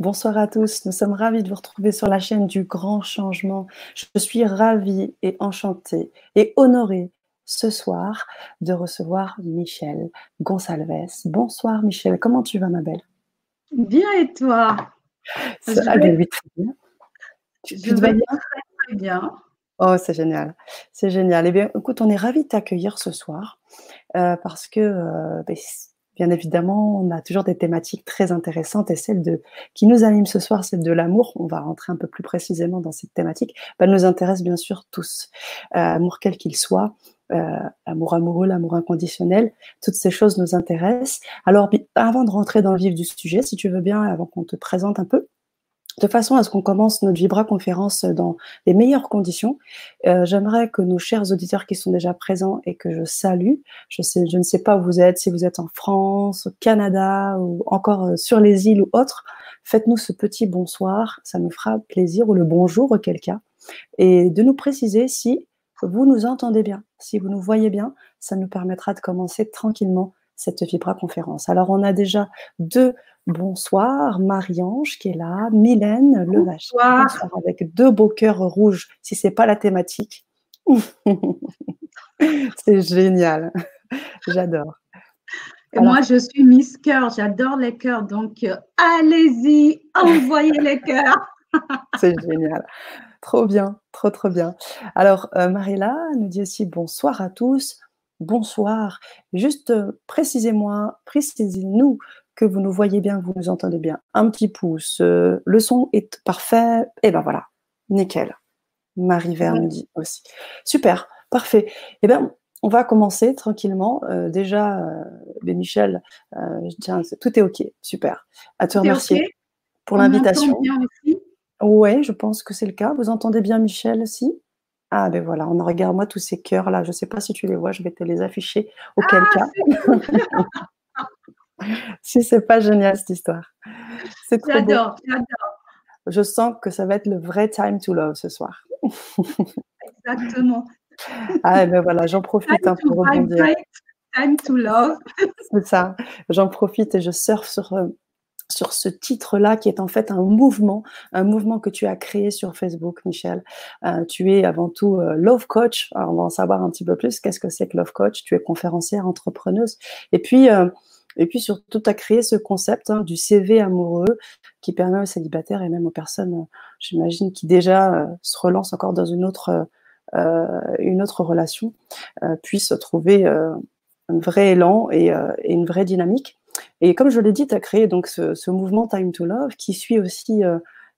Bonsoir à tous. Nous sommes ravis de vous retrouver sur la chaîne du Grand Changement. Je suis ravie et enchantée et honorée ce soir de recevoir Michel Gonsalves. Bonsoir Michel, comment tu vas ma belle? Bien et toi? Ah bien, oui, très bien. Vas bien? très, bien. Oh, c'est génial. C'est génial. Eh bien, écoute, on est ravis de t'accueillir ce soir euh, parce que euh, ben, Bien évidemment, on a toujours des thématiques très intéressantes et celle de, qui nous anime ce soir, celle de l'amour, on va rentrer un peu plus précisément dans cette thématique, bah, elle nous intéresse bien sûr tous. Euh, amour quel qu'il soit, euh, amour amoureux, l'amour inconditionnel, toutes ces choses nous intéressent. Alors, avant de rentrer dans le vif du sujet, si tu veux bien, avant qu'on te présente un peu, de façon à ce qu'on commence notre Vibra conférence dans les meilleures conditions. Euh, j'aimerais que nos chers auditeurs qui sont déjà présents et que je salue, je, je ne sais pas où vous êtes, si vous êtes en France, au Canada ou encore euh, sur les îles ou autres, faites-nous ce petit bonsoir, ça nous fera plaisir, ou le bonjour auquel cas, et de nous préciser si vous nous entendez bien, si vous nous voyez bien, ça nous permettra de commencer tranquillement cette Vibra conférence. Alors on a déjà deux Bonsoir, Marie-Ange qui est là, Mylène Levache. Bonsoir. Bonsoir. Avec deux beaux cœurs rouges, si c'est pas la thématique. c'est génial. J'adore. Et moi, je suis Miss Cœur, j'adore les cœurs, donc euh, allez-y, envoyez les cœurs. c'est génial. Trop bien, trop, trop bien. Alors, euh, Marilla nous dit aussi bonsoir à tous. Bonsoir. Juste euh, précisez-moi, précisez-nous que vous nous voyez bien, vous nous entendez bien. Un petit pouce, euh, le son est parfait, et ben voilà, nickel. Marie Verne nous dit aussi. Super, parfait. Eh bien, on va commencer tranquillement. Euh, déjà, euh, ben Michel, tiens, tout est OK, super. À te remercier pour l'invitation. Oui, je pense que c'est le cas. Vous entendez bien Michel aussi? Ah ben voilà, on regarde moi tous ces cœurs là. Je ne sais pas si tu les vois, je vais te les afficher. Auquel ah, cas. si c'est pas génial cette histoire. J'adore, j'adore. Je sens que ça va être le vrai time to love ce soir. Exactement. Ah ben voilà, j'en profite un peu rebondir. Time to love. C'est ça. J'en profite et je surfe sur euh, sur ce titre-là qui est en fait un mouvement, un mouvement que tu as créé sur Facebook, Michel. Euh, tu es avant tout euh, Love Coach. Alors, on va en savoir un petit peu plus. Qu'est-ce que c'est que Love Coach? Tu es conférencière, entrepreneuse. Et puis, et puis surtout, tu as créé ce concept hein, du CV amoureux qui permet aux célibataires et même aux personnes, euh, j'imagine, qui déjà euh, se relancent encore dans une autre, euh, une autre relation, puissent trouver un vrai élan et, une vraie dynamique. Et comme je l'ai dit, tu as créé donc ce, mouvement Time to Love qui suit aussi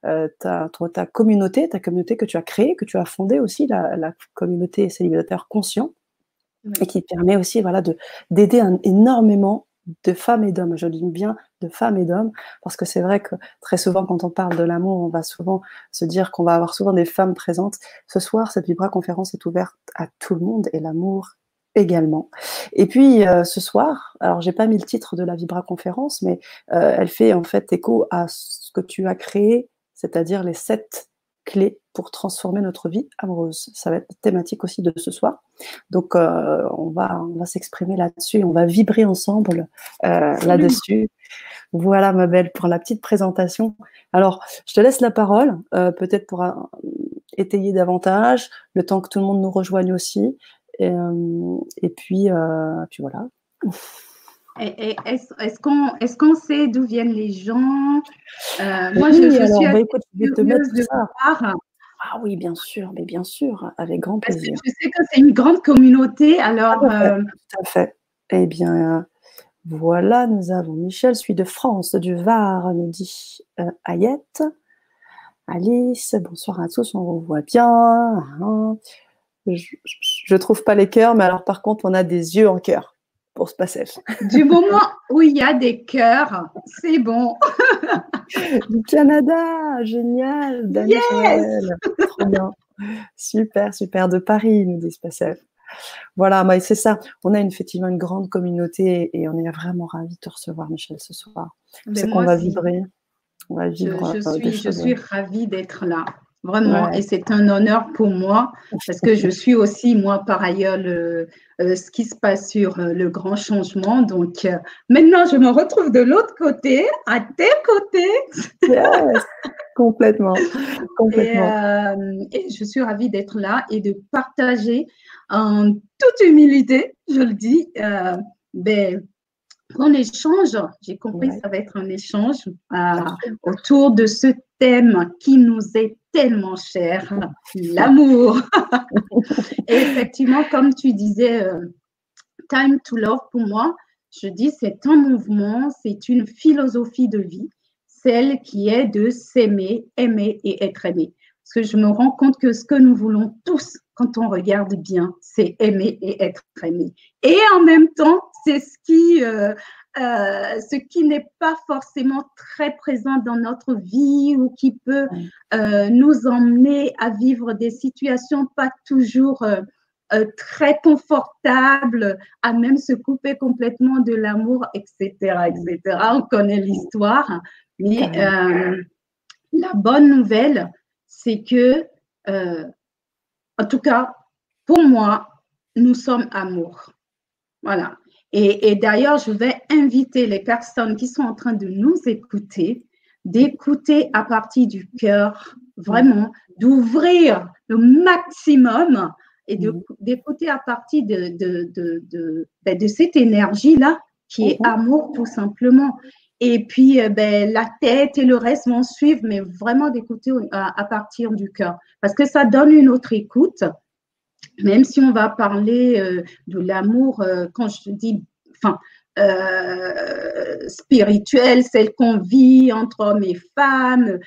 ta, ta, communauté, ta communauté que tu as créée, que tu as fondée aussi, la, la communauté célibataire conscient, et qui permet aussi voilà, d'aider énormément de femmes et d'hommes. Je dis bien de femmes et d'hommes, parce que c'est vrai que très souvent, quand on parle de l'amour, on va souvent se dire qu'on va avoir souvent des femmes présentes. Ce soir, cette Vibra conférence est ouverte à tout le monde et l'amour également. Et puis euh, ce soir, alors j'ai pas mis le titre de la Vibra conférence, mais euh, elle fait en fait écho à ce que tu as créé, c'est-à-dire les sept clés pour transformer notre vie amoureuse. Ça va être thématique aussi de ce soir. Donc, euh, on va, on va s'exprimer là-dessus, on va vibrer ensemble euh, là-dessus. Voilà, ma belle, pour la petite présentation. Alors, je te laisse la parole, euh, peut-être pour étayer davantage, le temps que tout le monde nous rejoigne aussi. Et, et puis, puis voilà. Est-ce qu'on est sait d'où viennent les gens? Euh, Moi, je, je suis bah, écoute, je vais te mettre de ça. Ah oui, bien sûr, mais bien sûr, avec grand plaisir. je sais que c'est une grande communauté, alors. Euh, tout à fait. Eh bien, voilà, nous avons Michel, suis de France, du Var, nous dit euh, Ayette. Alice, bonsoir à tous, on vous voit bien. Hein. Je ne trouve pas les cœurs, mais alors par contre, on a des yeux en cœur pour ce passage. Du moment où il y a des cœurs, c'est bon. du Canada, génial. yes Trop bien. Super, super. De Paris, nous dit ce passage. Voilà, c'est ça. On a effectivement une grande communauté et on est vraiment ravis de te recevoir, Michel, ce soir. C'est qu'on va vibrer. On va vivre. Je, suis, je suis ravie d'être là. Vraiment, et c'est un honneur pour moi parce que je suis aussi, moi, par ailleurs, le, euh, ce qui se passe sur euh, le grand changement. Donc, euh, maintenant, je me retrouve de l'autre côté, à tes côtés. complètement. complètement. Et, je suis ravie d'être là et de partager en toute humilité, je le dis, ben, qu'on échange, j'ai compris, ça va être un échange autour de ce thème qui nous est tellement cher, l'amour. et effectivement, comme tu disais, Time to Love, pour moi, je dis, c'est un mouvement, c'est une philosophie de vie, celle qui est de s'aimer, aimer et être aimé. Parce que je me rends compte que ce que nous voulons tous, quand on regarde bien, c'est aimer et être aimé. Et en même temps, c'est ce qui, euh, euh, ce qui n'est pas forcément très présent dans notre vie ou qui peut euh, nous emmener à vivre des situations pas toujours très confortable, à même se couper complètement de l'amour, etc., etc. On connaît l'histoire, mais la bonne nouvelle, c'est que, en tout cas, pour moi, nous sommes amour. Voilà. Et, et d'ailleurs, je vais inviter les personnes qui sont en train de nous écouter, d'écouter à partir du cœur, vraiment, d'ouvrir le maximum et mmh. d'écouter à partir de, de, de, de, ben, de cette énergie-là qui est mmh. amour tout simplement. Et puis, euh, ben, la tête et le reste vont suivre, mais vraiment d'écouter à, partir du cœur. Parce que ça donne une autre écoute. Même si on va parler euh, de l'amour, euh, quand je dis, enfin, spirituel, celle qu'on vit entre hommes et femmes,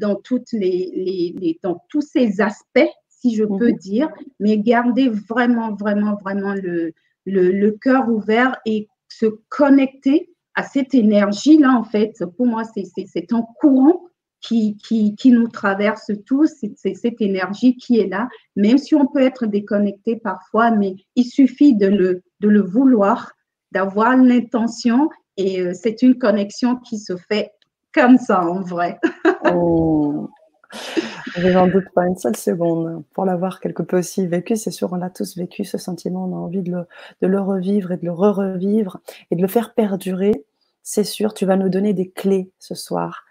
dans, toutes les, les, les, dans tous ces aspects, si je peux mhm. dire, mais garder vraiment, vraiment, vraiment le, le, cœur ouvert et se connecter à cette énergie-là, en fait. Pour moi, c'est un courant qui, qui, qui, nous traverse tous, c'est cette énergie qui est là, même si on peut être déconnecté parfois, mais il suffit de le, de le vouloir, d'avoir l'intention, et euh, c'est une connexion qui se fait comme ça en vrai. oh. Je n'en doute pas une seule seconde. Pour l'avoir quelque peu aussi vécu, c'est sûr, on a tous vécu ce sentiment, on a envie de le, de le revivre et de le re-revivre et de le faire perdurer. C'est sûr, tu vas nous donner des clés ce soir.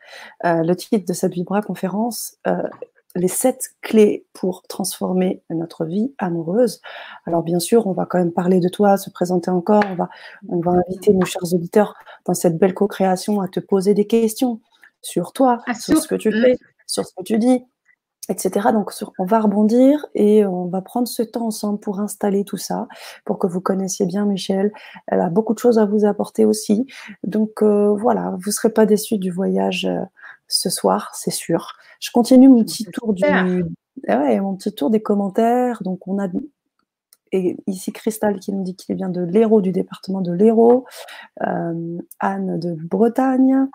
Euh, le titre de cette Vibra conférence, euh, les sept clés pour transformer notre vie amoureuse. Alors bien sûr, on va quand même parler de toi, se présenter encore. On va, on va inviter nos chers auditeurs dans cette belle co-création à te poser des questions sur toi, ah, sur ce que tu fais, sur ce que tu dis, etc. Donc, on va rebondir et on va prendre ce temps ensemble pour installer tout ça, pour que vous connaissiez bien Michel. Elle a beaucoup de choses à vous apporter aussi. Donc, euh, voilà, vous ne serez pas déçus du voyage euh, ce soir, c'est sûr. Je continue mon petit tour du, ah ouais, mon petit tour des commentaires. Donc, on a et ici Cristal qui nous dit qu'il vient de l'Hérault, du département de l'Hérault. Euh, Anne de Bretagne.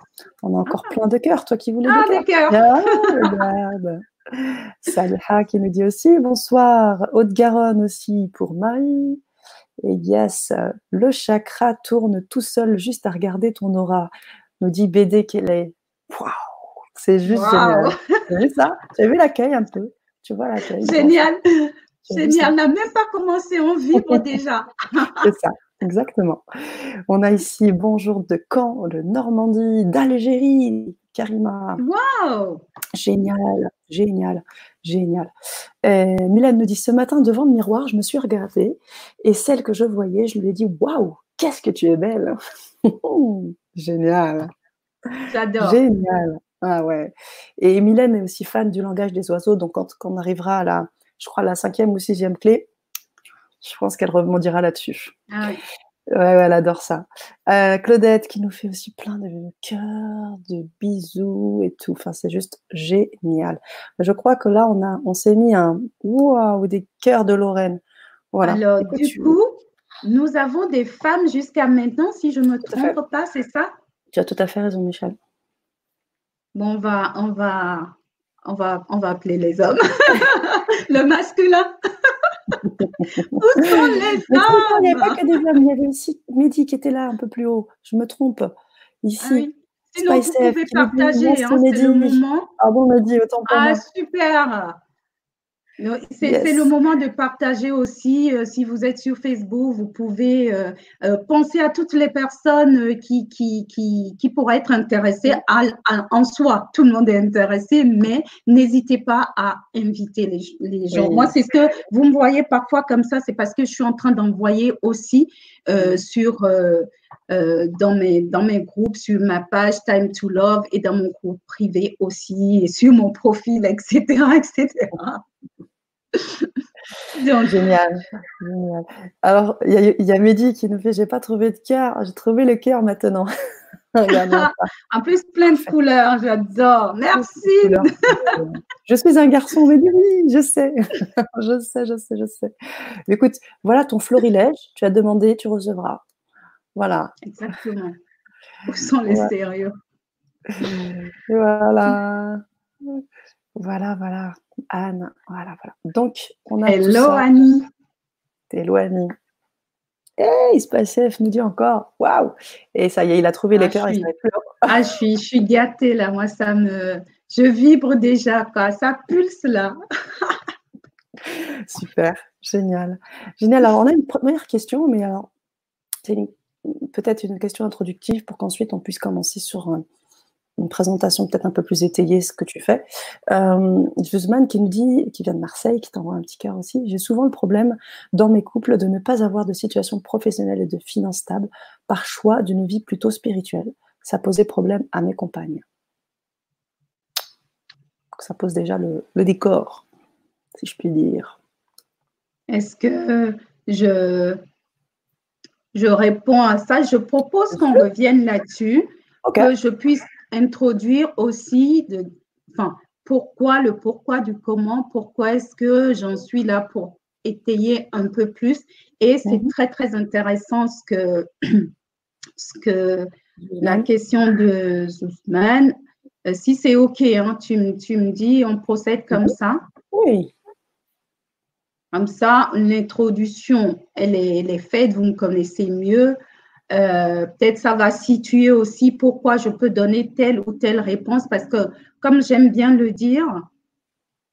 On a encore ah. plein de cœurs. Toi qui voulais ah, des cœurs. Ah, Salha qui nous dit aussi bonsoir. Haute-Garonne aussi pour Marie. Et yes, le chakra tourne tout seul juste à regarder ton aura. Nous dit BD qu'elle est. Waouh, c'est juste génial. Tu as vu ça as vu l'accueil un peu Tu vois l'accueil Génial. Génial. On n'a même pas commencé, on vibre déjà. c'est ça. Exactement. On a ici bonjour de Caen, de Normandie, d'Algérie, Karima. Waouh Génial, génial, génial. Euh, Mylène nous dit ce matin devant le miroir, je me suis regardée et celle que je voyais, je lui ai dit waouh, qu'est-ce que tu es belle Génial. J'adore. Génial. Ah ouais. Et Mylène est aussi fan du langage des oiseaux, donc quand, quand on arrivera à la, je crois, la cinquième ou sixième clé, je pense qu'elle rebondira là-dessus. Ah oui. Ouais, elle adore ça. Euh, Claudette qui nous fait aussi plein de cœurs, de bisous et tout. Enfin, c'est juste génial. Je crois que là, on a, on s'est mis un waouh des cœurs de Lorraine. Voilà. Alors, du coup, nous avons des femmes jusqu'à maintenant, si je ne me trompe pas, c'est ça? Tu as tout à fait raison, Michel. Bon, on va, on va, on va, on va appeler les hommes. Le masculin. Où sont les hommes Il n'y avait pas que des hommes, il y avait aussi Mehdi qui était là un peu plus haut. Je me trompe. Ici. Ah oui. Sinon, vous pouvez partager, hein, c'est le moment. Ah bon, Mehdi, autant pour Ah, super C'est le moment de partager aussi. Euh, si vous êtes sur Facebook, vous pouvez euh, euh, penser à toutes les personnes qui, qui, qui, qui pourraient être intéressées en soi. Tout le monde est intéressé, mais n'hésitez pas à inviter les, les gens. Moi, c'est ce que vous me voyez parfois comme ça, c'est parce que je suis en train d'envoyer aussi sur, dans, mes, dans mes groupes, sur ma page Time to Love et dans mon groupe privé aussi, et sur mon profil, etc. etc. Génial, Alors, il y, a Mehdi qui nous fait J'ai pas trouvé de cœur, j'ai trouvé le cœur maintenant. en plus, plein de couleurs, j'adore. Merci. je suis un garçon, mais oui, je sais. je sais, je sais, je sais. écoute, voilà ton florilège. Tu as demandé, tu recevras. Voilà. Exactement. Où sont les sérieux Voilà. Voilà, voilà. Anne, voilà, voilà. Donc, on a. Hello, Annie. Hello, Annie. Hey, Chef nous dit encore, waouh! Et ça y est, il a trouvé ah, les cœurs. Ah, je suis, je suis gâtée là. Moi, ça me. Je vibre déjà, quoi. Ça pulse là. Super, génial. Génial. Alors, on a une première question, mais alors, c'est peut-être une question introductive pour qu'ensuite on puisse commencer sur une présentation peut-être un peu plus étayée ce que tu fais. Euh, qui nous dit, qui vient de Marseille, qui t'envoie un petit cœur aussi, j'ai souvent le problème dans mes couples de ne pas avoir de situation professionnelle et de finances stables par choix d'une vie plutôt spirituelle. Ça posait problème à mes compagnes. ça pose déjà le, décor, si je puis dire. Est-ce que je, je réponds à ça? Je propose qu'on revienne là-dessus, que je puisse introduire aussi de, enfin, pourquoi, le pourquoi du comment, pourquoi est-ce que j'en suis là pour étayer un peu plus. Et c'est mhm. très, très intéressant ce que, ce que la question de Zousman. Euh, si c'est OK, hein, tu, tu, me dis, on procède comme mhm. ça. Oui. Comme ça, l'introduction, elle est, elle est faite, vous me connaissez mieux. Euh, peut-être ça va situer aussi pourquoi je peux donner telle ou telle réponse parce que, comme j'aime bien le dire,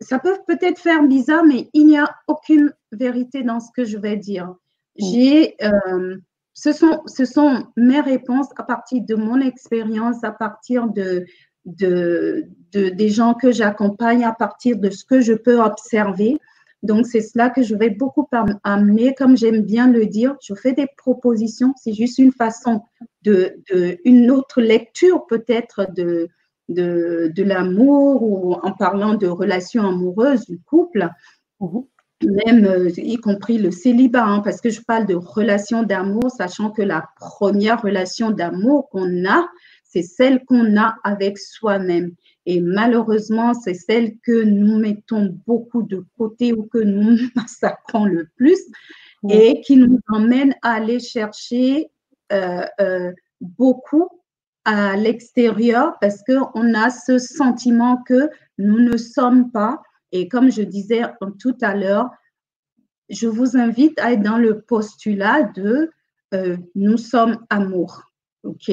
ça peut peut-être faire bizarre, mais il n'y a aucune vérité dans ce que je vais dire. J'ai, euh, ce, sont, ce sont mes réponses à partir de mon expérience, à partir de, de, de, des gens que j'accompagne, à partir de ce que je peux observer. Donc, c'est cela que je vais beaucoup amener. Comme j'aime bien le dire, je fais des propositions. C'est juste une façon de, une autre lecture peut-être de, de, de l'amour ou en parlant de relations amoureuses du couple. Mhm. Même euh, y compris le célibat, hein, parce que je parle de relations d'amour, sachant que la première relation d'amour qu'on a, c'est celle qu'on a avec soi-même. Et malheureusement, c'est celle que nous mettons beaucoup de côté ou que nous massacrons le plus et qui nous emmène à aller chercher euh, euh, beaucoup à l'extérieur parce qu'on a ce sentiment que nous ne sommes pas. Et comme je disais tout à l'heure, je vous invite à être dans le postulat de euh, nous sommes amour. OK?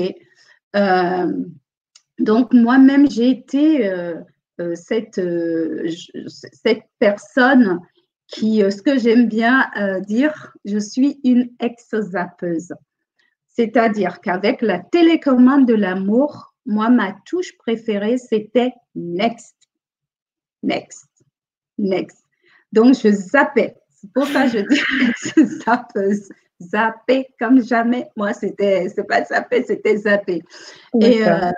Donc, moi-même, j'ai été euh, euh, cette, euh, cette personne qui, ce que j'aime bien dire, je suis une ex-zappeuse. C'est-à-dire qu'avec la télécommande de l'amour, moi, ma touche préférée, c'était next, next, next. Donc, je zappais. C'est pour ça que je dis ex-zappeuse zapper comme jamais. Moi, c'était, c'est pas zapper, c'était zapper. Et euh,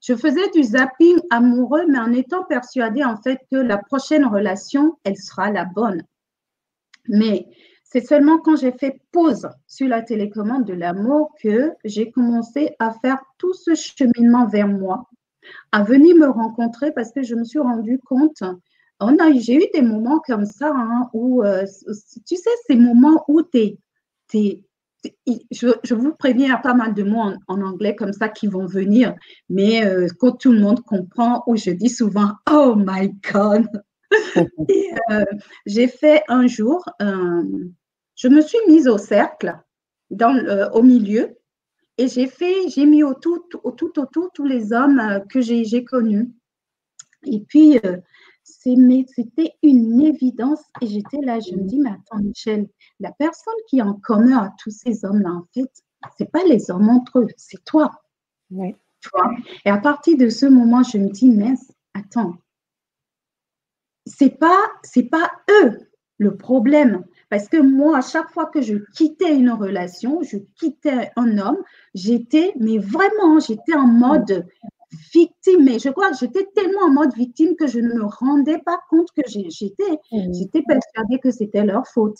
je faisais du zapping amoureux, mais en étant persuadée en fait que la prochaine relation, elle sera la bonne. Mais c'est seulement quand j'ai fait pause sur la télécommande de l'amour que j'ai commencé à faire tout ce cheminement vers moi, à venir me rencontrer parce que je me suis rendu compte on a, j'ai eu des moments comme ça hein, où, euh, tu sais, ces moments où tu es je, vous préviens, il y a pas mal de mots en, anglais comme ça qui vont venir, mais euh, quand tout le monde comprend, où je dis souvent Oh my God! Euh, j'ai fait un jour, je me suis mise au cercle, dans, au milieu, et j'ai fait, j'ai mis au tout, au tout autour tous les hommes euh, que j'ai connus. Et puis, c'était une évidence. Et j'étais là, je me dis, mais attends, Michel, la personne qui est en commun à tous ces hommes-là, en fait, c'est pas les hommes entre eux, c'est toi. Tu vois? Et à partir de ce moment, je me dis, mais attends, c'est pas, c'est pas eux le problème. Parce que moi, à chaque fois que je quittais une relation, je quittais un homme, j'étais, mais vraiment, j'étais en mode victime. Et je crois que j'étais tellement en mode victime que je ne me rendais pas compte que j'étais, Mhm. j'étais persuadée que c'était leur faute.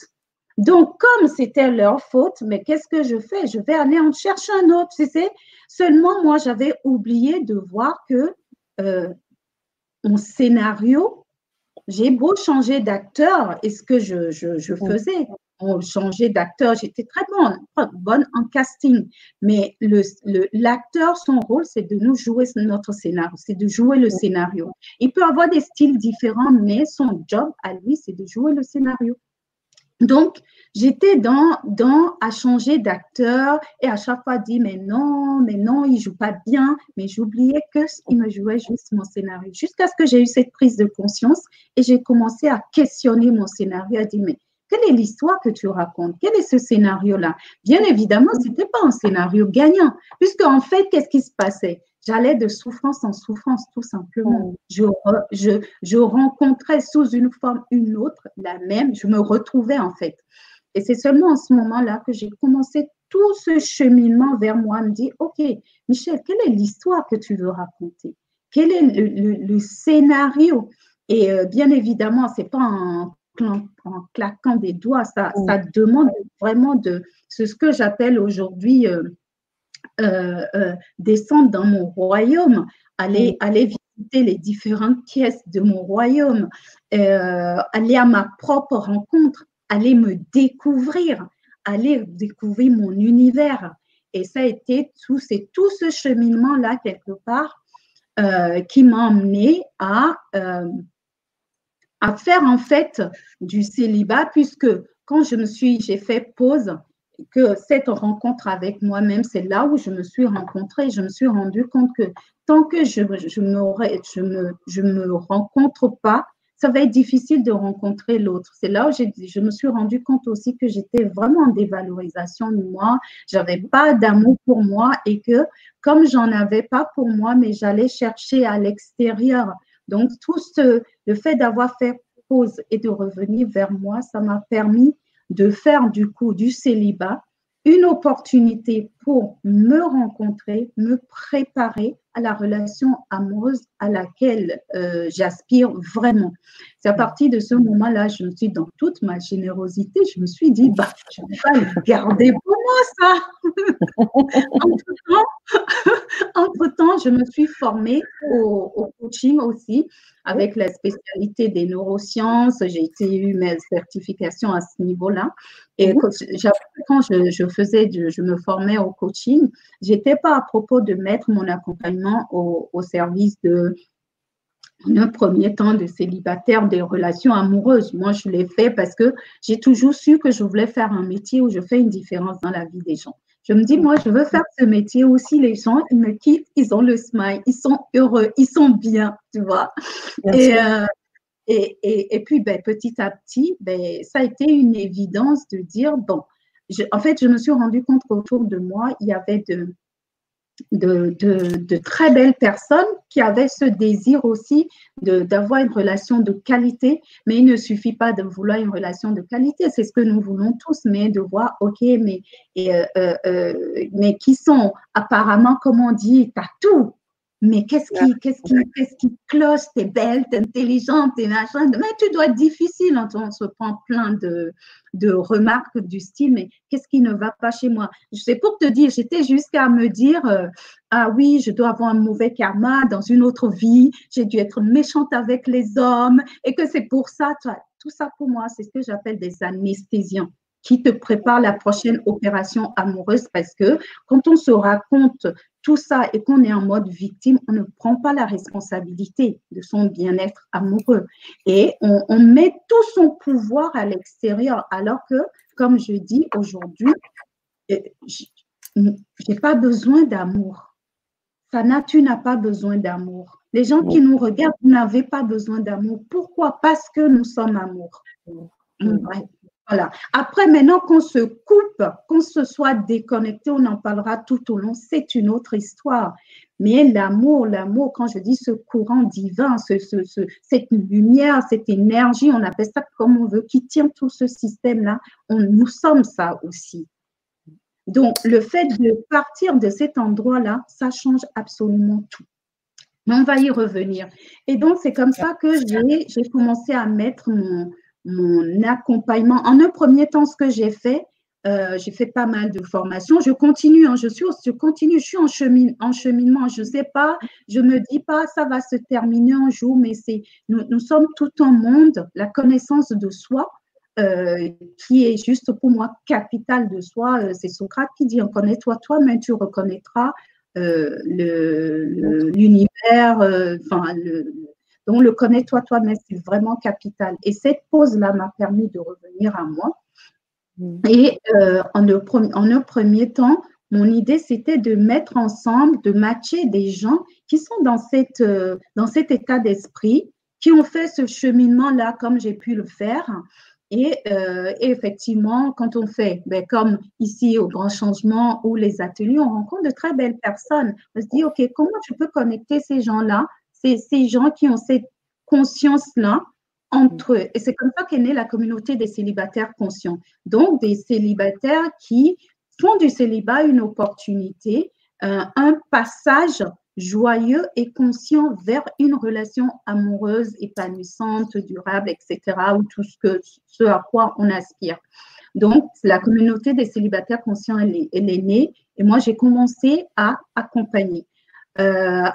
Donc, comme c'était leur faute, mais qu'est-ce que je fais? Je vais aller en chercher un autre, tu sais. Seulement, moi, j'avais oublié de voir que euh, mon scénario, j'ai beau changer d'acteur, et ce que je, je, je Oui. faisais, on changeait d'acteur, j'étais très bonne, bonne en casting, mais le, le- son rôle, c'est de nous jouer notre scénario, c'est de jouer le scénario. Il peut avoir des styles différents, mais son job à lui, c'est de jouer le scénario. Donc, j'étais dans, dans à changer d'acteur et à chaque fois dire, mais non, mais non, il joue pas bien. Mais j'oubliais qu'il me jouait juste mon scénario. Jusqu'à ce que j'ai eu cette prise de conscience et j'ai commencé à questionner mon scénario, à dire, mais quelle est l'histoire que tu racontes? Quel est ce scénario-là? Bien évidemment, ce n'était pas un scénario gagnant, puisque en fait, qu'est-ce qui se passait? J'allais de souffrance en souffrance, tout simplement. Je, re- je, je rencontrais sous une forme, une autre, la même, je me retrouvais en fait. Et c'est seulement en ce moment-là que j'ai commencé tout ce cheminement vers moi, me dire, OK, Michel, quelle est l'histoire que tu veux raconter? Quel est le, le- le scénario Et euh, bien évidemment, c'est pas en, claquant des doigts, ça, Mm. ça demande vraiment de, ce que j'appelle aujourd'hui euh, euh, euh, descendre dans mon royaume, aller, aller visiter les différentes pièces de mon royaume, aller à ma propre rencontre, aller me découvrir, aller découvrir mon univers. Et ça a été tout, c'est tout ce cheminement-là, quelque part, qui m'a emmené à, à faire en fait du célibat, puisque quand je me suis, j'ai fait pause, que cette rencontre avec moi-même, c'est là où je me suis rencontrée. Je me suis rendu compte que tant que je ne je me, je me, je me rencontre pas, ça va être difficile de rencontrer l'autre. C'est là où je me suis rendu compte aussi que j'étais vraiment en dévalorisation de moi. J'avais pas d'amour pour moi et que comme j'en avais pas pour moi, mais j'allais chercher à l'extérieur. Donc tout ce, le fait d'avoir fait pause et de revenir vers moi, ça m'a permis de faire du coup du célibat une opportunité pour me rencontrer, me préparer à la relation amoureuse à laquelle euh, j'aspire vraiment. C'est à partir de ce moment-là, je me suis, dans toute ma générosité, je me suis dit, bah, je ne vais pas le garder pour moi, ça. entre-temps, entre-temps, je me suis formée au, au, coaching aussi, avec la spécialité des neurosciences. J'ai été eu mes certifications à ce niveau-là. Et quand je, je faisais, je, je me formais au coaching, j'étais pas à propos de mettre mon accompagnement au, au service de en un premier temps de célibataire, des relations amoureuses. Moi, je l'ai fait parce que j'ai toujours su que je voulais faire un métier où je fais une différence dans la vie des gens. Je me dis, moi, je veux faire ce métier aussi. Les gens, ils me quittent, ils ont le smile, ils sont heureux, ils sont bien, tu vois. Et, euh, et, et, et, puis, ben, petit à petit, ben, ça a été une évidence de dire, bon, en fait, je me suis rendu compte qu'autour de moi, il y avait de, très belles personnes qui avaient ce désir aussi d'avoir une relation de qualité, mais il ne suffit pas de vouloir une relation de qualité, c'est ce que nous voulons tous, mais de voir, ok, mais, et, euh, euh, mais qui sont apparemment, comme on dit, t'as tout, mais qu'est-ce qui, qu'est-ce qui, qu'est-ce qui cloche? T'es belle, t'es intelligente, t'es machin. Mais tu dois être difficile. On se prend plein de, de remarques du style, mais qu'est-ce qui ne va pas chez moi? Sais pour te dire, j'étais jusqu'à me dire, euh, ah oui, je dois avoir un mauvais karma dans une autre vie. J'ai dû être méchante avec les hommes et que c'est pour ça. Toi, tout ça pour moi, c'est ce que j'appelle des anesthésiens qui te préparent la prochaine opération amoureuse parce que quand on se raconte tout ça et qu'on est en mode victime, on ne prend pas la responsabilité de son bien-être amoureux. Et on, on, met tout son pouvoir à l'extérieur, alors que, comme je dis aujourd'hui, j'ai pas besoin d'amour. Sana, tu n'as pas besoin d'amour. Les gens qui nous regardent n'avaient pas besoin d'amour. Pourquoi? Parce que nous sommes amour. Voilà. Après, maintenant qu'on se coupe, qu'on se soit déconnecté, on en parlera tout au long, c'est une autre histoire. Mais l'amour, l'amour, quand je dis ce courant divin, ce, cette lumière, cette énergie, on appelle ça comme on veut, qui tient tout ce système-là, nous sommes ça aussi. Donc, le fait de partir de cet endroit-là, ça change absolument tout. Mais on va y revenir. Et donc, c'est comme ça que j'ai commencé à mettre mon, mon accompagnement. En un premier temps, ce que j'ai fait, euh, j'ai fait pas mal de formations. Je continue, hein, je suis, je continue, je suis en, en cheminement. Je ne sais pas, je me dis pas, ça va se terminer un jour, mais c'est, nous, sommes tout un monde. La connaissance de soi, euh, qui est juste pour moi capitale de soi. Euh, c'est Socrate qui dit, on connaît toi toi, mais tu reconnaîtras l'univers, enfin le, donc, le connais-toi toi-même, c'est vraiment capital. Et cette pause-là m'a permis de revenir à moi. Mm. Et euh, en, un, en premier temps, mon idée, c'était de mettre ensemble, de matcher des gens qui sont dans, cette, euh, dans cet état d'esprit, qui ont fait ce cheminement-là comme j'ai pu le faire. Et, euh, effectivement, quand on fait, ben, comme ici au Grand Changement ou les ateliers, on rencontre de très belles personnes. On se dit, OK, comment tu peux connecter ces gens-là c'est ces gens qui ont cette conscience-là entre eux. Et c'est comme ça qu'est née la communauté des célibataires conscients. Donc, des célibataires qui font du célibat une opportunité, euh, un passage joyeux et conscient vers une relation amoureuse, épanouissante, durable, etc., ou tout ce, que, ce à quoi on aspire. Donc, la communauté des célibataires conscients, elle est née et moi, j'ai commencé à accompagner. Euh,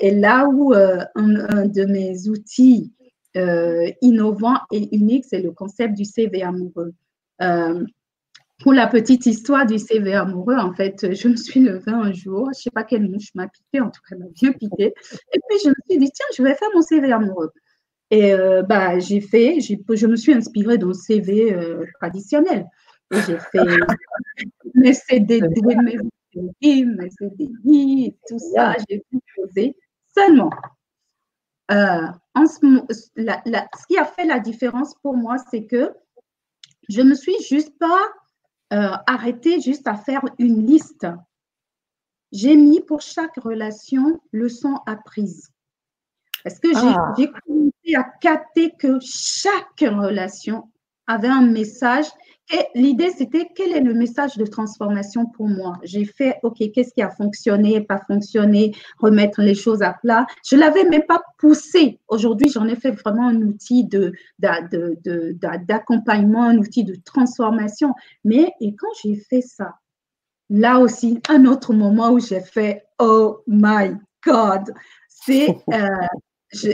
et là où euh, un, de mes outils euh, innovants et uniques, c'est le concept du CV amoureux. pour la petite histoire du CV amoureux, en fait, je me suis levée un jour, je ne sais pas quelle mouche m'a piqué, en tout cas, m'a bien piqué. Et puis, je me suis dit, tiens, je vais faire mon CV amoureux. Et bah, j'ai fait, je me suis inspirée d'un CV traditionnel. Et j'ai fait mes Mes CDI, tout ça, j'ai pu poser seulement. Euh, en ce, ce, qui a fait la différence pour moi, c'est que je ne me suis juste pas euh, arrêtée juste à faire une liste. J'ai mis pour chaque relation leçon apprise. Parce que ah. j'ai commencé à capter que chaque relation avait un message et l'idée, c'était quel est le message de transformation pour moi? J'ai fait, OK, qu'est-ce qui a fonctionné, pas fonctionné, remettre les choses à plat. Je ne l'avais même pas poussé. Aujourd'hui, j'en ai fait vraiment un outil d'accompagnement, un outil de transformation. Mais et quand j'ai fait ça, là aussi, un autre moment où j'ai fait, oh my God, c'est, euh, je,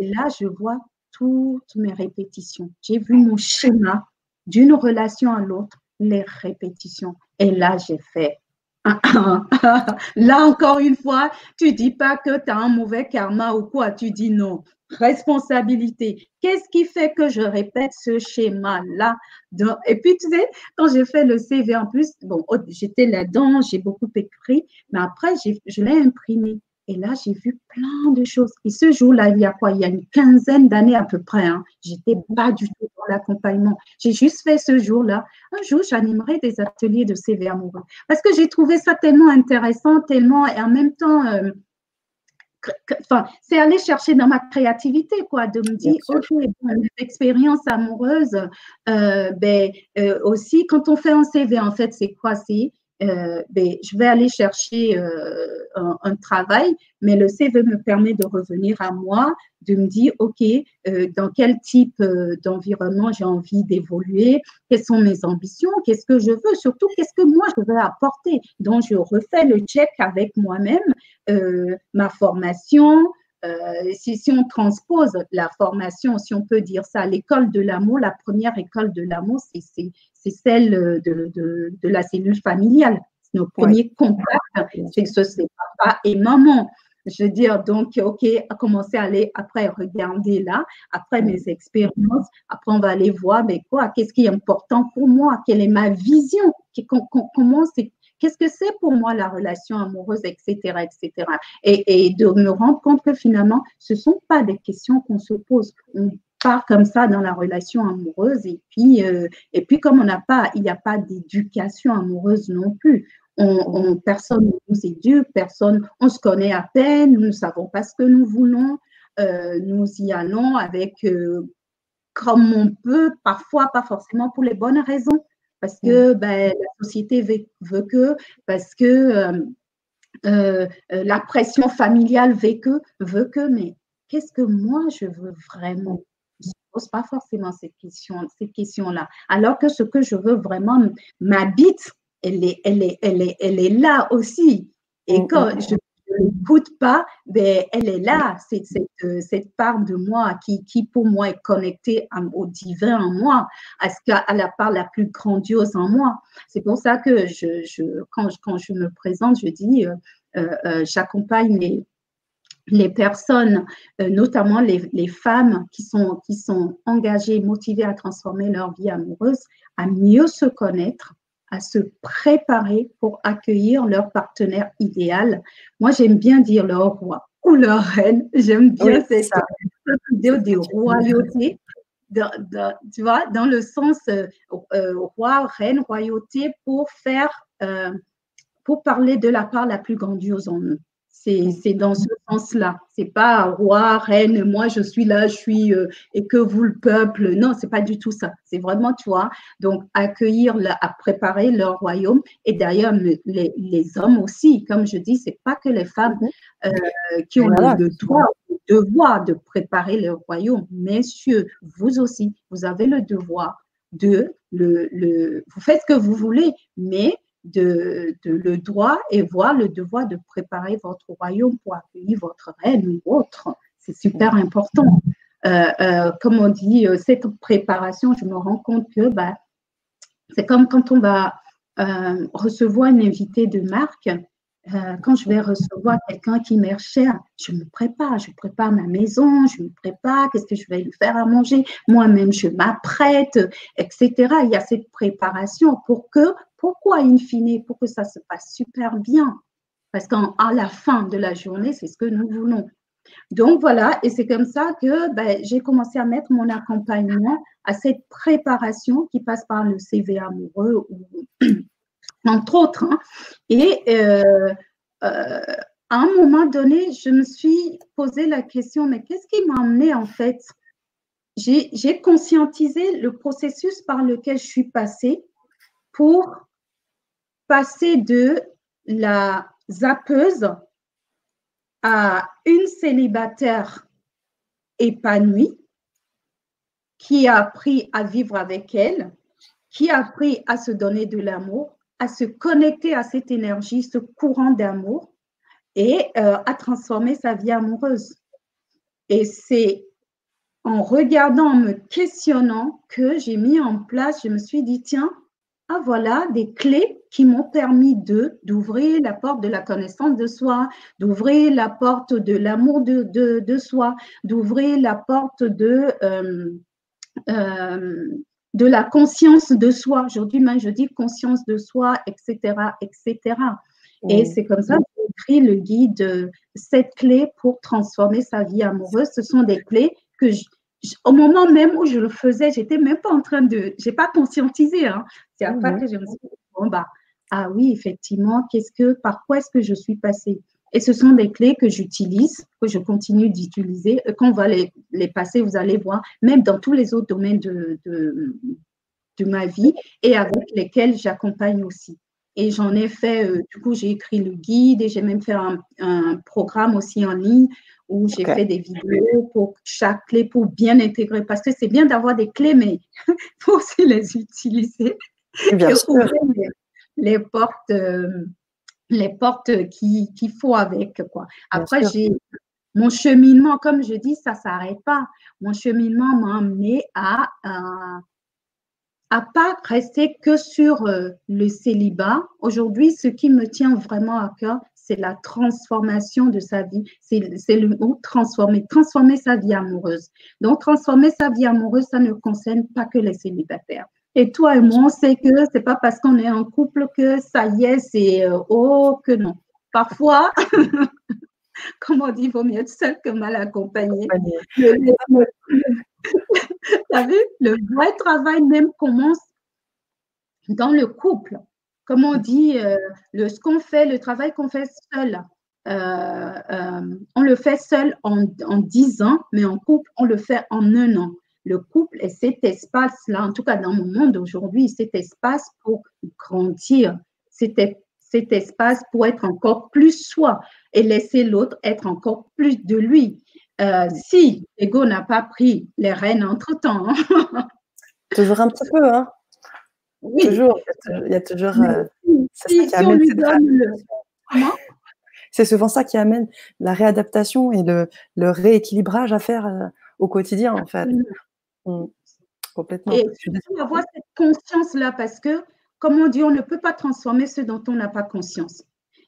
là, je vois toutes mes répétitions. J'ai vu mon schéma d'une relation à l'autre, les répétitions. Et là, j'ai fait. là, encore une fois, tu dis pas que tu as un mauvais karma ou quoi, tu dis non. Responsabilité. Qu'est-ce qui fait que je répète ce schéma-là? Et puis, tu sais, quand j'ai fait le CV en plus, bon, j'étais là-dedans, j'ai beaucoup écrit, mais après, je l'ai imprimé. Et là, j'ai vu plein de choses. Et ce jour-là, il y a quoi? Il y a une quinzaine d'années à peu près. Hein, J'étais pas du tout dans l'accompagnement. J'ai juste fait ce jour-là. Un jour, j'animerai des ateliers de CV amoureux. Parce que j'ai trouvé ça tellement intéressant, tellement, et en même temps, euh, enfin, c'est aller chercher dans ma créativité, quoi, de me dire, ok, bon, expérience amoureuse, euh, ben, euh, aussi, quand on fait un CV, en fait, c'est quoi? C'est euh, ben, je vais aller chercher euh, un, travail, mais le CV me permet de revenir à moi, de me dire, OK, euh, dans quel type d'environnement j'ai envie d'évoluer, quelles sont mes ambitions, qu'est-ce que je veux, surtout qu'est-ce que moi je veux apporter. Donc, je refais le check avec moi-même, ma formation, si, si, on transpose la formation, si on peut dire ça, l'école de l'amour, la première école de l'amour, c'est celle de, de, la cellule familiale. Nos premiers contacts, c'est ce, papa et maman. Je veux dire, donc, OK, à commencer à aller après regarder là, après mes expériences, après on va aller voir, mais quoi, qu'est-ce qui est important pour moi, quelle est ma vision, comment c'est, Qu'est-ce que c'est pour moi la relation amoureuse, etc., etc. Et, de me rendre compte que finalement, ce ne sont pas des questions qu'on se pose. On part comme ça dans la relation amoureuse et puis, euh, comme on n'a pas, il n'y a pas d'éducation amoureuse non plus. On, personne ne nous éduque, personne, on se connaît à peine, nous ne savons pas ce que nous voulons, euh, nous y allons avec euh, comme on peut, parfois pas forcément pour les bonnes raisons, parce que ben, la société veut, que, parce que la pression familiale veut que, veut que, mais qu'est-ce que moi je veux vraiment? Je ne pose pas forcément cette question, cette question-là. Alors que ce que je veux vraiment m'habite, elle est, elle, est, elle, est, elle est là aussi. Et mm, quand mm, je ne pas, ben, elle est là, cette, cette, cette, part de moi qui, qui, pour moi, est connectée au divin en moi, à, ce à la part la plus grandiose en moi. C'est pour ça que je, je, quand, quand je me présente, je dis, euh, euh, euh j'accompagne les, les personnes, euh, notamment les, femmes qui sont, qui sont engagées, motivées à transformer leur vie amoureuse, à mieux se connaître, à se préparer pour accueillir leur partenaire idéal. Moi, j'aime bien dire leur roi ou leur reine. J'aime bien cette, idée de royauté. tu vois, dans le sens euh, euh, roi, reine, royauté, pour faire, pour parler de la part la plus grandiose en nous. C'est dans ce sens-là. C'est pas roi, reine, moi je suis là, je suis euh, et que vous le peuple. Non, c'est pas du tout ça. C'est vraiment toi. Donc accueillir, à préparer leur royaume. Et d'ailleurs les, les, hommes aussi, comme je dis, c'est pas que les femmes mhm. euh, qui ont le, droit, le devoir de préparer leur royaume. Messieurs, vous aussi, vous avez le devoir de le, le vous faites ce que vous voulez, mais de, le droit et voir le devoir de préparer votre royaume pour accueillir votre reine ou autre. C'est super important. Euh, euh, comme on dit, euh, cette préparation, je me rends compte que bah, c'est comme quand on va recevoir une invitée de marque. Quand je vais recevoir quelqu'un qui m'est cher, je me prépare, je prépare ma maison, je me prépare, qu'est-ce que je vais lui faire à manger, moi-même je m'apprête, etc. Il y a cette préparation pour que pourquoi, in fine, pour que ça se passe super bien? Parce qu'à la fin de la journée, c'est ce que nous voulons. Donc voilà, et c'est comme ça que ben, j'ai commencé à mettre mon accompagnement à cette préparation qui passe par le CV amoureux, entre autres. Hein. Et euh, euh, à un moment donné, je me suis posé la question, mais qu'est-ce qui m'a amené en fait? J'ai conscientisé le processus par lequel je suis passée pour passer de la zappeuse à une célibataire épanouie qui a appris à vivre avec elle, qui a appris à se donner de l'amour, à se connecter à cette énergie, ce courant d'amour et euh, à transformer sa vie amoureuse. Et c'est en regardant, en me questionnant que j'ai mis en place, je me suis dit, tiens, ah voilà des clés qui m'ont permis d'ouvrir la porte de la connaissance de soi, d'ouvrir la porte de l'amour de, de, soi, d'ouvrir la porte de, euh, euh, de la conscience de soi. Aujourd'hui, même je dis conscience de soi, etc., etc. Et mmh. c'est comme ça que j'ai écrit le guide Sept clés pour transformer sa vie amoureuse. Ce sont des clés que je, au moment même où je le faisais, j'étais même pas en train de, j'ai pas conscientisé. Hein. C'est après que je me suis dit, bon bah, ah oui, effectivement, qu'est-ce que, par quoi est-ce que je suis passée? Et ce sont des clés que j'utilise, que je continue d'utiliser. Quand on va les, les, passer, vous allez voir, même dans tous les autres domaines de, de, de ma vie et avec lesquels j'accompagne aussi. Et j'en ai fait, euh, du coup, j'ai écrit le guide et j'ai même fait un, un, programme aussi en ligne où j'ai fait des vidéos pour chaque clé pour bien intégrer. Parce que c'est bien d'avoir des clés, mais il faut aussi les utiliser. Bien sûr. Les, portes, euh, les portes qu'il qui faut avec. Quoi. Après, j'ai mon cheminement, comme je dis, ça ne s'arrête pas. Mon cheminement m'a amené à, à, à pas rester que sur euh, le célibat. Aujourd'hui, ce qui me tient vraiment à cœur, c'est la transformation de sa vie. C'est le mot transformer, transformer sa vie amoureuse. Donc, transformer sa vie amoureuse, ça ne concerne pas que les célibataires. Et toi et moi, on sait que c'est pas parce qu'on est en couple que ça y est, c'est euh, oh que non. Parfois, comme on dit, il vaut mieux être seul que mal accompagné. Tu as vu, le vrai travail même commence dans le couple. Comme on dit, euh, le, ce qu'on fait, le travail qu'on fait seul, euh, on le fait seul en, en 10 ans, mais en couple, on le fait en un an le couple est cet espace-là, en tout cas dans mon monde aujourd'hui, cet espace pour grandir, cet, cet espace pour être encore plus soi et laisser l'autre être encore plus de lui. Euh, si l'ego n'a pas pris les rênes entre-temps. Hein. toujours un petit peu, hein oui. Toujours, il y a toujours... Euh, c'est souvent ça qui amène la réadaptation et le, le rééquilibrage à faire euh, au quotidien, en fait. Mmh. Complètement. Et il faut avoir cette conscience-là parce que, comme on dit, on ne peut pas transformer ce dont on n'a pas conscience.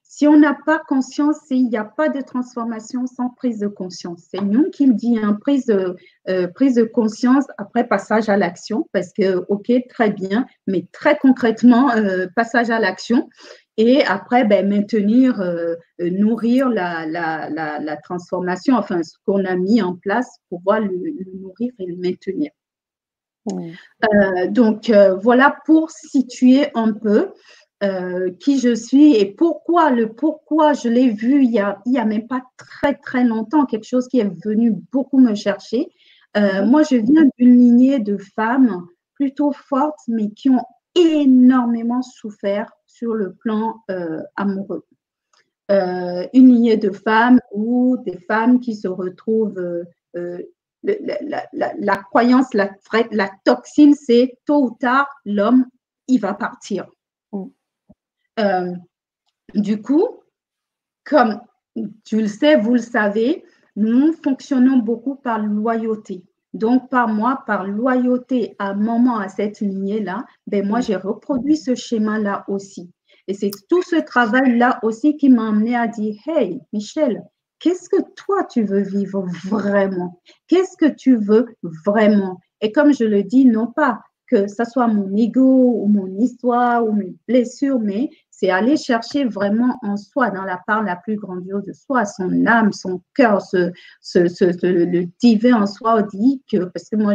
Si on n'a pas conscience, il n'y a pas de transformation sans prise de conscience. C'est nous qui le dit, hein, prise, de, euh, prise de conscience après passage à l'action, parce que, OK, très bien, mais très concrètement, euh, passage à l'action. Et après, ben, maintenir, euh, nourrir la, la, la, la, transformation, enfin, ce qu'on a mis en place, pour pouvoir le, nourrir et le maintenir. Donc, voilà pour situer un peu euh, qui je suis et pourquoi, le pourquoi je l'ai vu il y, a, il y a même pas très, très longtemps, quelque chose qui est venu beaucoup me chercher. moi, je viens d'une lignée de femmes plutôt fortes, mais qui ont énormément souffert sur le plan euh, amoureux. Euh, une lignée de femmes ou des femmes qui se retrouvent, euh, la, croyance, la, la toxine, c'est tôt ou tard, l'homme, il va partir. Mm. du coup, comme tu le sais, vous le savez, nous fonctionnons beaucoup par loyauté. Donc, par moi, par loyauté à moment à cette lignée-là, ben moi, j'ai reproduit ce schéma-là aussi. Et c'est tout ce travail-là aussi qui m'a amené à dire, hey, Michel, qu'est-ce que toi, tu veux vivre vraiment? Qu'est-ce que tu veux vraiment? Et comme je le dis, non pas que ce soit mon ego ou mon histoire ou mes blessures, mais c'est aller chercher vraiment en soi, dans la part la plus grandiose de soi, son âme, son cœur, ce, le divin en soi dit que, parce que moi,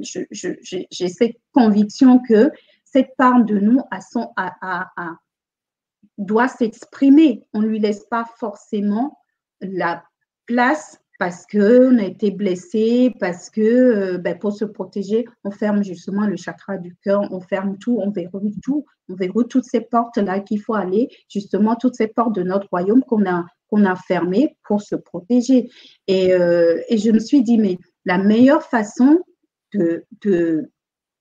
j'ai cette conviction que cette part de nous doit s'exprimer. On ne lui laisse pas forcément la place parce qu'on a été blessé, parce que euh, ben, pour se protéger, on ferme justement le chakra du cœur, on ferme tout, on verrouille tout, on verrouille toutes ces portes-là qu'il faut aller, justement toutes ces portes de notre royaume qu'on a, a fermées pour se protéger. Et, euh, et, je me suis dit, mais la meilleure façon de, de,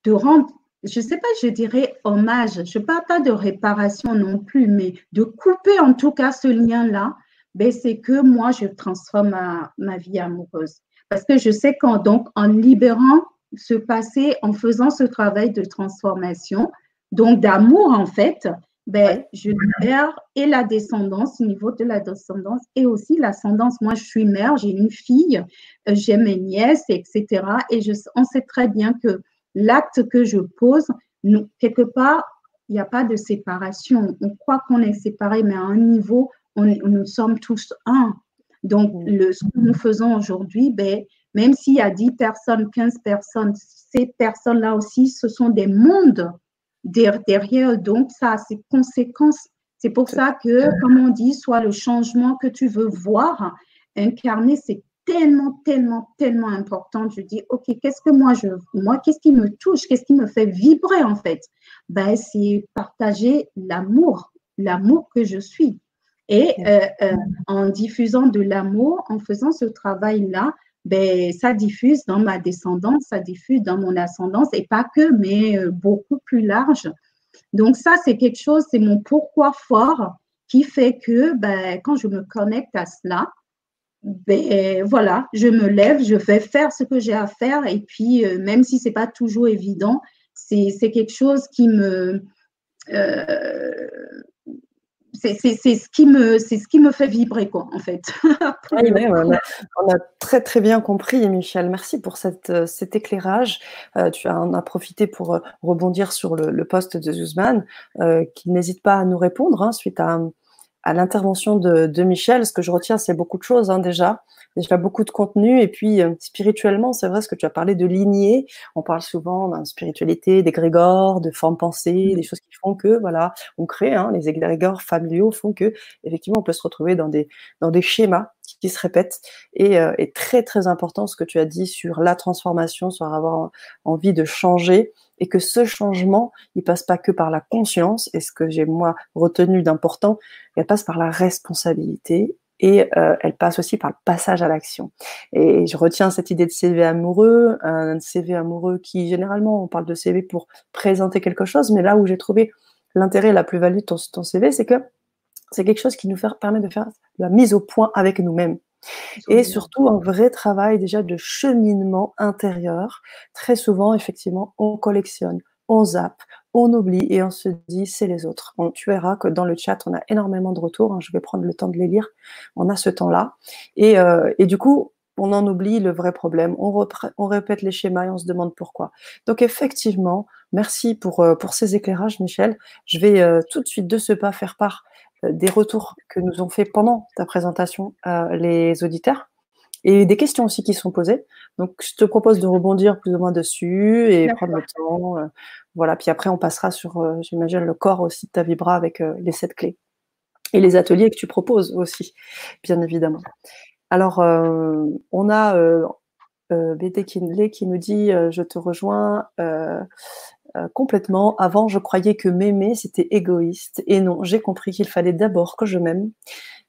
de rendre je ne sais pas, je dirais hommage, je ne parle pas de réparation non plus, mais de couper en tout cas ce lien-là, ben, c'est que moi, je transforme ma, ma, vie amoureuse. Parce que je sais qu'en donc, en libérant ce passé, en faisant ce travail de transformation, donc d'amour en fait, ben, je libère et la descendance, au niveau de la descendance, et aussi l'ascendance. Moi, je suis mère, j'ai une fille, euh, j'ai mes nièces, etc. Et je, on sait très bien que l'acte que je pose, nous, quelque part, il n'y a pas de séparation. On croit qu'on est séparés, mais à un niveau nous sommes tous un. Donc, mm. le, ce que nous faisons aujourd'hui, ben, même s'il y a 10 personnes, 15 personnes, ces personnes-là aussi, ce sont des mondes derrière. Donc, ça a ses conséquences. C'est pour ça que, comme on dit, soit le changement que tu veux voir incarné, c'est tellement, tellement, tellement important. Je dis, OK, qu'est-ce que moi je moi, qu'est-ce qui me touche, qu'est-ce qui me fait vibrer en fait? Ben, C'est partager l'amour, l'amour que je suis. Et euh, euh, en diffusant de l'amour, en faisant ce travail-là, ben, ça diffuse dans ma descendance, ça diffuse dans mon ascendance, et pas que, mais euh, beaucoup plus large. Donc ça, c'est quelque chose, c'est mon pourquoi fort qui fait que ben, quand je me connecte à cela, ben, voilà, je me lève, je vais faire ce que j'ai à faire, et puis même si c'est pas toujours évident, c'est quelque chose qui me c'est ce qui me c'est ce qui me fait vibrer quoi en fait. on, a, très très bien compris Michel. Merci pour cette, euh, cet éclairage. Euh, tu en as profité pour euh, rebondir sur le, poste de Zuzman qui n'hésite pas à nous répondre hein, suite à, à l'intervention de, de, Michel. Ce que je retiens c'est beaucoup de choses hein, déjà déjà beaucoup de contenu. Et puis, euh, spirituellement, c'est vrai ce que tu as parlé de lignée. On parle souvent de spiritualité, d'égrégores, de formes pensées, des choses qui font que, voilà, on crée, hein, les égrégores familiaux font que, effectivement, on peut se retrouver dans des, dans des schémas qui, se répètent. Et, euh, très, très important ce que tu as dit sur la transformation, sur avoir envie de changer et que ce changement, il passe pas que par la conscience, et ce que j'ai moi retenu d'important, il passe par la responsabilité et euh, elle passe aussi par le passage à l'action. Et je retiens cette idée de CV amoureux, un CV amoureux qui généralement on parle de CV pour présenter quelque chose, mais là où j'ai trouvé l'intérêt, la plus-value de ton, CV, c'est que c'est quelque chose qui nous permet de faire la mise au point avec nous-mêmes. Et surtout un vrai travail déjà de cheminement intérieur. Très souvent, effectivement, on collectionne, on zappe, on oublie et on se dit c'est les autres. tu verras que dans le chat, on a énormément de retours. Hein, je vais prendre le temps de les lire. On a ce temps-là. Et, euh, du coup, on en oublie le vrai problème. On, on, répète les schémas et on se demande pourquoi. Donc effectivement, merci pour, euh, pour ces éclairages, Michel. Je vais euh, tout de suite de ce pas faire part des retours que nous ont fait pendant ta présentation les auditeurs et des questions aussi qui sont posées. Donc, je te propose de rebondir plus ou moins dessus et prendre le temps. Euh, voilà, puis après, on passera sur, euh, j'imagine, le corps aussi de ta vibra avec euh, les sept clés. Et les ateliers que tu proposes aussi, bien évidemment. Alors, on a BD Kinley qui nous dit Je te rejoins complètement. Avant, je croyais que m'aimer, c'était égoïste. Et non, j'ai compris qu'il fallait d'abord que je m'aime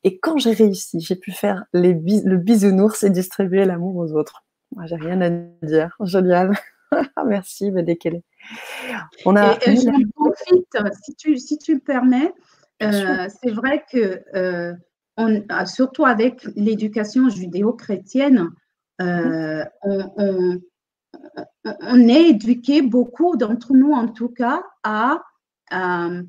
et quand j'ai réussi, j'ai pu faire les le bisounours et distribuer l'amour aux autres. Moi, j'ai rien à dire. Génial. Merci, Bédékélé. On a. Et, j'en profite, si tu, si tu me permets. Euh, c'est vrai que, euh, on, surtout avec l'éducation judéo-chrétienne, euh, on, on, est éduqué, beaucoup d'entre nous en tout cas, à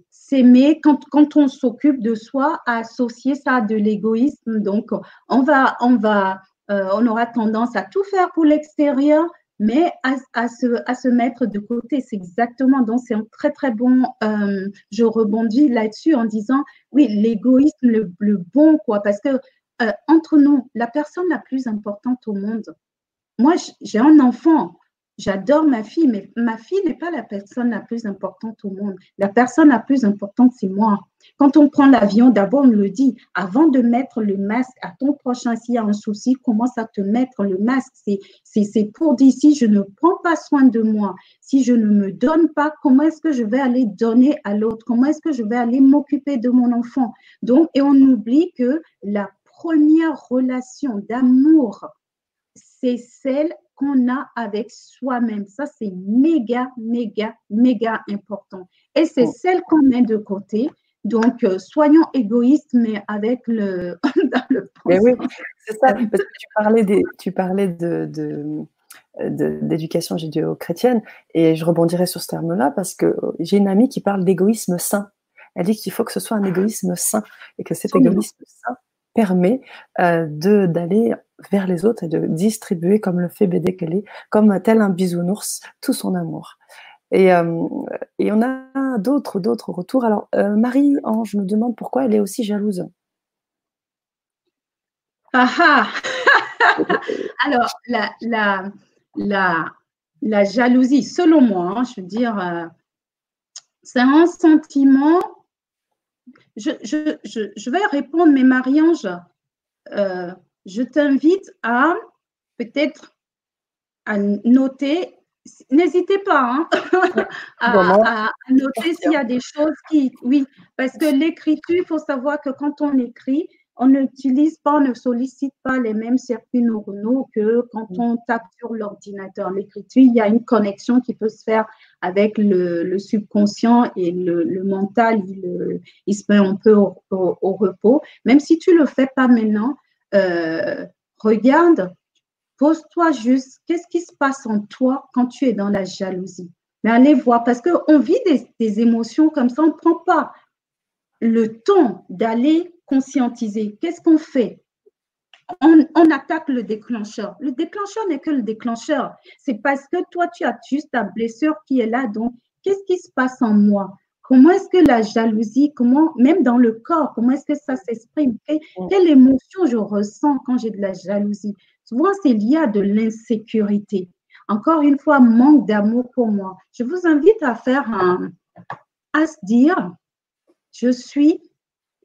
s'aimer, quand, on s'occupe de soi, à associer ça de l'égoïsme. Donc, on, va, on, va, euh, on aura tendance à tout faire pour l'extérieur, mais à, se, mettre de côté. C'est exactement, donc c'est un très très bon, euh, je rebondis là-dessus en disant, oui, l'égoïsme, le, bon, quoi, parce que euh, entre nous, la personne la plus importante au monde, moi, j'ai un enfant, J'adore ma fille, mais ma fille n'est pas la personne la plus importante au monde. La personne la plus importante, c'est moi. Quand on prend l'avion, d'abord, on le dit, avant de mettre le masque à ton prochain, s'il y a un souci, commence à te mettre le masque. C'est pour dire, si je ne prends pas soin de moi, si je ne me donne pas, comment est-ce que je vais aller donner à l'autre? Comment est-ce que je vais aller m'occuper de mon enfant? Donc, et on oublie que la première relation d'amour, c'est celle qu'on a avec soi-même. Ça, c'est méga, méga, méga important. Et c'est oh. celle qu'on met de côté. Donc, euh, soyons égoïstes, mais avec le, le oui, c'est ça. Parce que tu parlais, des, tu parlais de, d'éducation judéo-chrétienne et je rebondirai sur ce terme-là parce que j'ai une amie qui parle d'égoïsme sain. Elle dit qu'il faut que ce soit un égoïsme sain et que cet égoïsme sain permet euh, de d'aller vers les autres et de distribuer, comme le fait Bédé Kelly, comme tel un bisounours, tout son amour. Et, euh, et on a d'autres d'autres retours. Alors, euh, Marie-Ange nous demande pourquoi elle est aussi jalouse. Ah ah Alors, la, la, la, la, jalousie, selon moi, hein, je veux dire, euh, c'est un sentiment je, je, je, je, vais répondre, mais Marie-Ange, euh, je t'invite à peut-être à noter, n'hésitez pas hein, à, à, noter s'il y a des choses qui, oui, parce que l'écriture, il faut savoir que quand on écrit, on n'utilise pas, on ne sollicite pas les mêmes circuits neuronaux que quand mm. on tape sur l'ordinateur. L'écriture, il y a une connexion qui peut se faire avec le, subconscient et le, mental, il, se met un peu au, repos. Même si tu ne le fais pas maintenant, euh, regarde, pose-toi juste, qu'est-ce qui se passe en toi quand tu es dans la jalousie? Mais allez voir, parce qu'on vit des, des, émotions comme ça, on ne prend pas le temps d'aller conscientiser. Qu'est-ce qu'on fait? On, attaque le déclencheur. Le déclencheur n'est que le déclencheur. C'est parce que toi, tu as juste ta blessure qui est là. Donc, qu'est-ce qui se passe en moi? Comment est-ce que la jalousie, comment, même dans le corps, comment est-ce que ça s'exprime? Quelle émotion je ressens quand j'ai de la jalousie? Souvent, c'est lié à de l'insécurité. Encore une fois, manque d'amour pour moi. Je vous invite à faire un, à se dire, je suis,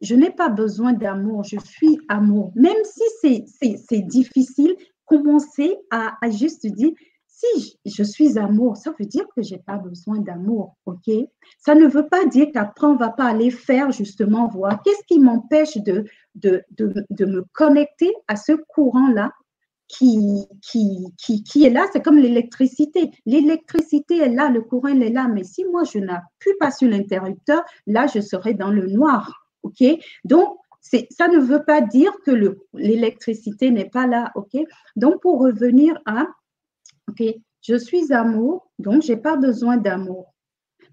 je n'ai pas besoin d'amour, je suis amour. Même si c'est difficile, commencez à, à juste dire, si je suis amour, ça veut dire que je n'ai pas besoin d'amour, ok? Ça ne veut pas dire qu'après, on ne va pas aller faire justement voir qu'est-ce qui m'empêche de, me connecter à ce courant-là qui, qui, qui, qui, est là, c'est comme l'électricité. L'électricité est là, le courant est là, mais si moi je n'appuie pas sur l'interrupteur, là je serai dans le noir. OK? Donc, ça ne veut pas dire que l'électricité n'est pas là. OK? Donc, pour revenir à, OK, je suis amour, donc je n'ai pas besoin d'amour.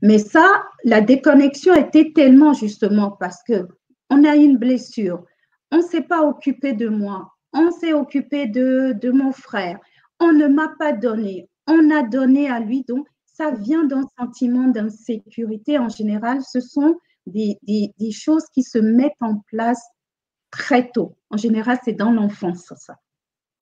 Mais ça, la déconnexion était tellement justement parce que on a une blessure, on ne s'est pas occupé de moi, on s'est occupé de, de mon frère, on ne m'a pas donné, on a donné à lui. Donc, ça vient d'un sentiment d'insécurité en général. Ce sont des, choses qui se mettent en place très tôt. En général, c'est dans l'enfance, ça,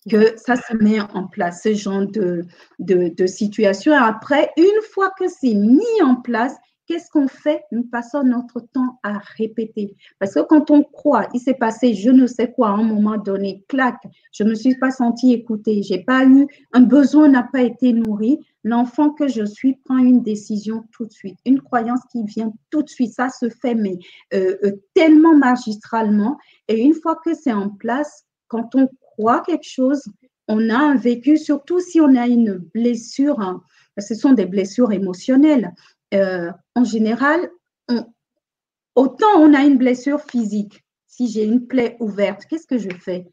que ça se met en place, ce genre de, de, de situation. Après, une fois que c'est mis en place, qu'est-ce qu'on fait? Nous passons notre temps à répéter. Parce que quand on croit, il s'est passé je ne sais quoi à un moment donné, clac, je ne me suis pas senti écoutée, j'ai pas eu, un besoin n'a pas été nourri, l'enfant que je suis prend une décision tout de suite, une croyance qui vient tout de suite. Ça se fait, mais euh, euh, tellement magistralement. Et une fois que c'est en place, quand on quelque chose, on a un vécu, surtout si on a une blessure, hein, ce sont des blessures émotionnelles. Euh, en général, autant on a une blessure physique, si j'ai une plaie ouverte, qu'est-ce que je fais?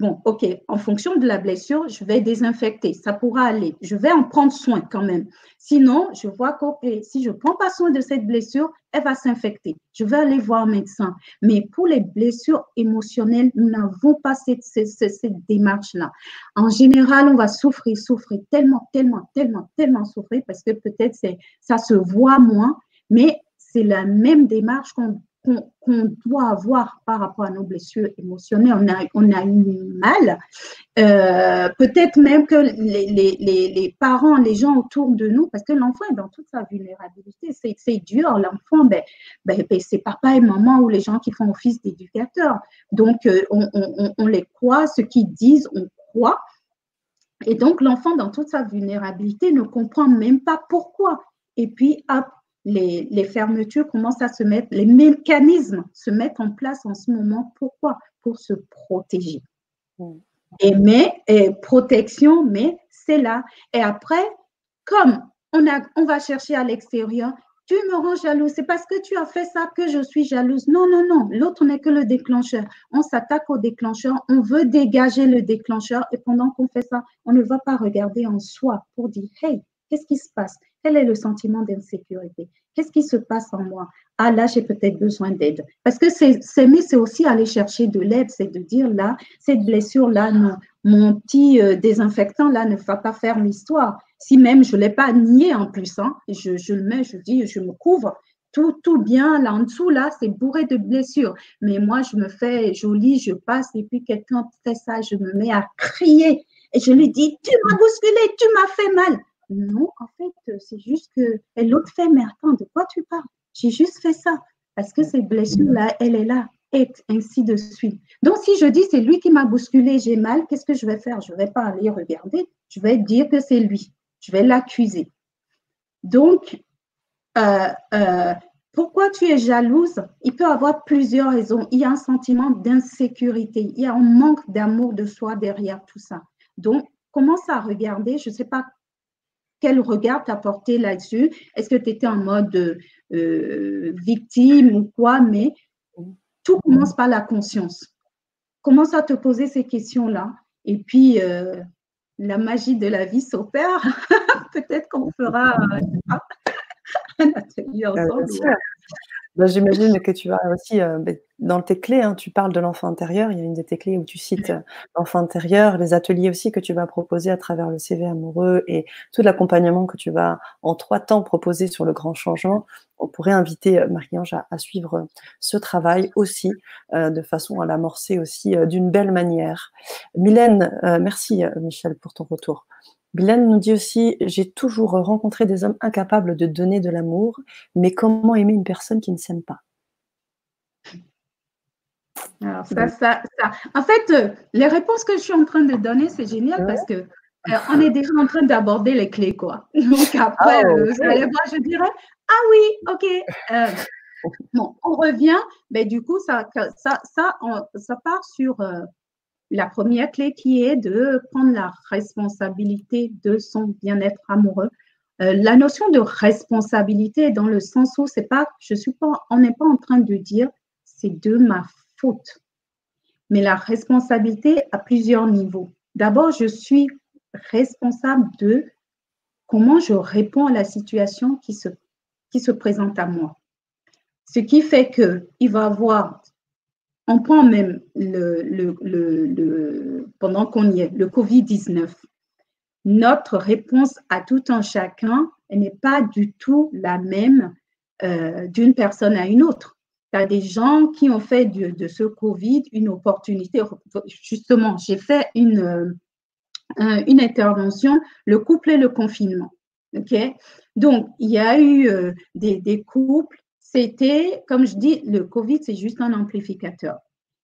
Bon, ok, en fonction de la blessure, je vais désinfecter, ça pourra aller. Je vais en prendre soin quand même. Sinon, je vois que si je ne prends pas soin de cette blessure, elle va s'infecter. Je vais aller voir un médecin. Mais pour les blessures émotionnelles, nous n'avons pas cette, cette, cette démarche-là. En général, on va souffrir, souffrir, tellement, tellement, tellement, tellement souffrir parce que peut-être ça se voit moins, mais c'est la même démarche qu'on qu'on doit avoir par rapport à nos blessures émotionnelles. On a, on eu mal. Euh, peut-être même que les, parents, les gens autour de nous, parce que l'enfant est dans toute sa vulnérabilité, c'est dur. L'enfant, ben, ben, ben c'est papa et maman ou les gens qui font office d'éducateur. Donc, euh, on, on, les croit, ce qu'ils disent, on croit. Et donc, l'enfant, dans toute sa vulnérabilité, ne comprend même pas pourquoi. Et puis, les, fermetures commencent à se mettre, les mécanismes se mettent en place en ce moment. Pourquoi? Pour se protéger. Mm. Et mais, protection, mais c'est là. Et après, comme on, a, on va chercher à l'extérieur, tu me rends jalouse, c'est parce que tu as fait ça que je suis jalouse. Non, non, non, l'autre n'est que le déclencheur. On s'attaque au déclencheur, on veut dégager le déclencheur et pendant qu'on fait ça, on ne va pas regarder en soi pour dire, hey, qu'est-ce qui se passe? Quel est le sentiment d'insécurité? Qu'est-ce qui se passe en moi? Ah là, j'ai peut-être besoin d'aide. Parce que s'aimer, c'est aussi aller chercher de l'aide, c'est de dire là, cette blessure-là, mon petit euh, désinfectant-là ne va pas faire l'histoire. Si même je ne l'ai pas nié en plus, hein, je, je, le mets, je dis, je me couvre. Tout, tout bien, là en dessous, là, c'est bourré de blessures. Mais moi, je me fais jolie, je passe, et puis quelqu'un fait ça, je me mets à crier. Et je lui dis, tu m'as bousculé, tu m'as fait mal. Non, en fait, c'est juste que l'autre fait, mais attends, de quoi tu parles? J'ai juste fait ça. Parce que cette blessure-là, elle est là, et ainsi de suite. Donc, si je dis c'est lui qui m'a bousculé, j'ai mal, qu'est-ce que je vais faire? Je ne vais pas aller regarder, je vais dire que c'est lui. Je vais l'accuser. Donc, euh, euh, pourquoi tu es jalouse? Il peut avoir plusieurs raisons. Il y a un sentiment d'insécurité, il y a un manque d'amour de soi derrière tout ça. Donc, commence à regarder, je ne sais pas quel regard t'as porté là-dessus? Est-ce que tu étais en mode euh, victime ou quoi? Mais tout commence par la conscience. Commence à te poser ces questions-là. Et puis, euh, la magie de la vie s'opère. Peut-être qu'on fera un atelier ensemble. Bah, j'imagine que tu vas aussi, euh, ben, dans tes clés, hein, tu parles de l'enfant intérieur. Il y a une de tes clés où tu cites euh, l'enfant intérieur, les ateliers aussi que tu vas proposer à travers le CV amoureux et tout l'accompagnement que tu vas en trois temps proposer sur le grand changement. On pourrait inviter euh, Marie-Ange à, suivre ce travail aussi, de façon à l'amorcer aussi d'une belle manière. Mylène, merci Michel pour ton retour. Glenn nous dit aussi J'ai toujours rencontré des hommes incapables de donner de l'amour, mais comment aimer une personne qui ne s'aime pas? Alors, ça, ça, ça. En fait, euh, les réponses que je suis en train de donner, c'est génial parce que euh, on est déjà en train d'aborder les clés, quoi. Donc après, ah, euh, je dirais Ah oui, ok. bon, on revient, mais du coup, ça, ça, ça, ça part sur la première clé qui est de prendre la responsabilité de son bien-être amoureux. Euh, la notion de responsabilité dans le sens où c'est pas, je suis pas, on n'est pas en train de dire c'est de ma faute, mais la responsabilité à plusieurs niveaux. D'abord, je suis responsable de comment je réponds à la situation qui se, qui se présente à moi. Ce qui fait que il va avoir on prend même le, pendant qu'on y est, le Covid-19. Notre réponse à tout un chacun n'est pas du tout la même euh, d'une personne à une autre. Il y a des gens qui ont fait de, ce Covid une opportunité. Justement, j'ai fait une, euh, intervention, le couple et le confinement. Donc, il y a eu euh, des couples c'était, comme je dis, le Covid, c'est juste un amplificateur.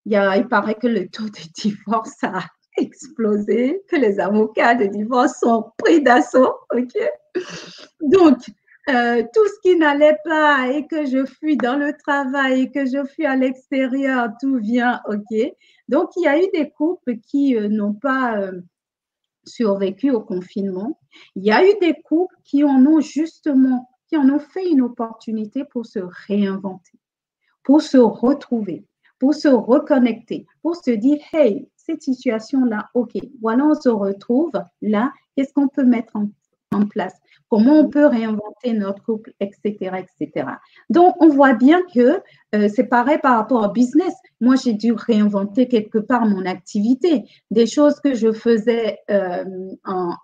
Il, y a, il paraît que le taux de divorce a explosé, que les avocats de divorce sont pris d'assaut. OK? Donc, euh, tout ce qui n'allait pas et que je fuis dans le travail et que je fuis à l'extérieur, tout vient, OK? Donc, il y a eu des couples qui euh, n'ont pas euh, survécu au confinement. Il y a eu des couples qui en ont justement qui en ont fait une opportunité pour se réinventer, pour se retrouver, pour se reconnecter, pour se dire, hey, cette situation-là, OK, voilà, on se retrouve là, qu'est-ce qu'on peut mettre en, place? Comment on peut réinventer notre couple, etc., etc. Donc, on voit bien que euh, c'est pareil par rapport au business. Moi, j'ai dû réinventer quelque part mon activité. Des choses que je faisais euh, en,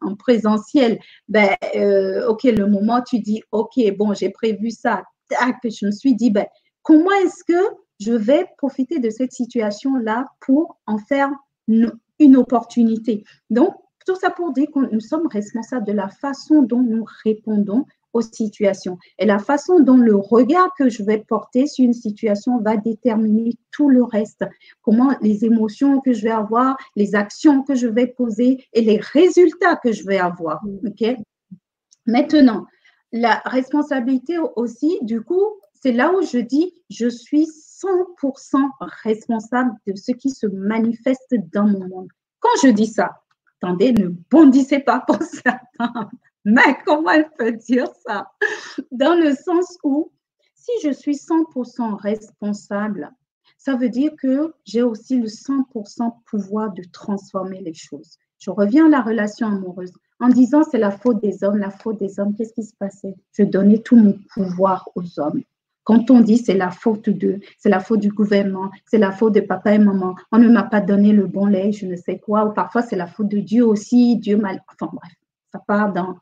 en, présentiel, ben, euh, OK, le moment tu dis, OK, bon, j'ai prévu ça, tac, je me suis dit, ben, comment est-ce que je vais profiter de cette situation-là pour en faire une opportunité? Donc, tout ça pour dire que nous sommes responsables de la façon dont nous répondons aux situations. Et la façon dont le regard que je vais porter sur une situation va déterminer tout le reste. Comment les émotions que je vais avoir, les actions que je vais poser et les résultats que je vais avoir. OK? Maintenant, la responsabilité aussi, du coup, c'est là où je dis, je suis 100% responsable de ce qui se manifeste dans mon monde. Quand je dis ça, attendez, ne bondissez pas pour certains, mais comment elle peut dire ça? Dans le sens où, si je suis 100% responsable, ça veut dire que j'ai aussi le 100% pouvoir de transformer les choses. Je reviens à la relation amoureuse. En disant c'est la faute des hommes, la faute des hommes, qu'est-ce qui se passait? Je donnais tout mon pouvoir aux hommes. Quand on dit c'est la faute de, c'est la faute du gouvernement, c'est la faute de papa et maman, on ne m'a pas donné le bon lait, je ne sais quoi, ou parfois c'est la faute de Dieu aussi, Dieu mal. Enfin bref, ça part dans.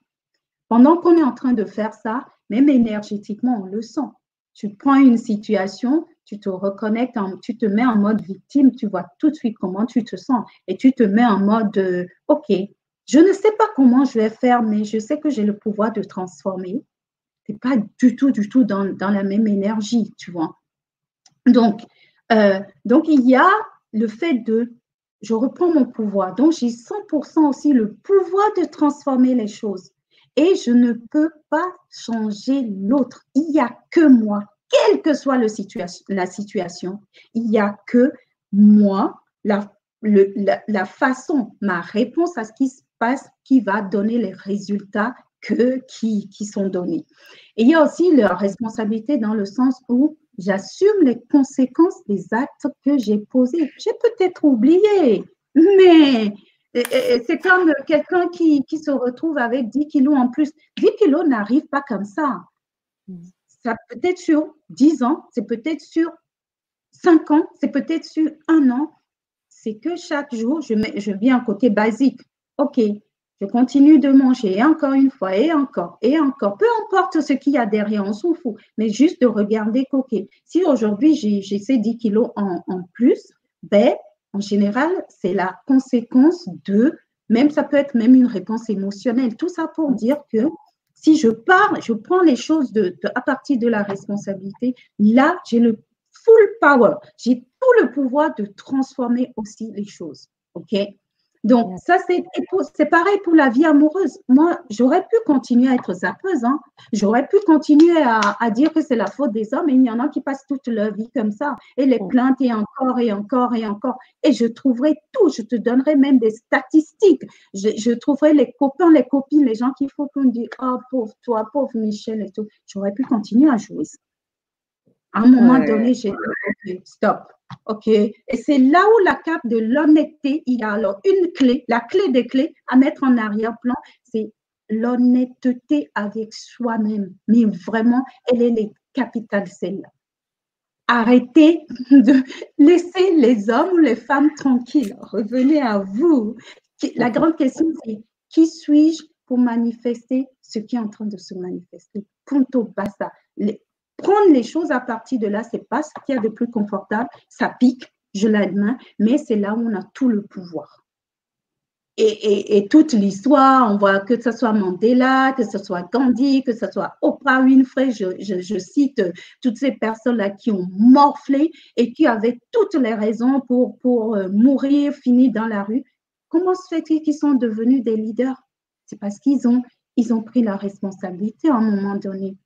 Pendant qu'on est en train de faire ça, même énergétiquement, on le sent. Tu prends une situation, tu te reconnectes, tu te mets en mode victime, tu vois tout de suite comment tu te sens et tu te mets en mode euh, OK, je ne sais pas comment je vais faire, mais je sais que j'ai le pouvoir de transformer n'es pas du tout, du tout dans, la même énergie, tu vois. Donc, euh, donc, il y a le fait de, je reprends mon pouvoir. Donc, j'ai 100% aussi le pouvoir de transformer les choses. Et je ne peux pas changer l'autre. Il n'y a que moi, quelle que soit le la situation, il n'y a que moi, la, la façon, ma réponse à ce qui se passe qui va donner les résultats que, qui, qui sont donnés. Et il y a aussi la responsabilité dans le sens où j'assume les conséquences des actes que j'ai posés. J'ai peut-être oublié, mais c'est comme quelqu'un qui, qui, se retrouve avec 10 kilos en plus. 10 kilos n'arrive pas comme ça. ça peut être sur 10 ans, c'est peut-être sur 5 ans, c'est peut-être sur un an. C'est que chaque jour, je, mets, je viens côté basique. OK, je continue de manger, et encore une fois, et encore, et encore. Peu importe ce qu'il y a derrière, on s'en fout. Mais juste de regarder OK. Si aujourd'hui, j'ai ces 10 kilos en, plus, ben, en général, c'est la conséquence de, même ça peut être même une réponse émotionnelle. Tout ça pour dire que si je parle, je prends les choses à partir de la responsabilité, là, j'ai le full power, j'ai tout le pouvoir de transformer aussi les choses. OK? Donc, ça, c'est pareil pour la vie amoureuse. Moi, j'aurais pu continuer à être zappeuse. Hein. J'aurais pu continuer à, dire que c'est la faute des hommes. Et il y en a qui passent toute leur vie comme ça. Et les plaintes, et encore, et encore, et encore. Et je trouverai tout. Je te donnerai même des statistiques. Je, trouverai les copains, les copines, les gens qu'il faut qu'on dise Oh, pauvre toi, pauvre Michel et tout. J'aurais pu continuer à jouer ça. À un moment donné, j'ai dit stop. OK. Et c'est là où la carte de l'honnêteté, il y a alors une clé, la clé des clés à mettre en arrière-plan, c'est l'honnêteté avec soi-même. Mais vraiment, elle est les capitales celle-là. Arrêtez de laisser les hommes ou les femmes tranquilles. Revenez à vous. La grande question, c'est qui suis-je pour manifester ce qui est en train de se manifester? Punto basta prendre les choses à partir de là, c'est pas ce qu'il y a de plus confortable. Ça pique, je l'admets, mais c'est là où on a tout le pouvoir. Et, toute l'histoire, on voit que ce soit Mandela, que ce soit Gandhi, que ce soit Oprah Winfrey, je, cite toutes ces personnes-là qui ont morflé et qui avaient toutes les raisons pour, euh, mourir, finir dans la rue. Comment se fait-il qu'ils sont devenus des leaders? C'est parce qu'ils ont, ont pris la responsabilité à un moment donné.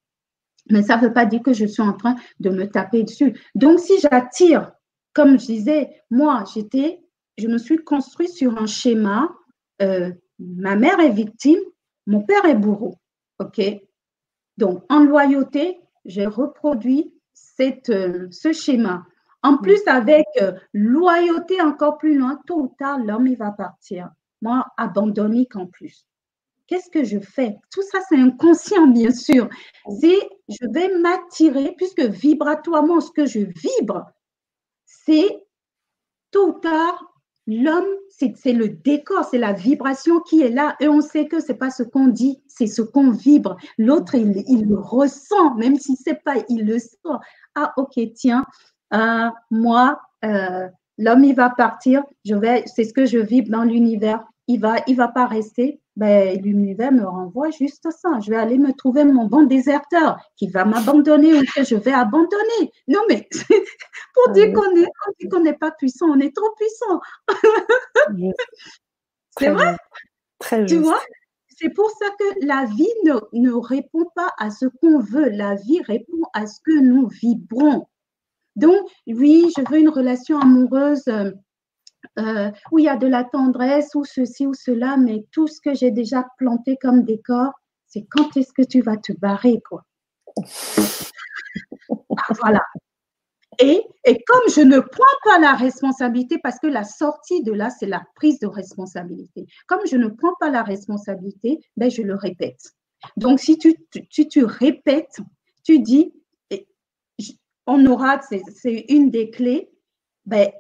Mais ça ne veut pas dire que je suis en train de me taper dessus. Donc, si j'attire, comme je disais, moi, j'étais, je me suis construit sur un schéma. Euh, ma mère est victime, mon père est bourreau. OK? Donc, en loyauté, j'ai reproduit cette, euh, ce schéma. En mm. plus, avec euh, loyauté encore plus loin, tôt ou tard, l'homme, il va partir. Moi, abandonné qu'en plus. Qu'est-ce que je fais? Tout ça, c'est inconscient, bien sûr. C'est, je vais m'attirer, puisque vibratoirement, ce que je vibre, c'est tôt ou tard, l'homme, c'est le décor, c'est la vibration qui est là. Et on sait que ce n'est pas ce qu'on dit, c'est ce qu'on vibre. L'autre, il, le ressent, même si ce n'est pas, il le sent. Ah, ok, tiens, euh, moi, euh, l'homme, il va partir, je vais, c'est ce que je vibre dans l'univers. Il va, il va pas rester ben, l'univers me renvoie juste ça. Je vais aller me trouver mon bon déserteur qui va m'abandonner ou que je vais abandonner. Non, mais pour ah dire qu'on n'est pas puissant, on est trop puissant. C'est vrai? Très tu vois? C'est pour ça que la vie ne, ne répond pas à ce qu'on veut. La vie répond à ce que nous vibrons. Donc, oui, je veux une relation amoureuse euh, où il y a de la tendresse, ou ceci ou cela, mais tout ce que j'ai déjà planté comme décor, c'est quand est-ce que tu vas te barrer, quoi. Ah, voilà. Et, et, comme je ne prends pas la responsabilité, parce que la sortie de là, c'est la prise de responsabilité. Comme je ne prends pas la responsabilité, ben, je le répète. Donc, si tu, tu, tu répètes, tu dis, on aura, c'est une des clés, ben,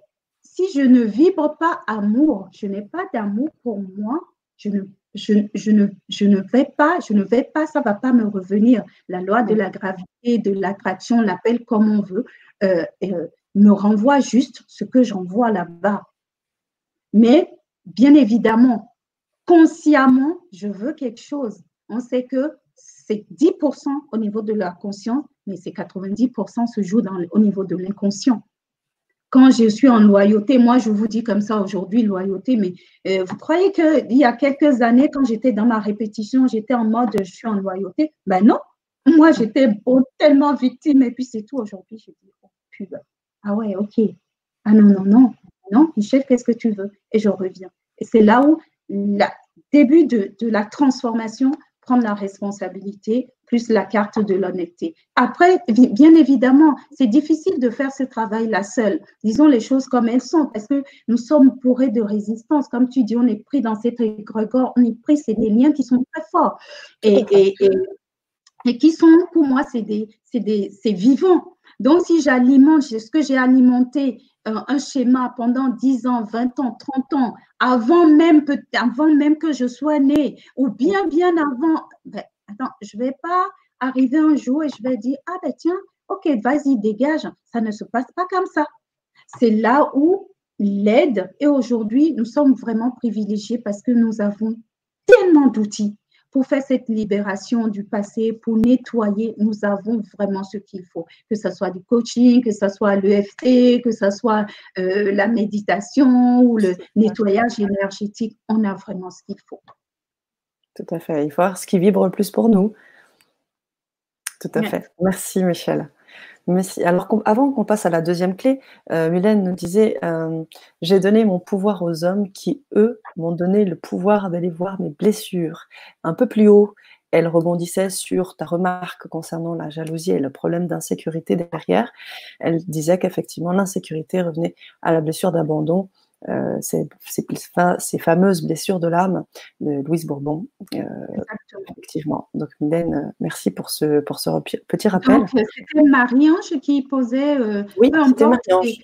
si je ne vibre pas amour, je n'ai pas d'amour pour moi, je ne, je, ne, je ne vais pas, je ne vais pas, ça ne va pas me revenir. La loi de la gravité, de l'attraction, l'appelle comme on veut, euh, euh, me renvoie juste ce que j'envoie là-bas. Mais bien évidemment, consciemment, je veux quelque chose. On sait que c'est 10% au niveau de la conscience, mais c'est 90% se joue dans, au niveau de l'inconscient quand je suis en loyauté, moi je vous dis comme ça aujourd'hui, loyauté, mais euh, vous croyez qu'il y a quelques années, quand j'étais dans ma répétition, j'étais en mode je suis en loyauté? Ben non, moi j'étais tellement victime et puis c'est tout. Aujourd'hui, je dis oh, pub. Ah ouais, ok. Ah non, non, non, non, Michel, qu'est-ce que tu veux? Et je reviens. Et c'est là où le début de, de la transformation, prendre la responsabilité, plus la carte de l'honnêteté. Après, bien évidemment, c'est difficile de faire ce travail-là seul. Disons les choses comme elles sont, parce que nous sommes pourrés de résistance. Comme tu dis, on est pris dans cet égrégore, on est pris, c'est des liens qui sont très forts. Et, et, et qui sont, pour moi, c'est des, des, vivant. Donc, si j'alimente ce que j'ai alimenté euh, un schéma pendant 10 ans, 20 ans, 30 ans, avant même, avant même que je sois née, ou bien, bien avant, ben, attends, je ne vais pas arriver un jour et je vais dire, ah ben tiens, ok, vas-y, dégage. Ça ne se passe pas comme ça. C'est là où l'aide, et aujourd'hui, nous sommes vraiment privilégiés parce que nous avons tellement d'outils pour faire cette libération du passé, pour nettoyer, nous avons vraiment ce qu'il faut, que ce soit du coaching, que ce soit l'EFT, que ce soit euh, la méditation ou le nettoyage énergétique, on a vraiment ce qu'il faut. Tout à fait. Il faut voir ce qui vibre le plus pour nous. Tout à fait. Merci, Michel. Alors, avant qu'on passe à la deuxième clé, euh, Mylène nous disait euh, J'ai donné mon pouvoir aux hommes qui, eux, m'ont donné le pouvoir d'aller voir mes blessures. Un peu plus haut, elle rebondissait sur ta remarque concernant la jalousie et le problème d'insécurité derrière. Elle disait qu'effectivement, l'insécurité revenait à la blessure d'abandon euh, ces, fameuses blessures de l'âme de Louise Bourbon. Euh, effectivement. Donc, Mylène, euh, merci pour ce, pour ce petit rappel. C'était Marie-Ange qui posait. oui, c'était Marie-Ange.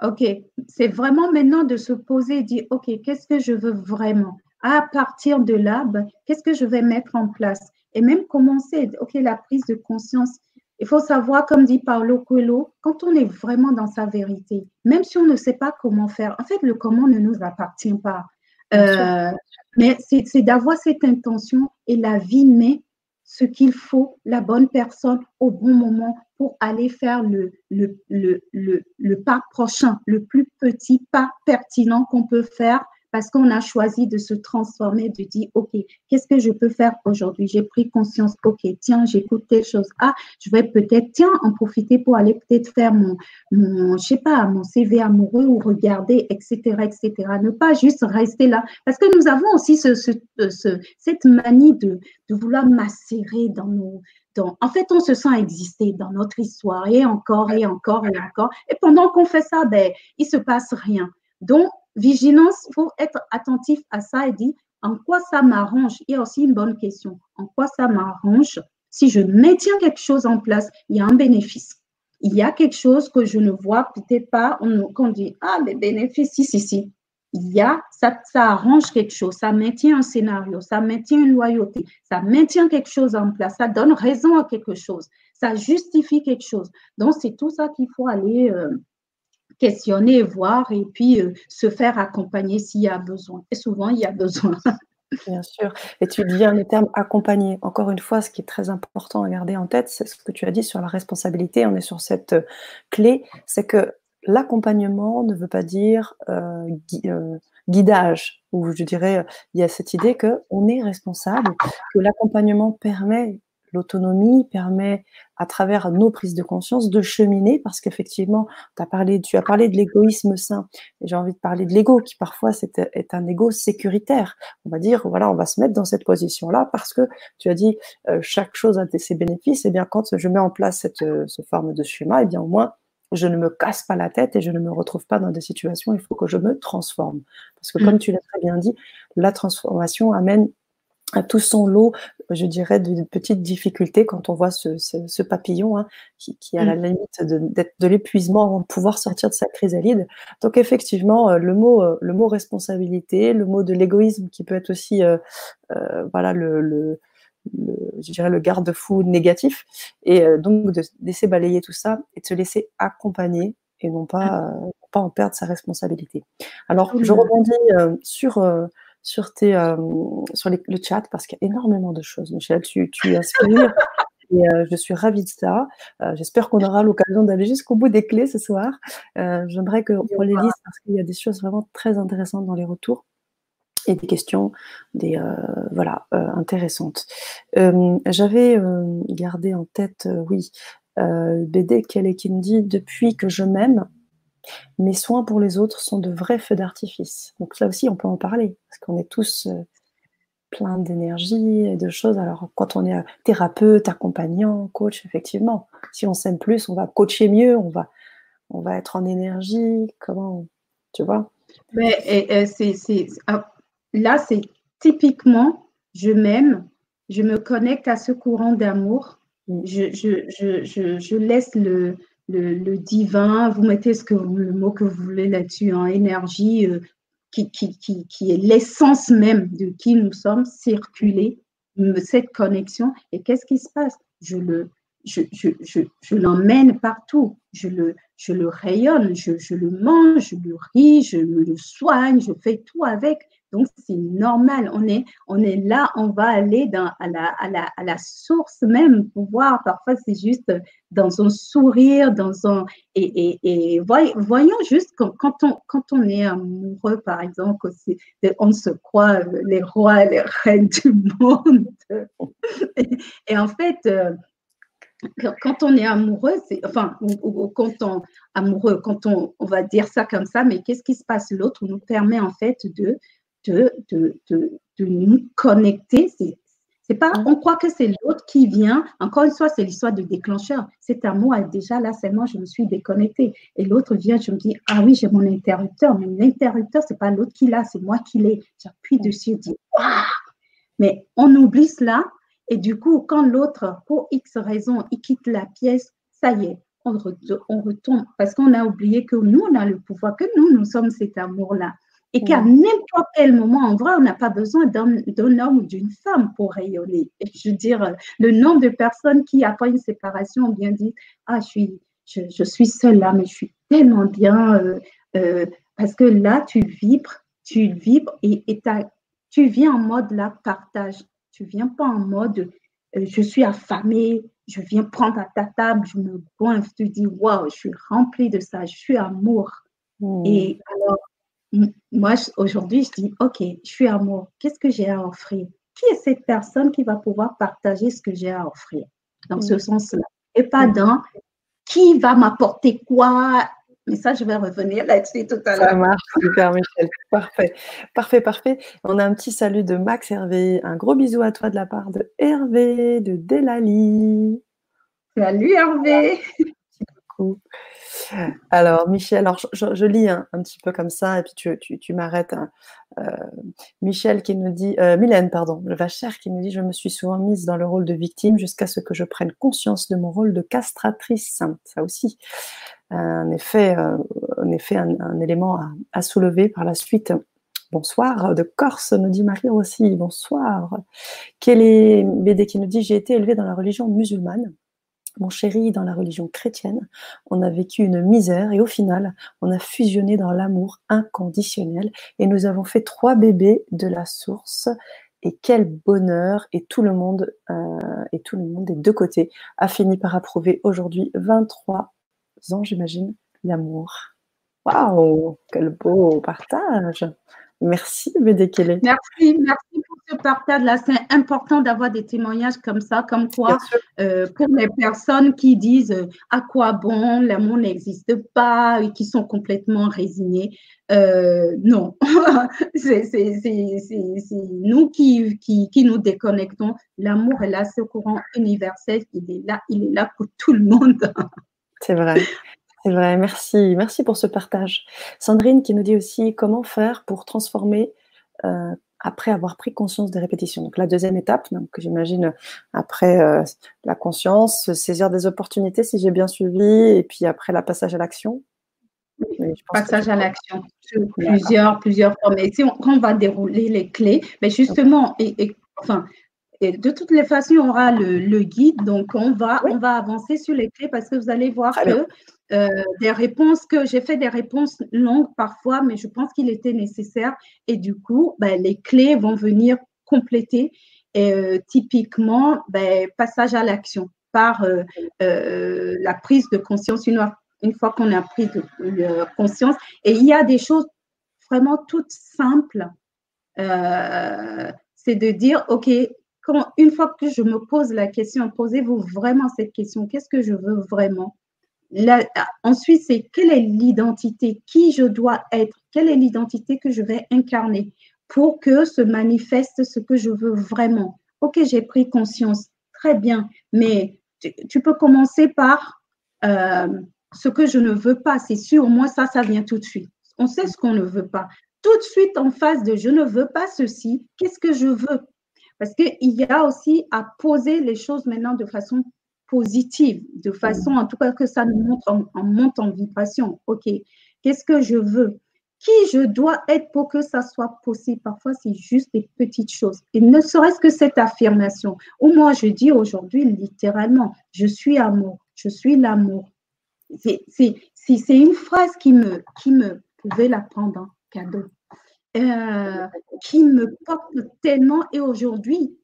Ok, c'est vraiment maintenant de se poser et dire, ok, qu'est-ce que je veux vraiment? À partir de là, ben, qu'est-ce que je vais mettre en place? Et même commencer, ok, la prise de conscience, il faut savoir, comme dit Paolo Coelho, quand on est vraiment dans sa vérité, même si on ne sait pas comment faire, en fait, le comment ne nous appartient pas. Euh, mais c'est d'avoir cette intention et la vie met ce qu'il faut, la bonne personne au bon moment pour aller faire le, le, le, le pas prochain, le plus petit pas pertinent qu'on peut faire parce qu'on a choisi de se transformer, de dire, OK, qu'est-ce que je peux faire aujourd'hui? J'ai pris conscience, OK, tiens, j'écoute telle chose. Ah, je vais peut-être, tiens, en profiter pour aller peut-être faire mon, mon, je sais pas, mon CV amoureux ou regarder, etc., etc. Ne pas juste rester là. Parce que nous avons aussi ce, ce, ce, cette manie de, de vouloir macérer dans nos, en fait, on se sent exister dans notre histoire et encore et encore et encore. Et pendant qu'on fait ça, ben, il se passe rien. Donc, vigilance, il faut être attentif à ça et dire en quoi ça m'arrange? Il y a aussi une bonne question. En quoi ça m'arrange? Si je maintiens quelque chose en place, il y a un bénéfice. Il y a quelque chose que je ne vois peut-être pas, qu'on dit, ah, les bénéfices, si, si, si. Il y a, ça, ça arrange quelque chose, ça maintient un scénario, ça maintient une loyauté, ça maintient quelque chose en place, ça donne raison à quelque chose, ça justifie quelque chose. Donc, c'est tout ça qu'il faut aller euh, questionner, voir et puis euh, se faire accompagner s'il y a besoin. Et souvent, il y a besoin. Bien sûr. Et tu dis le terme accompagner. Encore une fois, ce qui est très important à garder en tête, c'est ce que tu as dit sur la responsabilité. On est sur cette euh, clé, c'est que l'accompagnement ne veut pas dire euh, guidage, ou je dirais, il y a cette idée qu'on est responsable, que l'accompagnement permet l'autonomie permet, à travers nos prises de conscience, de cheminer, parce qu'effectivement, as parlé, tu as parlé de l'égoïsme sain, et j'ai envie de parler de l'ego, qui parfois est, est, un ego sécuritaire. On va dire, voilà, on va se mettre dans cette position-là, parce que tu as dit, euh, chaque chose a ses bénéfices, et bien quand je mets en place cette, euh, forme de schéma, et bien au moins, je ne me casse pas la tête et je ne me retrouve pas dans des situations, il faut que je me transforme. Parce que mmh. comme tu l'as très bien dit, la transformation amène à tout son lot, je dirais, de petites difficultés quand on voit ce, papillon hein, qui, qui, a la mmh. limite de, de l'épuisement avant de pouvoir sortir de sa chrysalide. Donc effectivement, euh, le mot, euh, le mot responsabilité, le mot de l'égoïsme qui peut être aussi, euh, voilà, le, le, je dirais le garde-fou négatif, et donc de laisser balayer tout ça et de se laisser accompagner et non pas, mmh. pas en perdre sa responsabilité. Alors, je rebondis sur sur, tes, euh, sur le chat parce qu'il y a énormément de choses. Michel, tu, tu inspires. Et euh, je suis ravie de ça. Euh, j'espère qu'on aura l'occasion d'aller jusqu'au bout des clés ce soir. J'aimerais qu'on les lise parce qu'il y a des choses vraiment très intéressantes dans les retours et des questions des, voilà, intéressantes. J'avais gardé en tête, oui, BD qui me dit Depuis que je m'aime, mes soins pour les autres sont de vrais feux d'artifice. Donc là aussi, on peut en parler, parce qu'on est tous euh, plein d'énergie et de choses. Alors, quand on est euh, thérapeute, accompagnant, coach, effectivement, si on s'aime plus, on va coacher mieux, on va, on va être en énergie. Comment, tu vois Mais, c'est, ah, Là, c'est typiquement, je m'aime je me connecte à ce courant d'amour. Mm. Je, je, je, je, laisse le, le, divin, vous mettez ce que le mot que vous voulez là-dessus, en énergie euh, qui, qui, qui, qui, est l'essence même de qui nous sommes, circuler cette connexion. Et qu'est-ce qui se passe? Je le, je, je, je, je l'emmène partout, je le, je le rayonne, je, le mange, je le ris, je le soigne, je fais tout avec. Donc, c'est normal. On est, on est là, on va aller à, la, à, la, à la source même pour voir. Parfois, c'est juste dans un sourire, dans un. Et, et, et voyons juste quand, quand, on, quand on est amoureux, par exemple, on se croit les rois, les reines du monde. Et, en fait, euh, quand on est amoureux, enfin, ou, quand on amoureux, quand on, on, va dire ça comme ça, mais qu'est-ce qui se passe? L'autre nous permet en fait de, de, nous connecter. C'est, c'est pas, on croit que c'est l'autre qui vient. Encore une fois, c'est l'histoire du déclencheur. Cet amour est déjà là, seulement je me suis déconnectée. Et l'autre vient, je me dis, ah oui, j'ai mon interrupteur, mais l'interrupteur, c'est pas l'autre qui l'a, c'est moi qui l'ai. J'appuie dessus, je dis, waouh! Mais on oublie cela et du coup, quand l'autre, pour X raison, il quitte la pièce, ça y est, on, retourne parce qu'on a oublié que nous, on a le pouvoir, que nous, nous sommes cet amour-là. Et qu'à n'importe quel moment, en vrai, on n'a pas besoin d'un homme ou d'une femme pour rayonner. je veux dire, le nombre de personnes qui, après une séparation, ont bien dit Ah, je suis, je, suis seule là, mais je suis tellement bien. Euh, euh, parce que là, tu vibres, tu vibres et, et tu viens en mode là, partage. Tu viens pas en mode euh, je suis affamée, je viens prendre à ta table, je me goinfre, tu dis waouh, je suis remplie de ça, je suis amour. Hmm. Et alors, moi aujourd'hui, je dis ok, je suis amour, qu'est-ce que j'ai à offrir? Qui est cette personne qui va pouvoir partager ce que j'ai à offrir dans ce sens-là? Et pas dans qui va m'apporter quoi? Mais ça, je vais revenir là-dessus tout à l'heure. Ça marche, super, Michel. Parfait. Parfait, parfait. On a un petit salut de Max Hervé. Un gros bisou à toi de la part de Hervé, de Delali. Salut Hervé. Alors, Michel, alors je, lis un, petit peu comme ça, et puis tu, m'arrêtes. Hein. Euh, Michel qui nous dit, euh, Mylène, pardon, le vachère qui nous dit Je me suis souvent mise dans le rôle de victime jusqu'à ce que je prenne conscience de mon rôle de castratrice. Ça aussi, un effet, euh, effet un, élément à, soulever par la suite. Bonsoir de Corse, nous dit Marie aussi. Bonsoir. Quel est qui nous dit J'ai été élevée dans la religion musulmane. Mon chéri, dans la religion chrétienne, on a vécu une misère et au final, on a fusionné dans l'amour inconditionnel et nous avons fait trois bébés de la source. Et quel bonheur Et tout le monde, euh, et tout le monde des deux côtés a fini par approuver aujourd'hui 23 ans, j'imagine, l'amour. Waouh, quel beau partage. Merci, Bédékélé. Merci, merci pour ce partage-là. C'est important d'avoir des témoignages comme ça, comme quoi, euh, pour les personnes qui disent euh, à quoi bon, l'amour n'existe pas et qui sont complètement résignées. Euh, non, c'est nous qui, qui, qui, nous déconnectons. L'amour est là, ce courant universel, il est là, il est là pour tout le monde. C'est vrai. C'est vrai, merci. Merci pour ce partage. Sandrine qui nous dit aussi comment faire pour transformer euh, après avoir pris conscience des répétitions. Donc la deuxième étape, donc j'imagine après euh, la conscience, saisir des opportunités si j'ai bien suivi, et puis après la passage à l'action. Passage à l'action, plusieurs, plusieurs formes. Et si on, quand on va dérouler les clés, mais justement, et, enfin, de toutes les façons, on aura le, guide, donc on va, on va avancer sur les clés parce que vous allez voir que euh, des réponses que j'ai fait des réponses longues parfois, mais je pense qu'il était nécessaire et du coup, ben, les clés vont venir compléter. Et euh, typiquement, ben, passage à l'action par euh, la prise de conscience une, une fois qu'on a pris de, conscience. Et il y a des choses vraiment toutes simples. c'est de dire, OK, une fois que je me pose la question, posez-vous vraiment cette question, qu'est-ce que je veux vraiment? Ensuite, c'est quelle est l'identité, qui je dois être, quelle est l'identité que je vais incarner pour que se manifeste ce que je veux vraiment? Ok, j'ai pris conscience, très bien, mais tu, peux commencer par euh, ce que je ne veux pas. C'est sûr, moi, ça, ça vient tout de suite. On sait ce qu'on ne veut pas. Tout de suite en face de je ne veux pas ceci, qu'est-ce que je veux? Parce qu'il y a aussi à poser les choses maintenant de façon positive, de façon en tout cas que ça nous montre en, monte en vibration. OK, qu'est-ce que je veux? Qui je dois être pour que ça soit possible? Parfois, c'est juste des petites choses. Et ne serait-ce que cette affirmation, ou moi je dis aujourd'hui littéralement, je suis amour, je suis l'amour. C'est une phrase qui me, qui me pouvait la prendre en cadeau, euh, qui me porte tellement. Et aujourd'hui,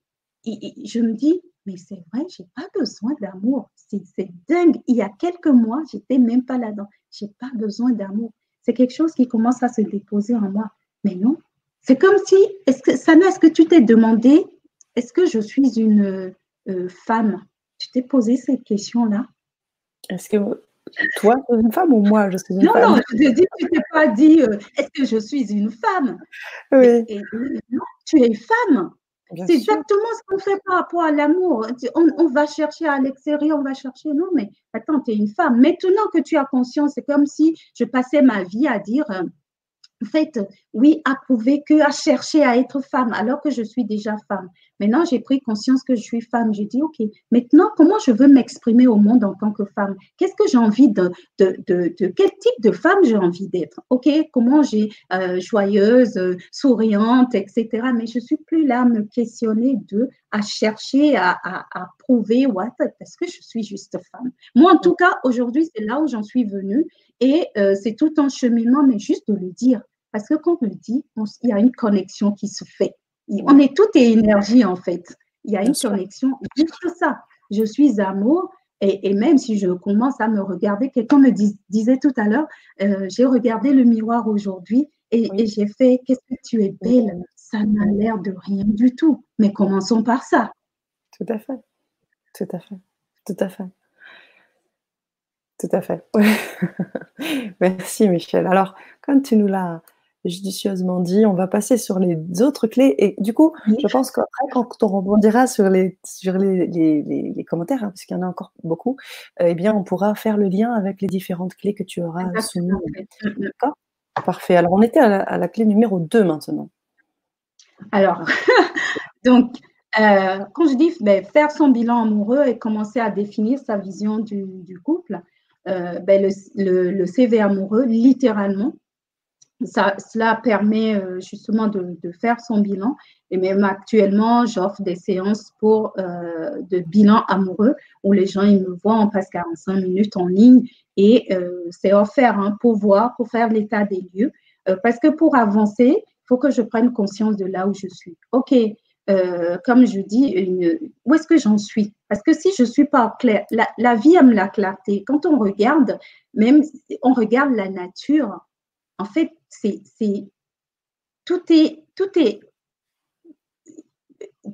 je me dis, mais c'est vrai, j'ai pas besoin d'amour. C'est dingue. Il y a quelques mois, j'étais même pas là-dedans. J'ai pas besoin d'amour. C'est quelque chose qui commence à se déposer en moi. Mais non, c'est comme si, est-ce que Sana, est-ce que tu t'es demandé, est-ce que je suis une euh, femme? Tu t'es posé cette question-là? Est-ce que toi, tu es une femme ou moi, je suis une femme? Non, non, je te dis, tu t'es pas dit, euh, est-ce que je suis une femme? Oui. non, tu es femme. C'est exactement ce qu'on fait par rapport à l'amour. On, va chercher à l'extérieur, on va chercher, non, mais attends, tu es une femme. Maintenant que tu as conscience, c'est comme si je passais ma vie à dire, euh, en fait, oui, à prouver que à chercher à être femme alors que je suis déjà femme. Maintenant, j'ai pris conscience que je suis femme. J'ai dit, OK, maintenant, comment je veux m'exprimer au monde en tant que femme? Qu'est-ce que j'ai envie de, de, de, Quel type de femme j'ai envie d'être? OK, comment j'ai euh, joyeuse, souriante, etc. Mais je suis plus là à me questionner de, à chercher, à, à, prouver, what, parce que je suis juste femme. Moi, en tout cas, aujourd'hui, c'est là où j'en suis venue et euh, c'est tout un cheminement, mais juste de le dire. Parce que quand on le dit, il y a une connexion qui se fait. On est tout est énergie en fait. Il y a une connexion, juste ça. Je suis amour. Et, même si je commence à me regarder, quelqu'un me disait tout à l'heure, euh, j'ai regardé le miroir aujourd'hui et, j'ai fait, qu'est-ce que tu es belle Ça n'a l'air de rien du tout. Mais commençons par ça. Tout à fait. Tout à fait. Tout à fait. Tout à fait. Merci Michel. Alors, comme tu nous l'as judicieusement dit. On va passer sur les autres clés. Et du coup, je pense qu'après, quand on rebondira sur les, sur les, les, commentaires, hein, parce qu'il y en a encore beaucoup, euh, eh bien, on pourra faire le lien avec les différentes clés que tu auras soumises. Mm, mm. D'accord? Parfait. Alors, on était à la, clé numéro 2 maintenant. Alors, donc, euh, quand je dis ben, faire son bilan amoureux et commencer à définir sa vision du, du couple, euh, ben, le, le, le CV amoureux, littéralement, cela permet euh, justement de, faire son bilan. Et même actuellement, j'offre des séances pour euh, de bilan amoureux où les gens ils me voient, on passe 45 minutes en ligne et euh, c'est offert hein, pour voir, pour faire l'état des lieux. parce que pour avancer, il faut que je prenne conscience de là où je suis. OK, comme je dis, où est-ce que j'en suis? Parce que si je ne suis pas claire, la, la vie aime la clarté. Quand on regarde, même on regarde la nature, en fait, c'est, tout est, tout est,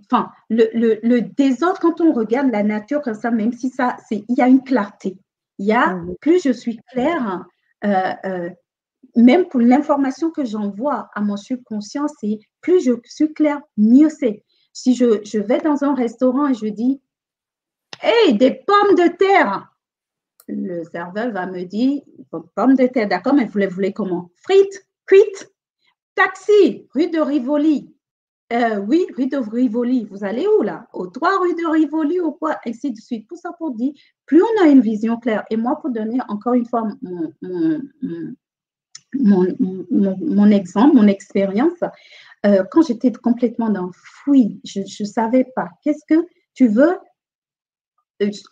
enfin, le, désordre, quand on regarde la nature comme ça, même si ça, c'est, il y a une clarté. Il y a, mmh. plus je suis claire, euh, euh, même pour l'information que j'envoie à mon subconscient, c'est plus je suis claire, mieux c'est. Si je, je, vais dans un restaurant et je dis, hey, des pommes de terre, le serveur va me dire, pommes de terre, d'accord, mais vous les voulez comment? Frites, cuites, taxi, rue de Rivoli. Euh, oui, rue de Rivoli. Vous allez où là? Au 3 rue de Rivoli ou quoi? Ainsi de suite. Tout ça pour dire, plus on a une vision claire. Et moi, pour donner encore une fois mon, mon, exemple, mon expérience, euh, quand j'étais complètement dans fouille, je ne savais pas. Qu'est-ce que tu veux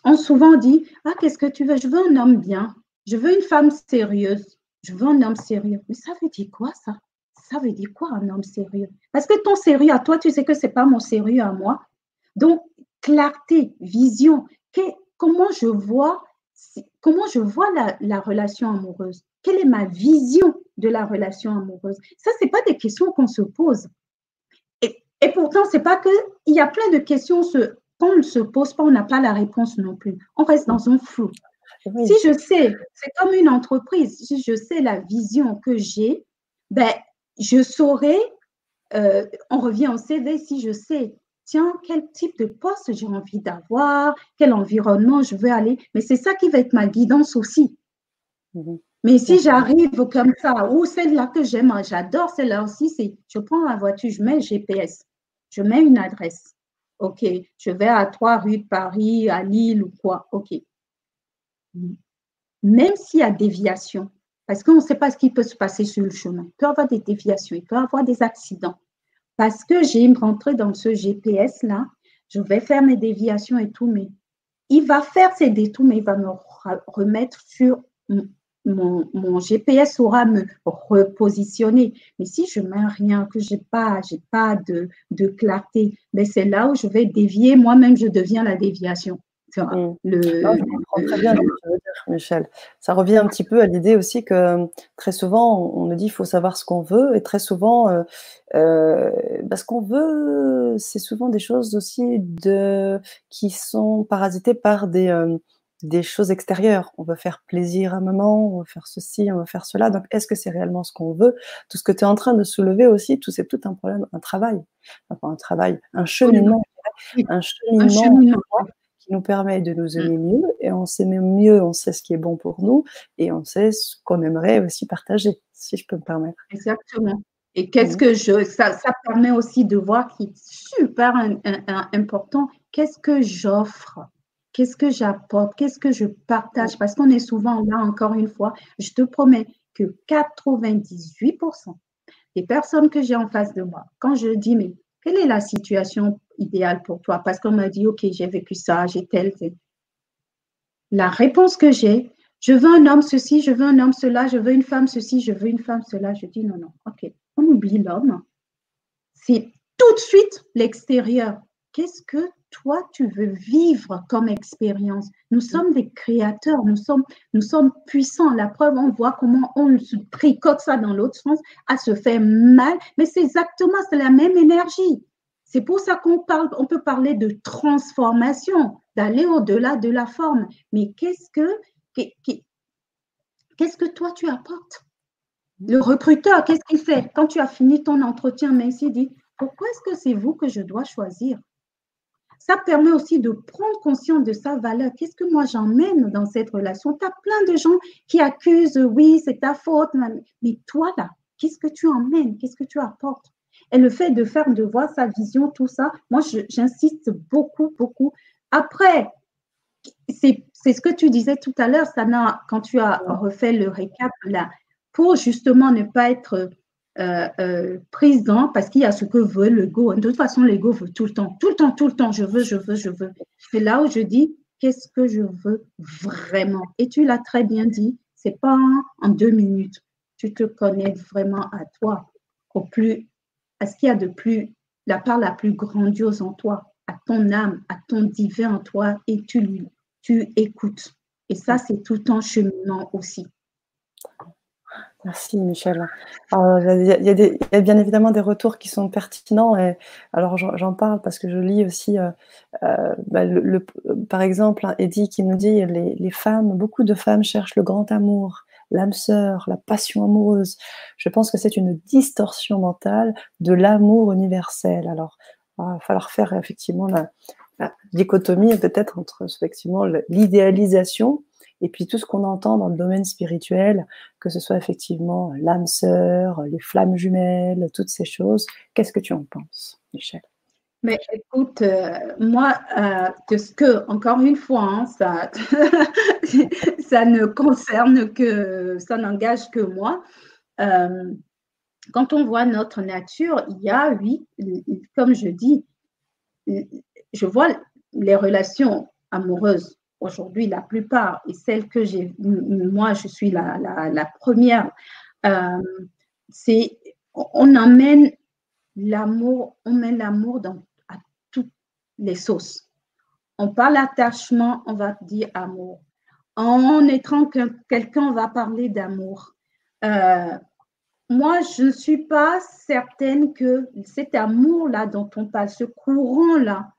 on souvent dit Ah, qu'est-ce que tu veux? Je veux un homme bien. Je veux une femme sérieuse. Je veux un homme sérieux. Mais ça veut dire quoi, ça? Ça veut dire quoi, un homme sérieux? Parce que ton sérieux à toi, tu sais que ce n'est pas mon sérieux à moi. Donc, clarté, vision. comment je vois, comment je vois la, relation amoureuse? Quelle est ma vision de la relation amoureuse? Ça, ce n'est pas des questions qu'on se pose. Et, et pourtant, c'est pas que il y a plein de questions se quand on ne se pose pas, on n'a pas la réponse non plus. On reste dans un flou. Si je sais, c'est comme une entreprise, si je sais la vision que j'ai, ben, je saurai, euh, on revient au CV, si je sais, tiens, quel type de poste j'ai envie d'avoir, quel environnement je veux aller, mais c'est ça qui va être ma guidance aussi. Mhm. Mais si j'arrive comme ça, ou celle-là que j'aime, j'adore celle-là aussi, c'est je prends la voiture, je mets GPS, je mets une adresse Ok, je vais à trois rues de Paris, à Lille ou quoi. Ok. Même s'il y a déviation, parce qu'on ne sait pas ce qui peut se passer sur le chemin. Il peut y avoir des déviations, il peut y avoir des accidents. Parce que j'ai rentré dans ce GPS-là, je vais faire mes déviations et tout, mais il va faire ses détours, mais il va me remettre sur mon, GPS saura me repositionner. Mais si je mets rien, que je n'ai pas, j'ai pas de, de clarté, mais ben, c'est là où je vais dévier. Moi-même, je deviens la déviation. Mm. Le, très bien ce que tu veux dire, Michel. Ça revient un petit peu à l'idée aussi que très souvent, on nous dit qu'il faut savoir ce qu'on veut, et très souvent, euh, euh, bah, ce qu'on veut, c'est souvent des choses aussi de, qui sont parasitées par des, euh, des choses extérieures. On veut faire plaisir à maman, on veut faire ceci, on veut faire cela. Donc, est-ce que c'est réellement ce qu'on veut? Tout ce que tu es en train de soulever aussi, tout c'est tout un problème, un travail, enfin un travail, un cheminement, un cheminement, qui nous permet de nous mm. aimer mieux. Et on s'aime mieux, on sait ce qui est bon pour nous, et on sait ce qu'on aimerait aussi partager, si je peux me permettre. Exactement. Et qu'est-ce mm. que je, ça, ça, permet aussi de voir qui est super important. Qu'est-ce que j'offre? Qu'est-ce que j'apporte? Qu'est-ce que je partage? Parce qu'on est souvent là, encore une fois, je te promets que 98% des personnes que j'ai en face de moi, quand je dis, mais quelle est la situation idéale pour toi? Parce qu'on m'a dit, OK, j'ai vécu ça, j'ai tel, tel. La réponse que j'ai, je veux un homme ceci, je veux un homme cela, je veux une femme ceci, je veux une femme cela. Je dis non, non, OK, on oublie l'homme. C'est tout de suite l'extérieur. Qu'est-ce que toi, tu veux vivre comme expérience. Nous sommes des créateurs, nous sommes, nous sommes puissants. La preuve, on voit comment on se tricote ça dans l'autre sens, à se faire mal, mais c'est exactement, c'est la même énergie. C'est pour ça qu'on parle, on peut parler de transformation, d'aller au-delà de la forme. Mais qu'est-ce que, qu'est-ce que toi tu apportes? Le recruteur, qu'est-ce qu'il fait? Quand tu as fini ton entretien, mais il dit, pourquoi est-ce que c'est vous que je dois choisir? Ça permet aussi de prendre conscience de sa valeur. Qu'est-ce que moi j'emmène dans cette relation? Tu as plein de gens qui accusent, oui, c'est ta faute, mais toi là, qu'est-ce que tu emmènes? Qu'est-ce que tu apportes? Et le fait de faire, de voir sa vision, tout ça, moi j'insiste beaucoup, beaucoup. Après, c'est ce que tu disais tout à l'heure, Sana, quand tu as refait le récap là, pour justement ne pas être euh, euh, présent parce qu'il y a ce que veut l'ego. De toute façon, l'ego veut tout le temps, tout le temps, tout le temps, je veux, je veux, je veux. C'est là où je dis, qu'est-ce que je veux vraiment? Et tu l'as très bien dit, c'est pas en deux minutes. Tu te connais vraiment à toi, au plus, à ce qu'il y a de plus, la part la plus grandiose en toi, à ton âme, à ton divin en toi, et tu tu écoutes. Et ça, c'est tout en cheminant aussi. Merci Michel. il, y a, bien évidemment des retours qui sont pertinents. Alors j'en parle parce que je lis aussi, euh, euh, bah, par exemple, hein, Eddie qui nous dit les, femmes, beaucoup de femmes cherchent le grand amour, l'âme sœur, la passion amoureuse. Je pense que c'est une distorsion mentale de l'amour universel. Alors il va falloir faire effectivement la, la dichotomie peut-être entre effectivement l'idéalisation et puis tout ce qu'on entend dans le domaine spirituel, que ce soit effectivement l'âme sœur, les flammes jumelles, toutes ces choses, qu'est-ce que tu en penses, Michel? Mais écoute, euh, moi, euh, de ce que, encore une fois, hein, ça, ne concerne que, ça n'engage que moi. Euh, quand on voit notre nature, il y a, oui, comme je dis, je vois les relations amoureuses aujourd'hui la plupart, et celles que j'ai, moi je suis la, la, première, euh, c'est on emmène l'amour, on met l'amour dans à toutes les sauces. On parle attachement, on va dire amour. En étant quelqu'un, on va parler d'amour. Euh, moi, je ne suis pas certaine que cet amour-là dont on parle, ce courant-là,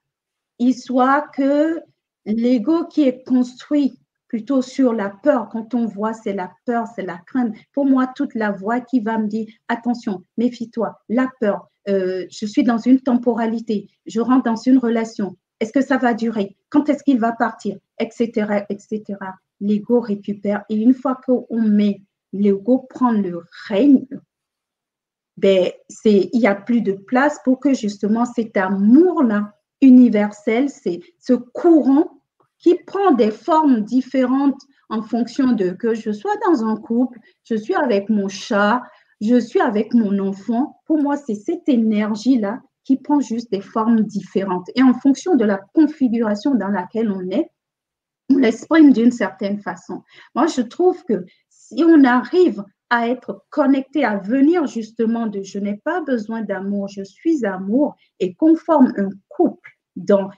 il soit que l'ego qui est construit plutôt sur la peur, quand on voit c'est la peur, c'est la crainte, pour moi, toute la voix qui va me dire, attention, méfie-toi, la peur, euh, je suis dans une temporalité, je rentre dans une relation, est-ce que ça va durer? Quand est-ce qu'il va partir? Etc. etc. L'ego récupère. Et une fois qu'on met l'ego prend le règne, ben, il n'y a plus de place pour que justement cet amour-là universel, c'est ce courant qui prend des formes différentes en fonction de que je sois dans un couple, je suis avec mon chat, je suis avec mon enfant. Pour moi, c'est cette énergie-là qui prend juste des formes différentes. Et en fonction de la configuration dans laquelle on est, on l'exprime d'une certaine façon. Moi, je trouve que si on arrive à être connecté, à venir justement de je n'ai pas besoin d'amour, je suis amour, et qu'on forme un couple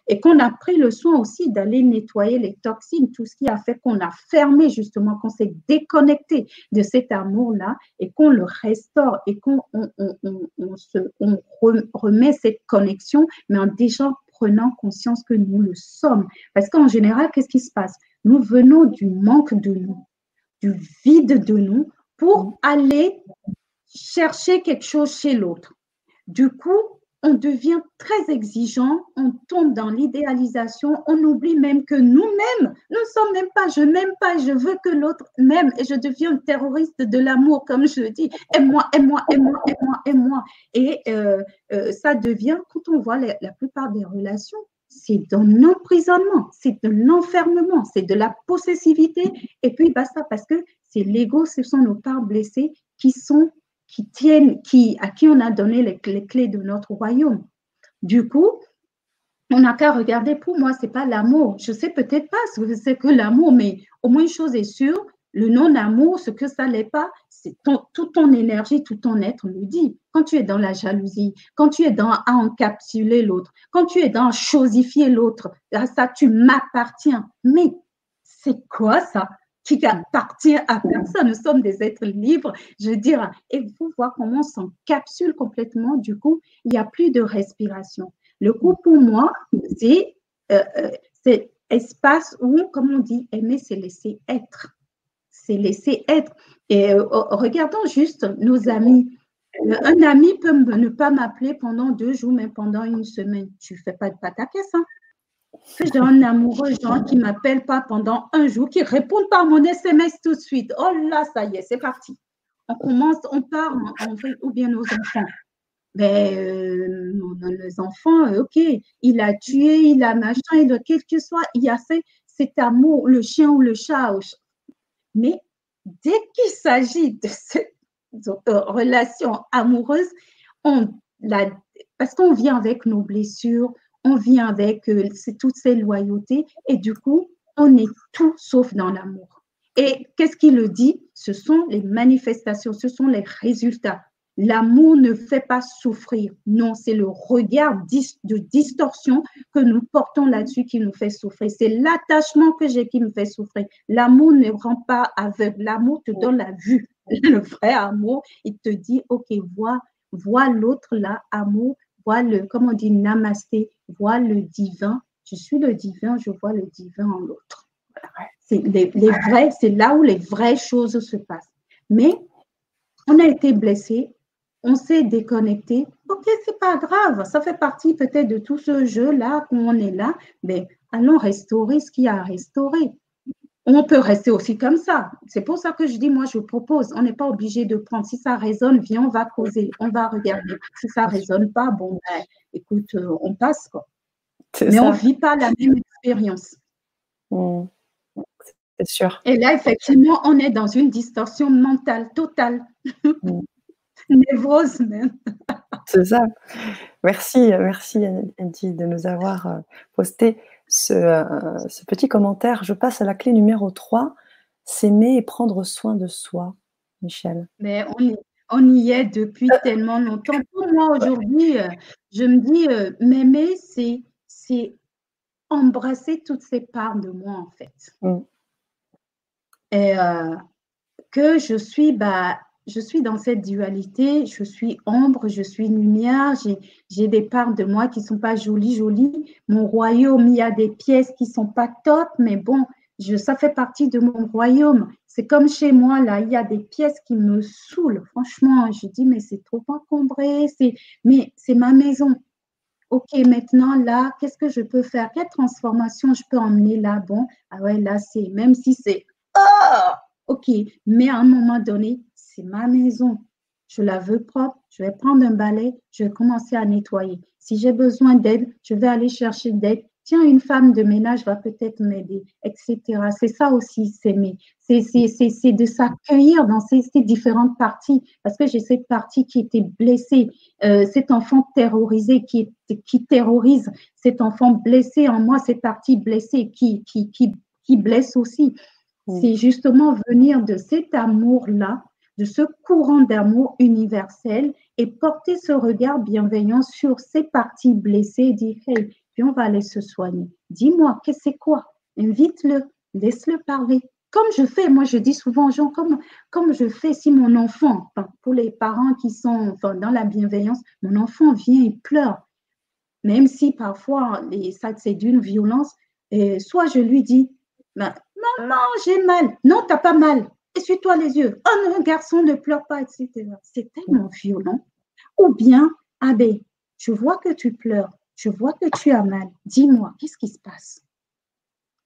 et qu'on a pris le soin aussi d'aller nettoyer les toxines, tout ce qui a fait qu'on a fermé justement, qu'on s'est déconnecté de cet amour-là et qu'on le restaure et qu'on on, remet cette connexion, mais en déjà prenant conscience que nous le sommes. Parce qu'en général, qu'est-ce qui se passe? Nous venons du manque de nous, du vide de nous pour aller chercher quelque chose chez l'autre. Du coup, on devient très exigeant, on tombe dans l'idéalisation, on oublie même que nous-mêmes, nous ne sommes même pas, je n'aime pas, je veux que l'autre m'aime et je deviens une terroriste de l'amour, comme je dis, aime-moi, aime-moi, aime-moi, aime-moi, aime-moi. Et euh, euh, ça devient, quand on voit la, plupart des relations, c'est d'un emprisonnement, c'est de l'enfermement, c'est de la possessivité, et puis basta, parce que c'est l'ego, ce sont nos parts blessées qui sont qui tiennent, qui, à qui on a donné les, clés de notre royaume. Du coup, on n'a qu'à regarder, pour moi, ce n'est pas l'amour. Je sais peut-être pas ce que c'est que l'amour, mais au moins une chose est sûre, le non-amour, ce que ça n'est pas, c'est toute ton énergie, tout ton être le dit. Quand tu es dans la jalousie, quand tu es dans à encapsuler l'autre, quand tu es dans chosifier l'autre, ça, tu m'appartiens. Mais c'est quoi ça qui appartient à personne? Nous sommes des êtres libres, je veux dire. Et vous voyez comment on s'encapsule complètement. Du coup, il n'y a plus de respiration. Le coup, pour moi, c'est euh, euh espace où, comme on dit, aimer, c'est laisser être. C'est laisser être. Et euh, regardons juste nos amis. Un ami peut ne pas m'appeler pendant deux jours, mais pendant une semaine. Tu ne fais pas de pataquès, hein? J'ai un amoureux, gens qui ne m'appellent pas pendant un jour, qui répondent par mon SMS tout de suite. Oh là, ça y est, c'est parti. On commence, on part, on, ou bien nos enfants. Ben, euh, nos enfants, euh, ok, il a tué, il a machin, il, quel que soit, il y a cet amour, le chien ou le chat. Mais dès qu'il s'agit de cette euh, relation amoureuse, parce qu'on vient avec nos blessures, on vient avec euh, toutes ces loyautés et du coup, on est tout sauf dans l'amour. Et qu'est-ce qu'il le dit? Ce sont les manifestations, ce sont les résultats. L'amour ne fait pas souffrir. Non, c'est le regard de distorsion que nous portons là-dessus qui nous fait souffrir. C'est l'attachement que j'ai qui me fait souffrir. L'amour ne rend pas aveugle. L'amour te donne la vue. Le vrai amour, il te dit, OK, vois, l'autre là, amour, vois le, comme on dit, namasté, vois le divin. Je suis le divin, je vois le divin en l'autre. C'est les, c'est là où les vraies choses se passent. Mais on a été blessé, on s'est déconnecté. Ok, c'est pas grave, ça fait partie peut-être de tout ce jeu-là qu'on est là, mais allons restaurer ce qu'il y a à restaurer on peut rester aussi comme ça. C'est pour ça que je dis, moi, je propose. On n'est pas obligé de prendre. Si ça résonne, viens, on va causer, on va regarder. Si ça résonne pas, bon, ben, écoute, euh, on passe, quoi. Mais on ne vit pas la même expérience. Mmh. C'est sûr. Et là, effectivement, on est dans une distorsion mentale totale. Mmh. Névrose même. C'est ça. Merci, merci Andy de nous avoir euh, posté euh, ce, petit commentaire. Je passe à la clé numéro 3, s'aimer et prendre soin de soi, Michel. Mais on y, est depuis euh. tellement longtemps. Pour moi, aujourd'hui, je me dis, m'aimer, c'est embrasser toutes ces parts de moi, en fait. Mm. Et que je suis bah, je suis dans cette dualité, je suis ombre, je suis lumière, j'ai des parts de moi qui ne sont pas jolies, jolies. Mon royaume, il y a des pièces qui ne sont pas top, mais bon, je, ça fait partie de mon royaume. C'est comme chez moi, là, il y a des pièces qui me saoulent. Franchement, je dis, mais c'est trop encombré, mais c'est ma maison. OK, maintenant, là, qu'est-ce que je peux faire? Quelle transformation je peux emmener là? Bon, ah ouais, là, c'est, même si c'est, oh, OK, mais à un moment donné, c'est ma maison. Je la veux propre. Je vais prendre un balai. Je vais commencer à nettoyer. Si j'ai besoin d'aide, je vais aller chercher d'aide. Tiens, une femme de ménage va peut-être m'aider, etc. C'est ça aussi, s'aimer. C'est de s'accueillir dans ces, différentes parties. Parce que j'ai cette partie qui était blessée, euh, cet enfant terrorisé qui, qui terrorise, cet enfant blessé en moi, cette partie blessée qui, qui, qui, qui blesse aussi. C'est justement venir de cet amour-là, de ce courant d'amour universel et porter ce regard bienveillant sur ces parties blessées et dire, hey, puis on va aller se soigner. Dis-moi, qu'est-ce que c'est quoi? Invite-le, laisse-le parler. Comme je fais, moi je dis souvent aux gens, comme, comme je fais si mon enfant, pour les parents qui sont dans la bienveillance, mon enfant vient et pleure, même si parfois ça c'est d'une violence, et soit je lui dis, maman, j'ai mal. Non, tu n'as pas mal. Essuie-toi les yeux. Oh non, garçon, ne pleure pas, etc. C'est tellement violent. Ou bien, ah ben, je vois que tu pleures. Je vois que tu as mal. Dis-moi, qu'est-ce qui se passe?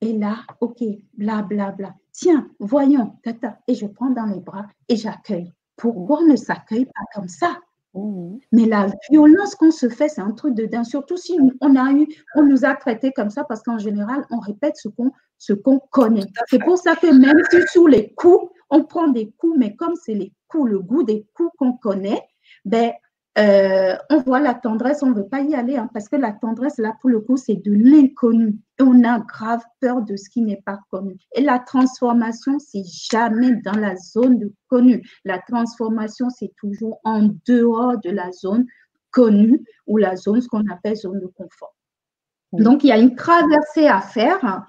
Et là, ok, bla, bla. Tiens, voyons, tata. Et je prends dans les bras et j'accueille. Pourquoi on ne s'accueille pas comme ça? Mmh. Mais la violence qu'on se fait, c'est un truc de dingue. Surtout si on a eu, on nous a traités comme ça, parce qu'en général, on répète ce qu'on ce qu'on connaît. C'est pour ça que même si sous les coups, on prend des coups, mais comme c'est les coups, le goût des coups qu'on connaît, ben euh, on voit la tendresse, on ne veut pas y aller, hein, parce que la tendresse, là, pour le coup, c'est de l'inconnu. Et on a grave peur de ce qui n'est pas connu. Et la transformation, c'est jamais dans la zone de connu. La transformation, c'est toujours en dehors de la zone connue ou la zone, ce qu'on appelle zone de confort. Donc, il y a une traversée à faire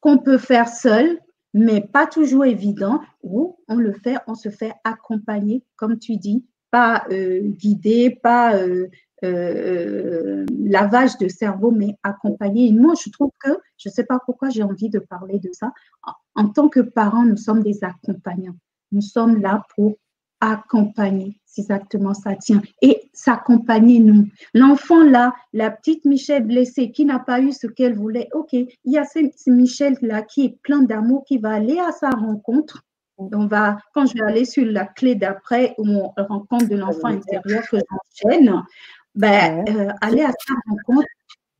qu'on peut faire seul, mais pas toujours évident, ou on le fait, on se fait accompagner, comme tu dis, pas euh, guidé, pas euh, euh, lavage de cerveau, mais accompagné. Et moi, je trouve que, je ne sais pas pourquoi j'ai envie de parler de ça, en, tant que parents, nous sommes des accompagnants. Nous sommes là pour accompagner. C'est exactement ça, tient. Et s'accompagner, nous. L'enfant là, la petite Michelle blessée qui n'a pas eu ce qu'elle voulait, ok, il y a cette Michelle là qui est plein d'amour, qui va aller à sa rencontre on va, quand je vais aller sur la clé d'après, où on rencontre de l'enfant intérieur que j'enchaîne, ben, euh, aller à sa rencontre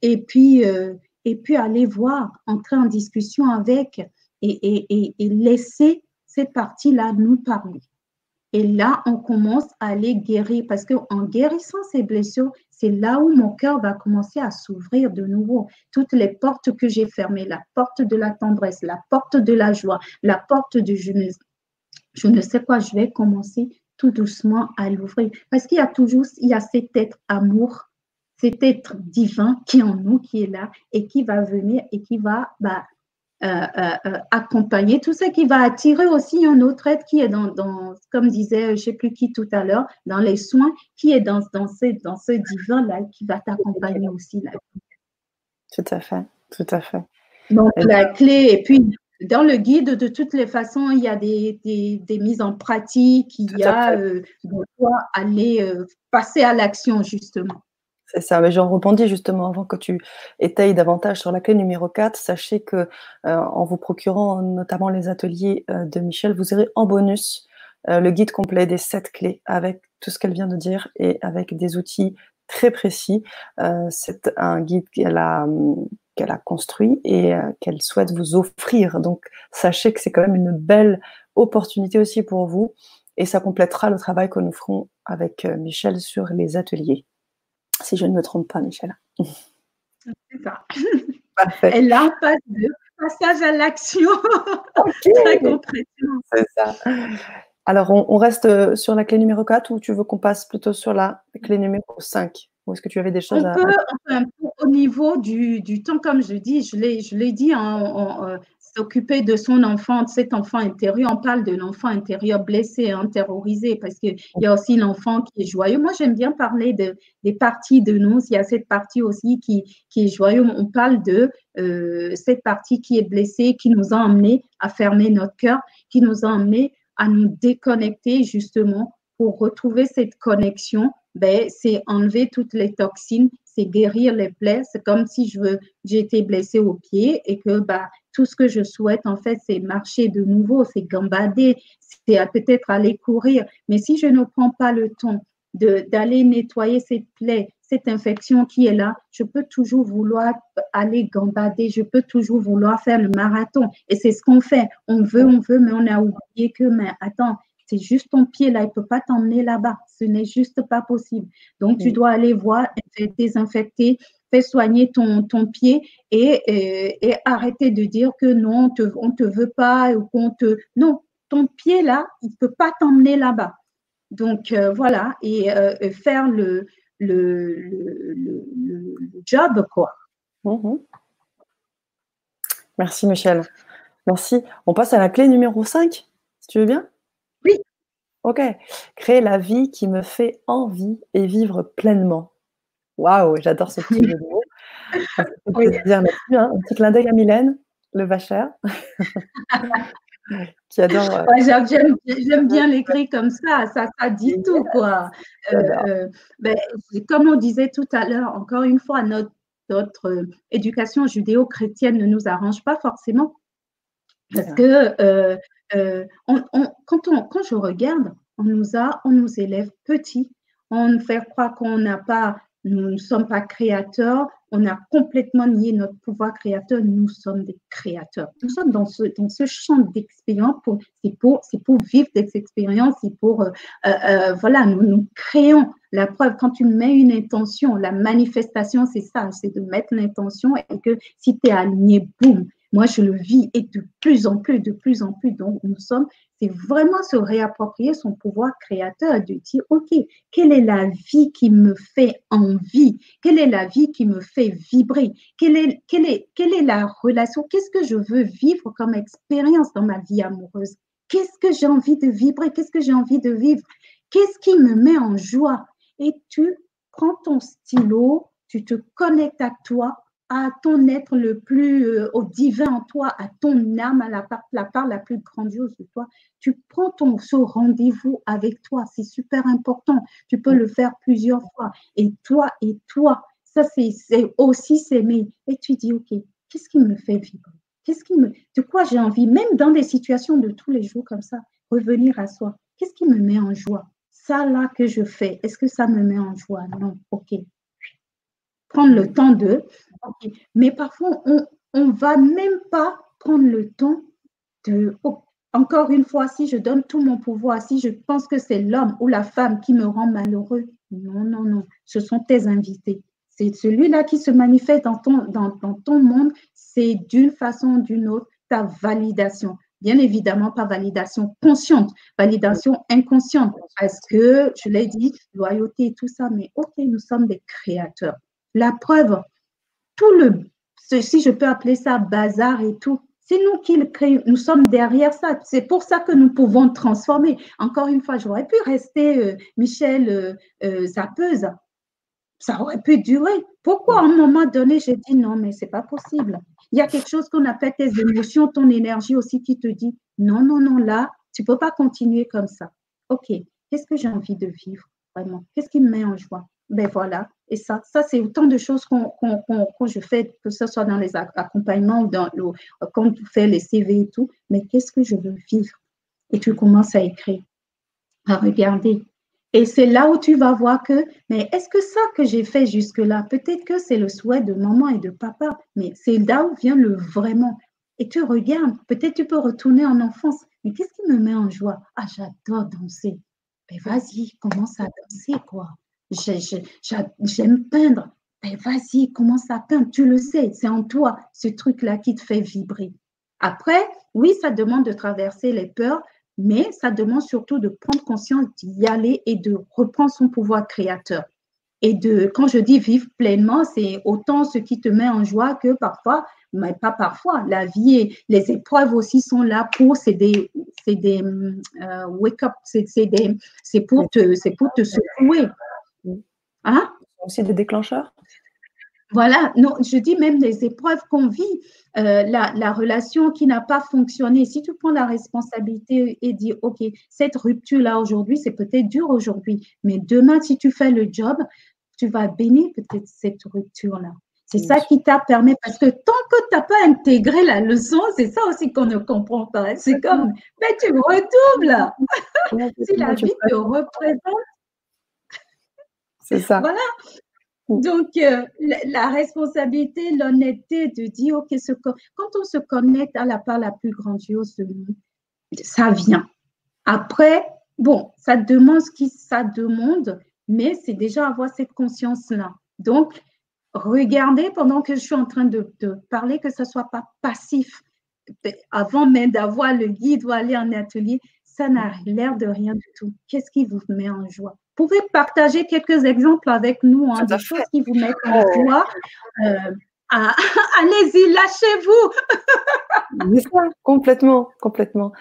et puis, euh, et puis aller voir, entrer en discussion avec et, et, laisser cette partie-là nous parler. Et là, on commence à aller guérir parce qu'en guérissant ces blessures, c'est là où mon cœur va commencer à s'ouvrir de nouveau. Toutes les portes que j'ai fermées, la porte de la tendresse, la porte de la joie, la porte de je ne, je ne sais quoi, je vais commencer tout doucement à l'ouvrir. Parce qu'il y a toujours, il y a cet être amour, cet être divin qui est en nous, qui est là et qui va venir et qui va bah, euh, euh, euh, accompagner tout ça, qui va attirer aussi un autre être qui est dans, dans comme disait je ne sais plus qui tout à l'heure, dans les soins, qui est dans, dans ce, dans ce divin-là, qui va t'accompagner aussi. Là. Tout à fait, tout à fait. Donc la clé, et puis dans le guide, de toutes les façons, il y a des, des, mises en pratique, il y a euh, quoi aller euh, passer à l'action, justement. C'est ça, mais j'en rebondis justement avant que tu étayes davantage sur la clé numéro 4. Sachez que euh, en vous procurant notamment les ateliers de Michel, vous aurez en bonus le guide complet des sept clés avec tout ce qu'elle vient de dire et avec des outils très précis. C'est un guide qu'elle a hum, qu'elle a construit et euh, qu'elle souhaite vous offrir. Donc, sachez que c'est quand même une belle opportunité aussi pour vous et ça complétera le travail que nous ferons avec euh, Michel sur les ateliers. Si je ne me trompe pas, Michel. C'est ça. Parfait. On passe de passage à l'action. Très. C'est ça. Alors, on, reste sur la clé numéro 4 ou tu veux qu'on passe plutôt sur la clé numéro 5 ou est-ce que tu avais des choses à... Peut, au niveau du, du, temps, comme je dis, je l'ai dit, hein, euh, s'occuper de son enfant, de cet enfant intérieur. On parle de l'enfant intérieur blessé, hein, terrorisé, parce qu'il y a aussi l'enfant qui est joyeux. Moi, j'aime bien parler de, des parties de nous. Il y a cette partie aussi qui, qui est joyeux. On parle de euh, cette partie qui est blessée, qui nous a emmené à fermer notre cœur, qui nous a emmené à nous déconnecter justement pour retrouver cette connexion ben, c'est enlever toutes les toxines, c'est guérir les plaies. C'est comme si je j'ai été blessée au pied et que bah, tout ce que je souhaite, en fait, c'est marcher de nouveau, c'est gambader, c'est peut-être aller courir. Mais si je ne prends pas le temps d'aller nettoyer cette plaie, cette infection qui est là, je peux toujours vouloir aller gambader, je peux toujours vouloir faire le marathon. Et c'est ce qu'on fait. On veut, on veut, mais on a oublié que, mais attends, c'est juste ton pied là, il ne peut pas t'emmener là-bas. Ce n'est juste pas possible. Donc, tu dois aller voir, désinfecter, fais soigner ton, ton pied et, et, arrêter de dire que non, on ne te veut pas ou qu'on te. Non, ton pied là, il ne peut pas t'emmener là-bas. Donc, euh, voilà, et euh, faire le, le, le, job, quoi. Mhm. Merci, Michel. Merci. On passe à la clé numéro 5, si tu veux bien. Ok. Créer la vie qui me fait envie et vivre pleinement. Waouh, j'adore ce petit jeu de mots. dire hein. Un petit clin d'œil à Mylène, le vachère. qui adore. Euh, j'aime bien l'écrire comme ça, ça, ça dit tout, quoi. Euh, euh, ben, comme on disait tout à l'heure, encore une fois, notre, notre éducation judéo-chrétienne ne nous arrange pas forcément. Parce que euh, on, quand, on, quand je regarde, on nous a, on nous élève petits, on nous fait croire qu'on n'a pas, nous ne sommes pas créateurs, on a complètement nié notre pouvoir créateur, nous sommes des créateurs. Nous sommes dans ce, dans ce champ d'expérience, pour, c'est pour, pour vivre des expériences, c'est pour, euh, euh, voilà, nous, nous créons la preuve. Quand tu mets une intention, la manifestation, c'est ça, c'est de mettre l'intention et que si tu es aligné, boum, moi, je le vis et de plus en plus, de plus en plus. Donc, nous sommes, c'est vraiment se réapproprier son pouvoir créateur, de dire, OK, quelle est la vie qui me fait envie? Quelle est la vie qui me fait vibrer? Quelle est, la relation? Qu'est-ce que je veux vivre comme expérience dans ma vie amoureuse? Qu'est-ce que j'ai envie de vibrer? Qu'est-ce que j'ai envie de vivre? Qu'est-ce qui me met en joie? Et tu prends ton stylo, tu te connectes à toi à ton être le plus euh, au divin en toi, à ton âme, à la part la, part la plus grandiose de toi. Tu prends ton ce rendez-vous avec toi, c'est super important. Tu peux le faire plusieurs fois. Et toi, et toi, ça c'est aussi s'aimer. Et tu dis, ok, qu'est-ce qui me fait vibrer? Qu'est-ce qui me, de quoi j'ai envie, même dans des situations de tous les jours comme ça, revenir à soi? Qu'est-ce qui me met en joie? Ça là que je fais, est-ce que ça me met en joie? Non, ok, prendre le temps de. Mais parfois, on ne va même pas prendre le temps de. Oh, encore une fois, si je donne tout mon pouvoir, si je pense que c'est l'homme ou la femme qui me rend malheureux, non, non, non, ce sont tes invités. C'est celui-là qui se manifeste dans ton, dans, dans ton monde, c'est d'une façon ou d'une autre ta validation. Bien évidemment, pas validation consciente, validation inconsciente, parce que, je l'ai dit, loyauté et tout ça, mais ok, nous sommes des créateurs. La preuve, tout le, si je peux appeler ça bazar et tout, c'est nous qui le créons, nous sommes derrière ça. C'est pour ça que nous pouvons transformer. Encore une fois, j'aurais pu rester euh, Michel euh, euh. Ça aurait pu durer. Pourquoi à un moment donné, j'ai dit non, mais c'est pas possible. Il y a quelque chose qu'on appelle tes émotions, ton énergie aussi qui te dit non, non, non, là, tu peux pas continuer comme ça. OK, qu'est-ce que j'ai envie de vivre vraiment? Qu'est-ce qui me met en joie? Ben voilà. Et ça, ça c'est autant de choses qu'on je fais, que ce soit dans les accompagnements ou dans le, quand tu fais les CV et tout. Mais qu'est-ce que je veux vivre? Et tu commences à écrire, à regarder. Et c'est là où tu vas voir que, mais est-ce que ça que j'ai fait jusque-là, peut-être que c'est le souhait de maman et de papa, mais c'est là où vient le vraiment. Et tu regardes, peut-être tu peux retourner en enfance, mais qu'est-ce qui me met en joie? Ah, j'adore danser. Mais ben, vas-y, commence à danser, quoi j'aime peindre. Ben vas-y, commence à peindre. Tu le sais, c'est en toi ce truc-là qui te fait vibrer. Après, oui, ça demande de traverser les peurs, mais ça demande surtout de prendre conscience d'y aller et de reprendre son pouvoir créateur. Et de, quand je dis vivre pleinement, c'est autant ce qui te met en joie que parfois, mais pas parfois, la vie et les épreuves aussi sont là pour, c'est des, des euh, wake up, c'est, pour te, pour te secouer. Hein? Aussi des déclencheurs? Voilà, non, je dis même des épreuves qu'on vit, euh, la, relation qui n'a pas fonctionné. Si tu prends la responsabilité et dis, OK, cette rupture-là aujourd'hui, c'est peut-être dur aujourd'hui, mais demain, si tu fais le job, tu vas bénir peut-être cette rupture-là. C'est ça qui t'a permis, parce que tant que tu n'as pas intégré la leçon, c'est ça aussi qu'on ne comprend pas. C'est comme, mais tu redoubles. si la vie te représente, c'est ça. Voilà. Donc, euh, la, responsabilité, l'honnêteté de dire, OK, ce, quand on se connecte à la part la plus grandiose de nous, ça vient. Après, bon, ça demande ce qui ça demande, mais c'est déjà avoir cette conscience-là. Donc, regardez pendant que je suis en train de, de parler, que ce ne soit pas passif. Avant même d'avoir le guide ou aller en atelier, ça n'a l'air de rien du tout. Qu'est-ce qui vous met en joie? Vous pouvez partager quelques exemples avec nous, hein, des choses qui vous mettent en oh. joie. Euh, allez-y, lâchez-vous. complètement, complètement.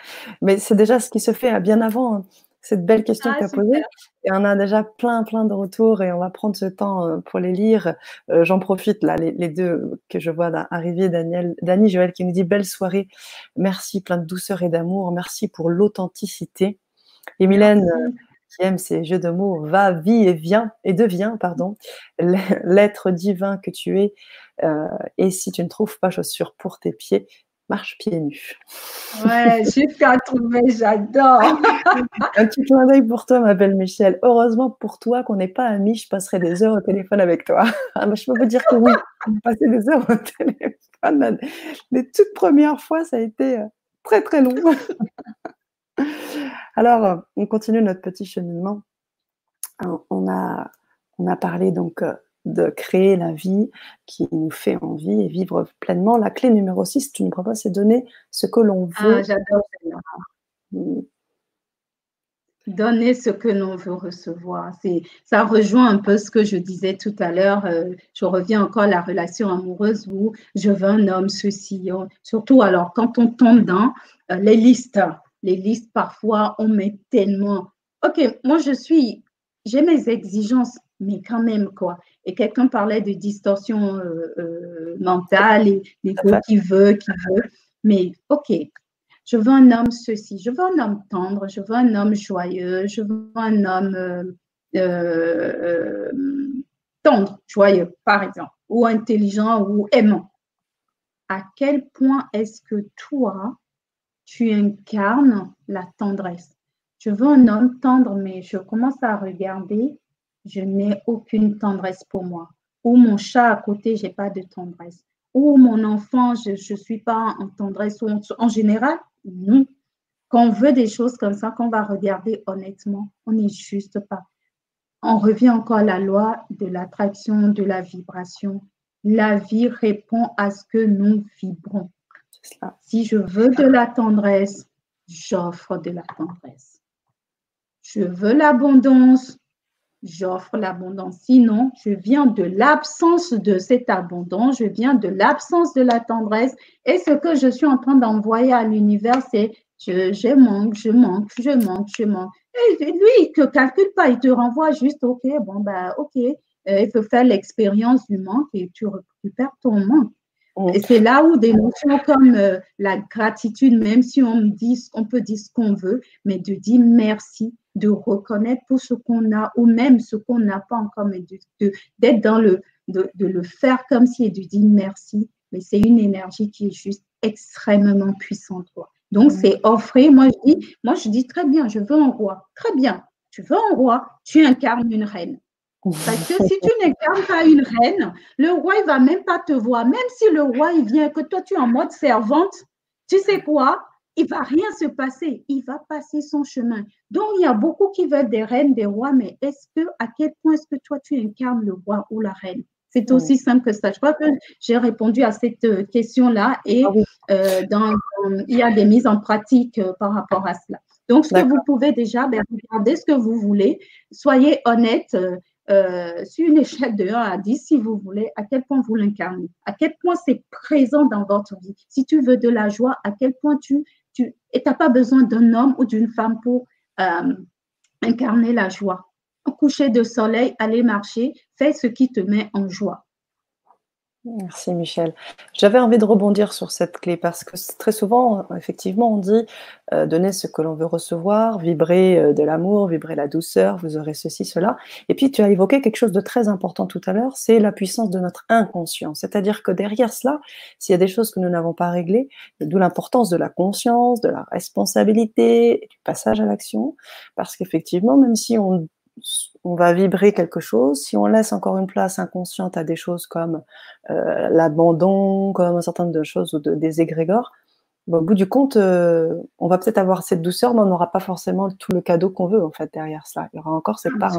Mais c'est déjà ce qui se fait bien avant. Cette belle question ah, que tu as posée. Et on a déjà plein, plein de retours et on va prendre ce temps euh, pour les lire. Euh, j'en profite, là, les, deux que je vois arriver, Daniel, Dani Joël qui nous dit belle soirée, merci, plein de douceur et d'amour, merci pour l'authenticité. Et Mylène, euh, qui aime ces jeux de mots, va, vit et vient, et devient, pardon, l'être divin que tu es. et si tu ne trouves pas chaussures pour tes pieds, marche pieds nus. Ouais, j'ai qu'à trouver, j'adore. Un petit clin d'œil pour toi, ma belle Michel. Heureusement pour toi qu'on n'est pas amis, je passerai des heures au téléphone avec toi. Ah, je peux vous dire que oui, passer des heures au téléphone. Les toutes premières fois, ça a été euh, très très long. Alors, on continue notre petit cheminement. On a, on a parlé donc euh, de créer la vie qui nous fait envie et vivre pleinement. La clé numéro 6, tu nous proposes, c'est donner ce que l'on ah, veut. Ah, j'adore mm. Donner ce que l'on veut recevoir. C'est, ça rejoint un peu ce que je disais tout à l'heure. Euh, je reviens encore à la relation amoureuse où je veux un homme, ceci. Oh, surtout alors quand on tombe dans euh, les listes. Les listes, parfois, on met tellement. OK, moi, je suis, j'ai mes exigences, mais quand même, quoi et quelqu'un parlait de distorsion euh, euh, mentale et l'ego qui veut, qui veut. Mais OK, je veux un homme ceci, je veux un homme tendre, je veux un homme joyeux, je veux un homme euh, tendre, joyeux, par exemple, ou intelligent ou aimant. À quel point est-ce que toi, tu incarnes la tendresse? Je veux un homme tendre, mais je commence à regarder je n'ai aucune tendresse pour moi. Ou mon chat à côté, j'ai pas de tendresse. Ou mon enfant, je ne suis pas en tendresse. en, général, non. Quand on veut des choses comme ça, qu'on va regarder honnêtement, on n'est juste pas. On revient encore à la loi de l'attraction, de la vibration. La vie répond à ce que nous vibrons. Si je veux de la tendresse, j'offre de la tendresse. Je veux l'abondance, j'offre l'abondance. Sinon, je viens de l'absence de cette abondance, je viens de l'absence de la tendresse. Et ce que je suis en train d'envoyer à l'univers, c'est je, manque, je manque, je manque, je manque. Et lui, il ne calcule pas, il te renvoie juste, OK, bon, bah, OK, euh, il faut faire l'expérience du manque et tu récupères ton manque. Et c'est là où des notions comme euh, la gratitude, même si on, dit, on peut dire ce qu'on veut, mais de dire merci, de reconnaître tout ce qu'on a ou même ce qu'on n'a pas encore, mais d'être dans le, de, le faire comme si et de dire merci. Mais c'est une énergie qui est juste extrêmement puissante. Quoi. Donc, c'est offrir. Moi je, dis, moi, je dis très bien, je veux un roi. Très bien. Tu veux un roi, tu incarnes une reine. Parce que si tu n'incarnes pas une reine, le roi, il va même pas te voir. Même si le roi, il vient, que toi, tu es en mode servante, tu sais quoi? Il va rien se passer. Il va passer son chemin. Donc, il y a beaucoup qui veulent des reines, des rois, mais est-ce que, à quel point est-ce que toi, tu incarnes le roi ou la reine? C'est aussi simple que ça. Je crois que j'ai répondu à cette euh, question-là et ah euh, dans, il y a des mises en pratique euh, par rapport à cela. Donc, ce que vous pouvez déjà, ben, regardez ce que vous voulez. Soyez honnête. Euh, sur une échelle de 1 à 10, si vous voulez, à quel point vous l'incarnez, à quel point c'est présent dans votre vie. Si tu veux de la joie, à quel point tu, tu n'as pas besoin d'un homme ou d'une femme pour euh, incarner la joie. Coucher de soleil, aller marcher, fais ce qui te met en joie. Merci Michel. J'avais envie de rebondir sur cette clé parce que très souvent, effectivement, on dit euh, donner ce que l'on veut recevoir, vibrer euh, de l'amour, vibrer la douceur, vous aurez ceci, cela. Et puis tu as évoqué quelque chose de très important tout à l'heure, c'est la puissance de notre inconscient. C'est-à-dire que derrière cela, s'il y a des choses que nous n'avons pas réglées, d'où l'importance de la conscience, de la responsabilité, du passage à l'action, parce qu'effectivement, même si on on va vibrer quelque chose. Si on laisse encore une place inconsciente à des choses comme euh, l'abandon, comme un certain nombre de choses ou des égrégores, au bout du compte, euh, on va peut-être avoir cette douceur, mais on n'aura pas forcément tout le cadeau qu'on veut en fait derrière cela. Il y aura encore cette part.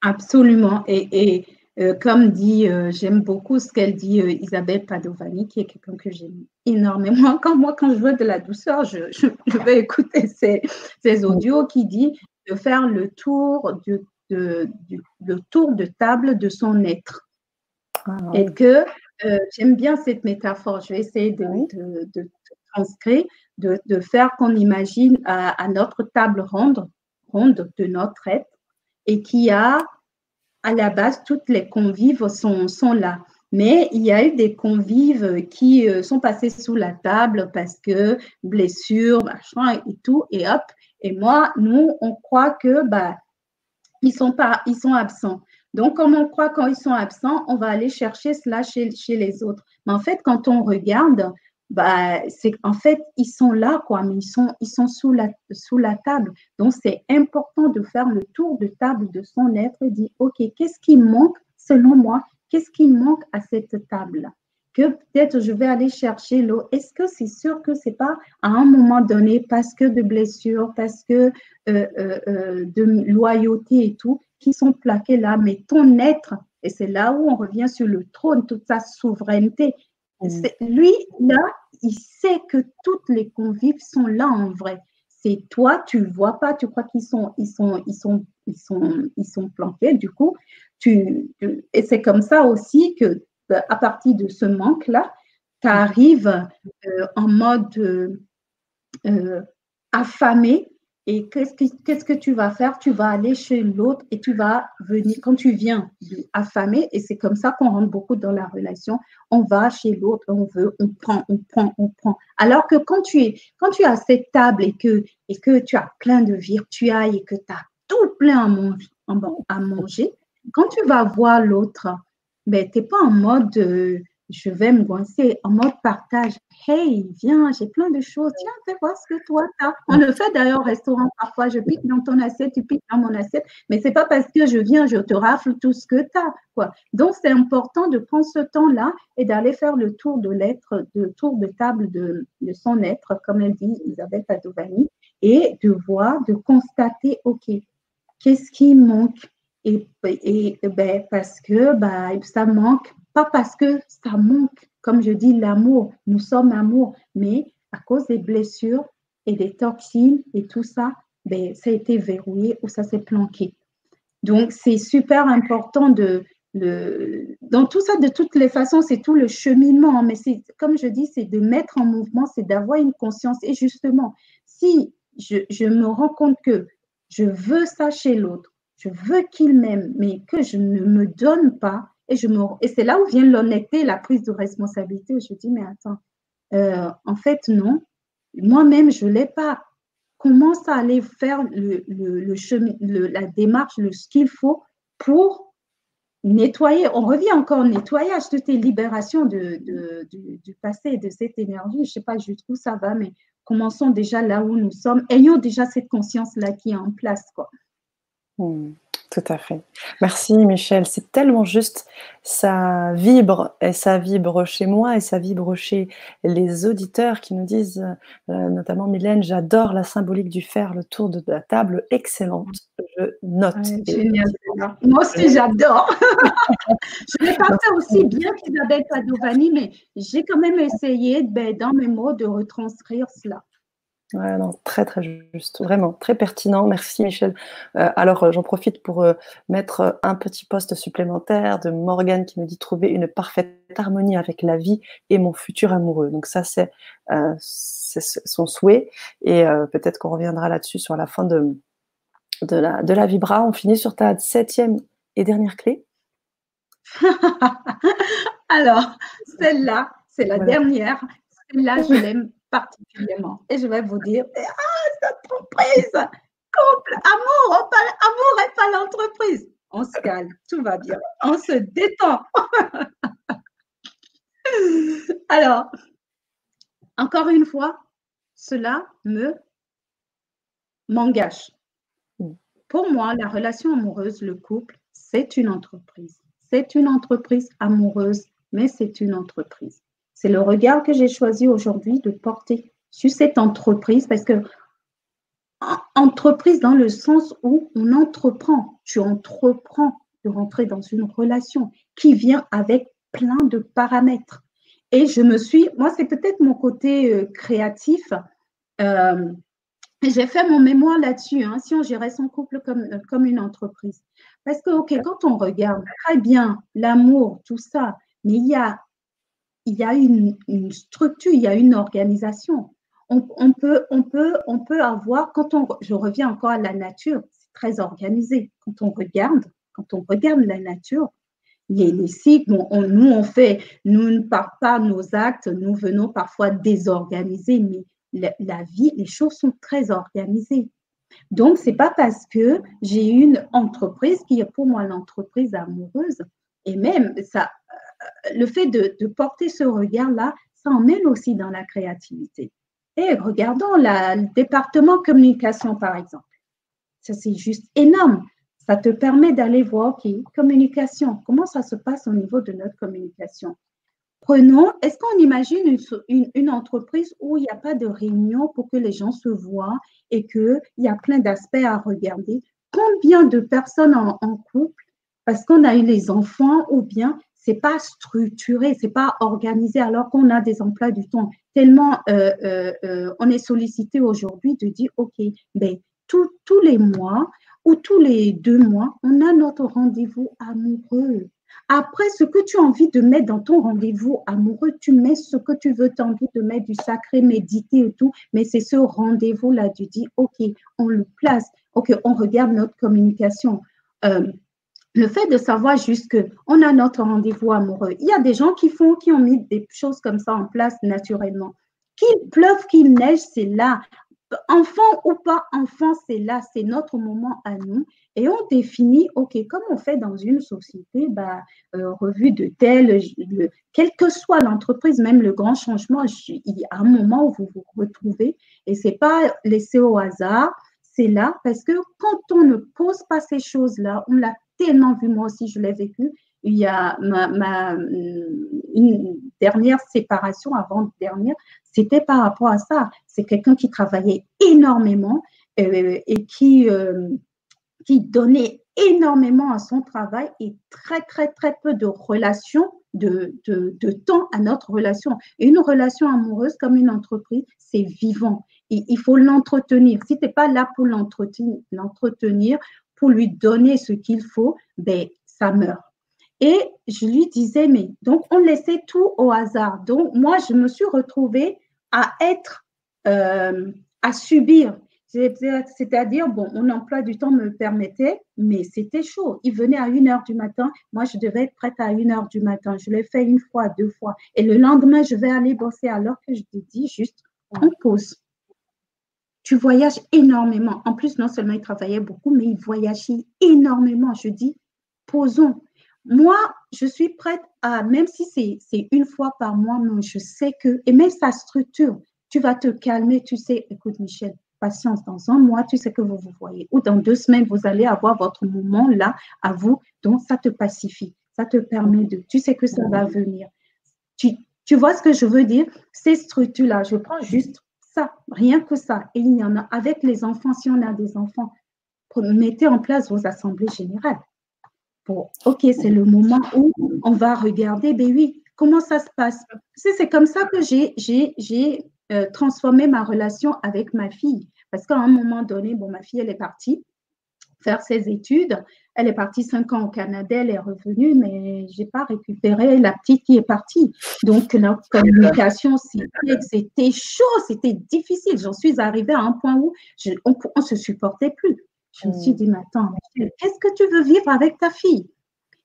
Absolument. Et, euh, comme dit, j'aime beaucoup ce qu'elle dit Isabelle Padovani, qui est quelqu'un que j'aime énormément. Quand moi, quand je veux de la douceur, je, vais écouter ces, ces audios qui dit de faire le tour, du, le tour de table de son être. Ah, Et que euh, j'aime bien cette métaphore, je vais essayer de, de, transcrire, de, faire qu'on imagine à, notre table ronde, ronde de notre être et qui a à la base toutes les convives sont, sont là. Mais il y a eu des convives qui euh, sont passés sous la table parce que blessure, machin et tout, et hop, et moi, nous, on croit que bah, ils sont pas, ils sont absents. Donc, comme on croit quand ils sont absents, on va aller chercher cela chez, les autres. Mais en fait, quand on regarde, bah, c'est en fait, ils sont là, quoi, mais ils sont, ils sont sous, la, sous la table. Donc, c'est important de faire le tour de table de son être et dire, OK, qu'est-ce qui manque selon moi? Qu'est-ce qui manque à cette table-là? Que peut-être je vais aller chercher l'eau. Est-ce que c'est sûr que c'est pas à un moment donné parce que de blessures, parce que euh, euh, euh, de loyauté et tout, qui sont plaqués là, mais ton être, et c'est là où on revient sur le trône, toute sa souveraineté. Mmh. Lui, là, il sait que toutes les convives sont là en vrai. C'est toi, tu ne vois pas, tu crois qu'ils sont, ils sont, ils sont, ils sont, ils sont planqués. Du coup, tu, et c'est comme ça aussi que à partir de ce manque-là, tu arrives euh, en mode euh, affamé et qu'est-ce que, tu vas faire? Tu vas aller chez l'autre et tu vas venir, quand tu viens affamé, et c'est comme ça qu'on rentre beaucoup dans la relation, on va chez l'autre, on veut, on prend, on prend, on prend. Alors que quand tu es, quand tu as cette table et que, tu as plein de virtuailles et que tu as tout plein à à manger, quand tu vas voir l'autre, ben, tu n'es pas en mode euh, je vais me goincer, en mode partage. Hey, viens, j'ai plein de choses. Tiens, fais voir ce que toi, as. On le fait d'ailleurs au restaurant parfois. Je pique dans ton assiette, tu piques dans mon assiette. Mais ce n'est pas parce que je viens, je te rafle tout ce que tu as. Quoi. Donc, c'est important de prendre ce temps-là et d'aller faire le tour de l'être, le tour de table de, de, son être, comme elle dit Isabelle Padovani, et de voir, de constater, OK, qu'est-ce qui manque? Et, ben, parce que ben, ça manque, pas parce que ça manque, comme je dis, l'amour, nous sommes amour, mais à cause des blessures et des toxines et tout ça, ben, ça a été verrouillé ou ça s'est planqué. Donc, c'est super important de, dans tout ça, de toutes les façons, c'est tout le cheminement, mais c'est, comme je dis, c'est de mettre en mouvement, c'est d'avoir une conscience. Et justement, si je me rends compte que je veux ça chez l'autre, je veux qu'il m'aime, mais que je ne me donne pas. Et, me, et c'est là où vient l'honnêteté, la prise de responsabilité. je dis, mais attends, euh, en fait, non. Moi-même, je ne l'ai pas. Commence à aller faire le, chemin, la démarche, ce qu'il faut pour nettoyer? On revient encore au nettoyage, toutes les libérations du, passé, de cette énergie. Je ne sais pas jusqu'où ça va, mais commençons déjà là où nous sommes. Ayons déjà cette conscience-là qui est en place. Quoi. Mmh, tout à fait. Merci Michel, c'est tellement juste. Ça vibre et ça vibre chez moi et ça vibre chez les auditeurs qui nous disent, euh, notamment Mylène, j'adore la symbolique du fer, le tour de la table, excellente. Je note. génial. Moi aussi j'adore. je ne l'ai pas fait aussi bien qu'Isabelle Padovani, mais j'ai quand même essayé ben, dans mes mots de retranscrire cela. Ouais, non, très très juste, vraiment très pertinent. Merci Michel. Euh, alors euh, j'en profite pour euh, mettre un petit poste supplémentaire de Morgane qui me dit trouver une parfaite harmonie avec la vie et mon futur amoureux. Donc ça c'est son souhait et peut-être qu'on reviendra là-dessus sur la fin de, de, la, de la vibra. On finit sur ta septième et dernière clé. alors celle-là, c'est la dernière. Celle-là, je l'aime particulièrement. Et je vais vous dire, ah, cette entreprise, couple, amour, amour et pas l'entreprise. On se calme, tout va bien, on se détend. Alors, encore une fois, cela me m'engage. pour moi, la relation amoureuse, le couple, c'est une entreprise. C'est une entreprise amoureuse, mais c'est une entreprise. C'est le regard que j'ai choisi aujourd'hui de porter sur cette entreprise parce que entreprise dans le sens où on entreprend, tu entreprends de rentrer dans une relation qui vient avec plein de paramètres. Et je me suis, moi, c'est peut-être mon côté euh, créatif. Euh, j'ai fait mon mémoire là-dessus, hein, si on gérait son couple comme, euh, comme une entreprise. Parce que, OK, quand on regarde, très bien, l'amour, tout ça, mais il y a, il y a une, structure, il y a une organisation. On, peut, on, peut, on peut avoir, quand on, je reviens encore à la nature, c'est très organisé. Quand on regarde, quand on regarde la nature, les, les cycles, nous on fait, nous ne part pas nos actes, nous venons parfois désorganiser, mais la, vie, les choses sont très organisées. Donc, c'est pas parce que j'ai une entreprise qui est pour moi l'entreprise amoureuse, et même ça, le fait de, porter ce regard-là, ça emmène aussi dans la créativité. Et regardons le département communication, par exemple. Ça, c'est juste énorme. Ça te permet d'aller voir, OK, communication, comment ça se passe au niveau de notre communication? Prenons, est-ce qu'on imagine une, entreprise où il n'y a pas de réunion pour que les gens se voient et qu'il y a plein d'aspects à regarder? Combien de personnes en, couple, parce qu'on a eu les enfants ou bien c'est pas structuré, c'est pas organisé alors qu'on a des emplois du temps. Tellement euh, euh, euh, on est sollicité aujourd'hui de dire, OK, ben, tous les mois ou tous les deux mois, on a notre rendez-vous amoureux. Après, ce que tu as envie de mettre dans ton rendez-vous amoureux, tu mets ce que tu veux, tu as envie de mettre du sacré, méditer et tout, mais c'est ce rendez-vous-là, tu dis, OK, on le place, OK, on regarde notre communication. Le fait de savoir juste qu'on a notre rendez-vous amoureux, il y a des gens qui font, qui ont mis des choses comme ça en place naturellement. Qu'il pleuve, qu'il neige, c'est là enfant ou pas enfant, c'est là, c'est notre moment à nous. Et on définit, OK, comme on fait dans une société, bah, euh, revue de tel, quelle que soit l'entreprise, même le grand changement, il y a un moment où vous vous retrouvez et c'est pas laissé au hasard, c'est là parce que quand on ne pose pas ces choses-là, on l'a tellement vu, moi aussi je l'ai vécu, il y a ma, une dernière séparation, avant-dernière, c'était par rapport à ça. C'est quelqu'un qui travaillait énormément euh, et qui, euh, qui donnait énormément à son travail et très, très, très peu de relations, de, de, temps à notre relation. Et une relation amoureuse comme une entreprise, c'est vivant. Il faut l'entretenir. Si tu n'es pas là pour l'entretenir, pour lui donner ce qu'il faut, ben, ça meurt. Et je lui disais, mais donc on laissait tout au hasard. Donc moi, je me suis retrouvée à être, euh, à subir. C'est-à-dire, bon, mon emploi du temps me permettait, mais c'était chaud. Il venait à 1 heure du matin. Moi, je devais être prête à 1 heure du matin. Je l'ai fait une fois, deux fois. Et le lendemain, je vais aller bosser alors que je te dis juste, on pause. Tu voyages énormément. En plus, non seulement il travaillait beaucoup, mais il voyageait énormément. Je dis, posons. Moi, je suis prête à, même si c'est une fois par mois, mais je sais que, et même sa structure, tu vas te calmer, tu sais, écoute Michel, patience, dans un mois, tu sais que vous vous voyez, ou dans deux semaines, vous allez avoir votre moment là à vous, donc ça te pacifie, ça te permet de, tu sais que ça va venir. Tu, tu vois ce que je veux dire? Ces structures-là, je prends juste rien que ça, et il y en a avec les enfants, si on a des enfants, mettez en place vos assemblées générales. OK, c'est le moment où on va regarder, ben oui, comment ça se passe? C'est comme ça que j'ai euh, transformé ma relation avec ma fille. Parce qu'à un moment donné, bon, ma fille, elle est partie faire ses études. Elle est partie cinq ans au Canada, elle est revenue, mais je n'ai pas récupéré la petite qui est partie. Donc, la communication, c'était chaud, c'était difficile. J'en suis arrivée à un point où on ne se supportait plus. Je me suis dit, mais attends, qu'est-ce que tu veux vivre avec ta fille?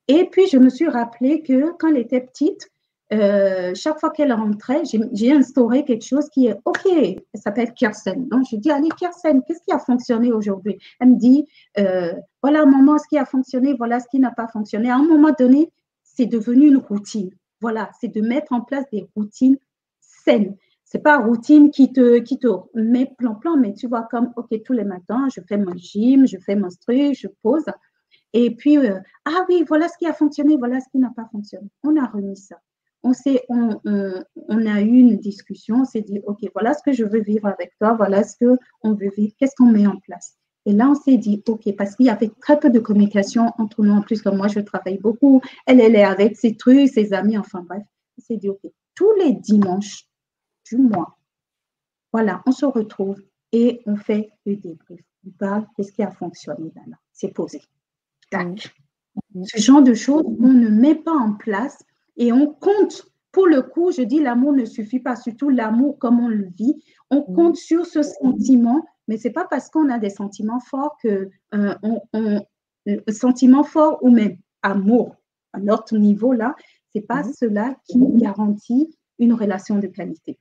Et puis, je me suis rappelé que quand elle était petite, euh, chaque fois qu'elle rentrait, j'ai instauré quelque chose qui est OK, elle s'appelle Kirsten. Donc, je dis, allez, Kirsten, qu'est-ce qui a fonctionné aujourd'hui? Elle me dit, euh, voilà, maman, ce qui a fonctionné, voilà ce qui n'a pas fonctionné. À un moment donné, c'est devenu une routine. Voilà, c'est de mettre en place des routines saines. c'est pas routine qui te, qui te met plan-plan, mais tu vois, comme, OK, tous les matins, je fais mon gym, je fais mon truc, je pose. Et puis, euh, ah oui, voilà ce qui a fonctionné, voilà ce qui n'a pas fonctionné. On a remis ça. On, on, on, a eu une discussion, on s'est dit, OK, voilà ce que je veux vivre avec toi, voilà ce qu'on veut vivre, qu'est-ce qu'on met en place? Et là, on s'est dit, OK, parce qu'il y avait très peu de communication entre nous. En plus, comme moi, je travaille beaucoup. Elle, elle est avec ses trucs, ses amis, enfin bref. On s'est dit, OK, tous les dimanches du mois, voilà, on se retrouve et on fait le débrief. On parle de ce qui a fonctionné là. C'est posé. Tac. Ce genre de choses, on ne met pas en place et on compte. Pour le coup, je dis l'amour ne suffit pas, surtout l'amour comme on le vit. On mm. compte sur ce sentiment mais ce n'est pas parce qu'on a des sentiments forts que euh, on, sentiments forts ou même amour à notre niveau là, c'est pas mhm. cela qui garantit une relation de qualité.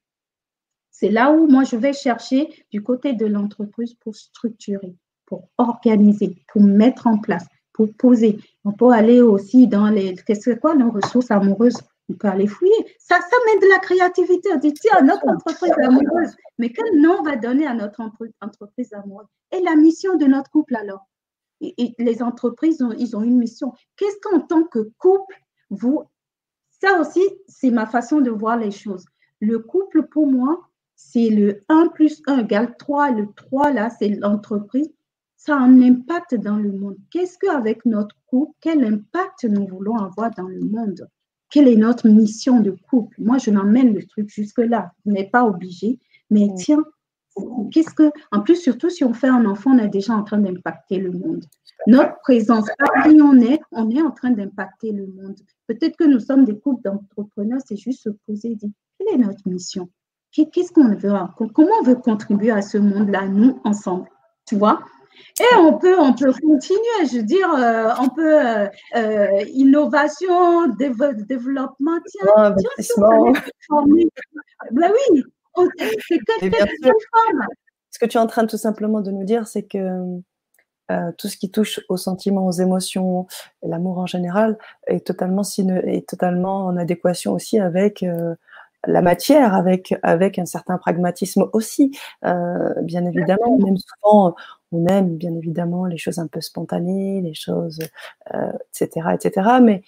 C'est là où moi je vais chercher du côté de l'entreprise pour structurer, pour organiser, pour mettre en place, pour poser. On peut aller aussi dans les qu'est-ce que quoi nos ressources amoureuses on peut aller fouiller. Ça, ça met de la créativité. On dit, tiens, notre entreprise amoureuse, mais quel nom on va donner à notre entreprise amoureuse? Et la mission de notre couple alors? Et, Les entreprises, ont, ils ont une mission. Qu'est-ce qu'en tant que couple, vous... Ça aussi, c'est ma façon de voir les choses. Le couple, pour moi, c'est le 1 plus 1 égale 3. Le 3, là, c'est l'entreprise. Ça a un impact dans le monde. Qu'est-ce qu'avec notre couple, quel impact nous voulons avoir dans le monde? Quelle est notre mission de couple? Moi, je m'emmène le truc jusque-là. Vous n'êtes pas obligé. Mais mm. tiens, qu'est-ce que. En plus, surtout si on fait un enfant, on est déjà en train d'impacter le monde. Notre présence, par qui on est, on est en train d'impacter le monde. Peut-être que nous sommes des couples d'entrepreneurs, c'est juste se poser et dire quelle est notre mission? Qu'est-ce qu'on veut Comment on veut contribuer à ce monde-là, nous, ensemble? Tu vois? Et on peut, on peut continuer, je veux dire, euh, on peut euh, euh, innovation, développement, tiens, investissement. ben oui, c'est que forme. Ce que tu es en train tout simplement de nous dire, c'est que tout ce qui touche aux sentiments, aux émotions, l'amour en général, est totalement, est totalement en adéquation aussi avec la matière, avec, avec un certain pragmatisme aussi. bien évidemment, même souvent, on aime bien évidemment les choses un peu spontanées, les choses, etc., euh, etc. Mais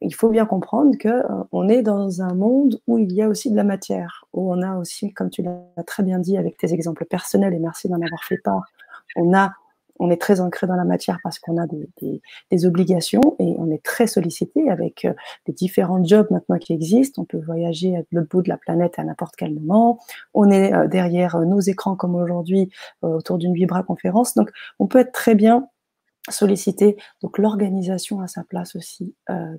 il faut bien comprendre que euh, on est dans un monde où il y a aussi de la matière, où on a aussi, comme tu l'as très bien dit avec tes exemples personnels, et merci d'en avoir fait part, on a on est très ancré dans la matière parce qu'on a des, obligations et on est très sollicité avec euh, les différents jobs maintenant qui existent. On peut voyager à l'autre bout de la planète à n'importe quel moment. On est euh, derrière euh, nos écrans comme aujourd'hui autour d'une vibra conférence. Donc, on peut être très bien sollicité. Donc, l'organisation a sa place aussi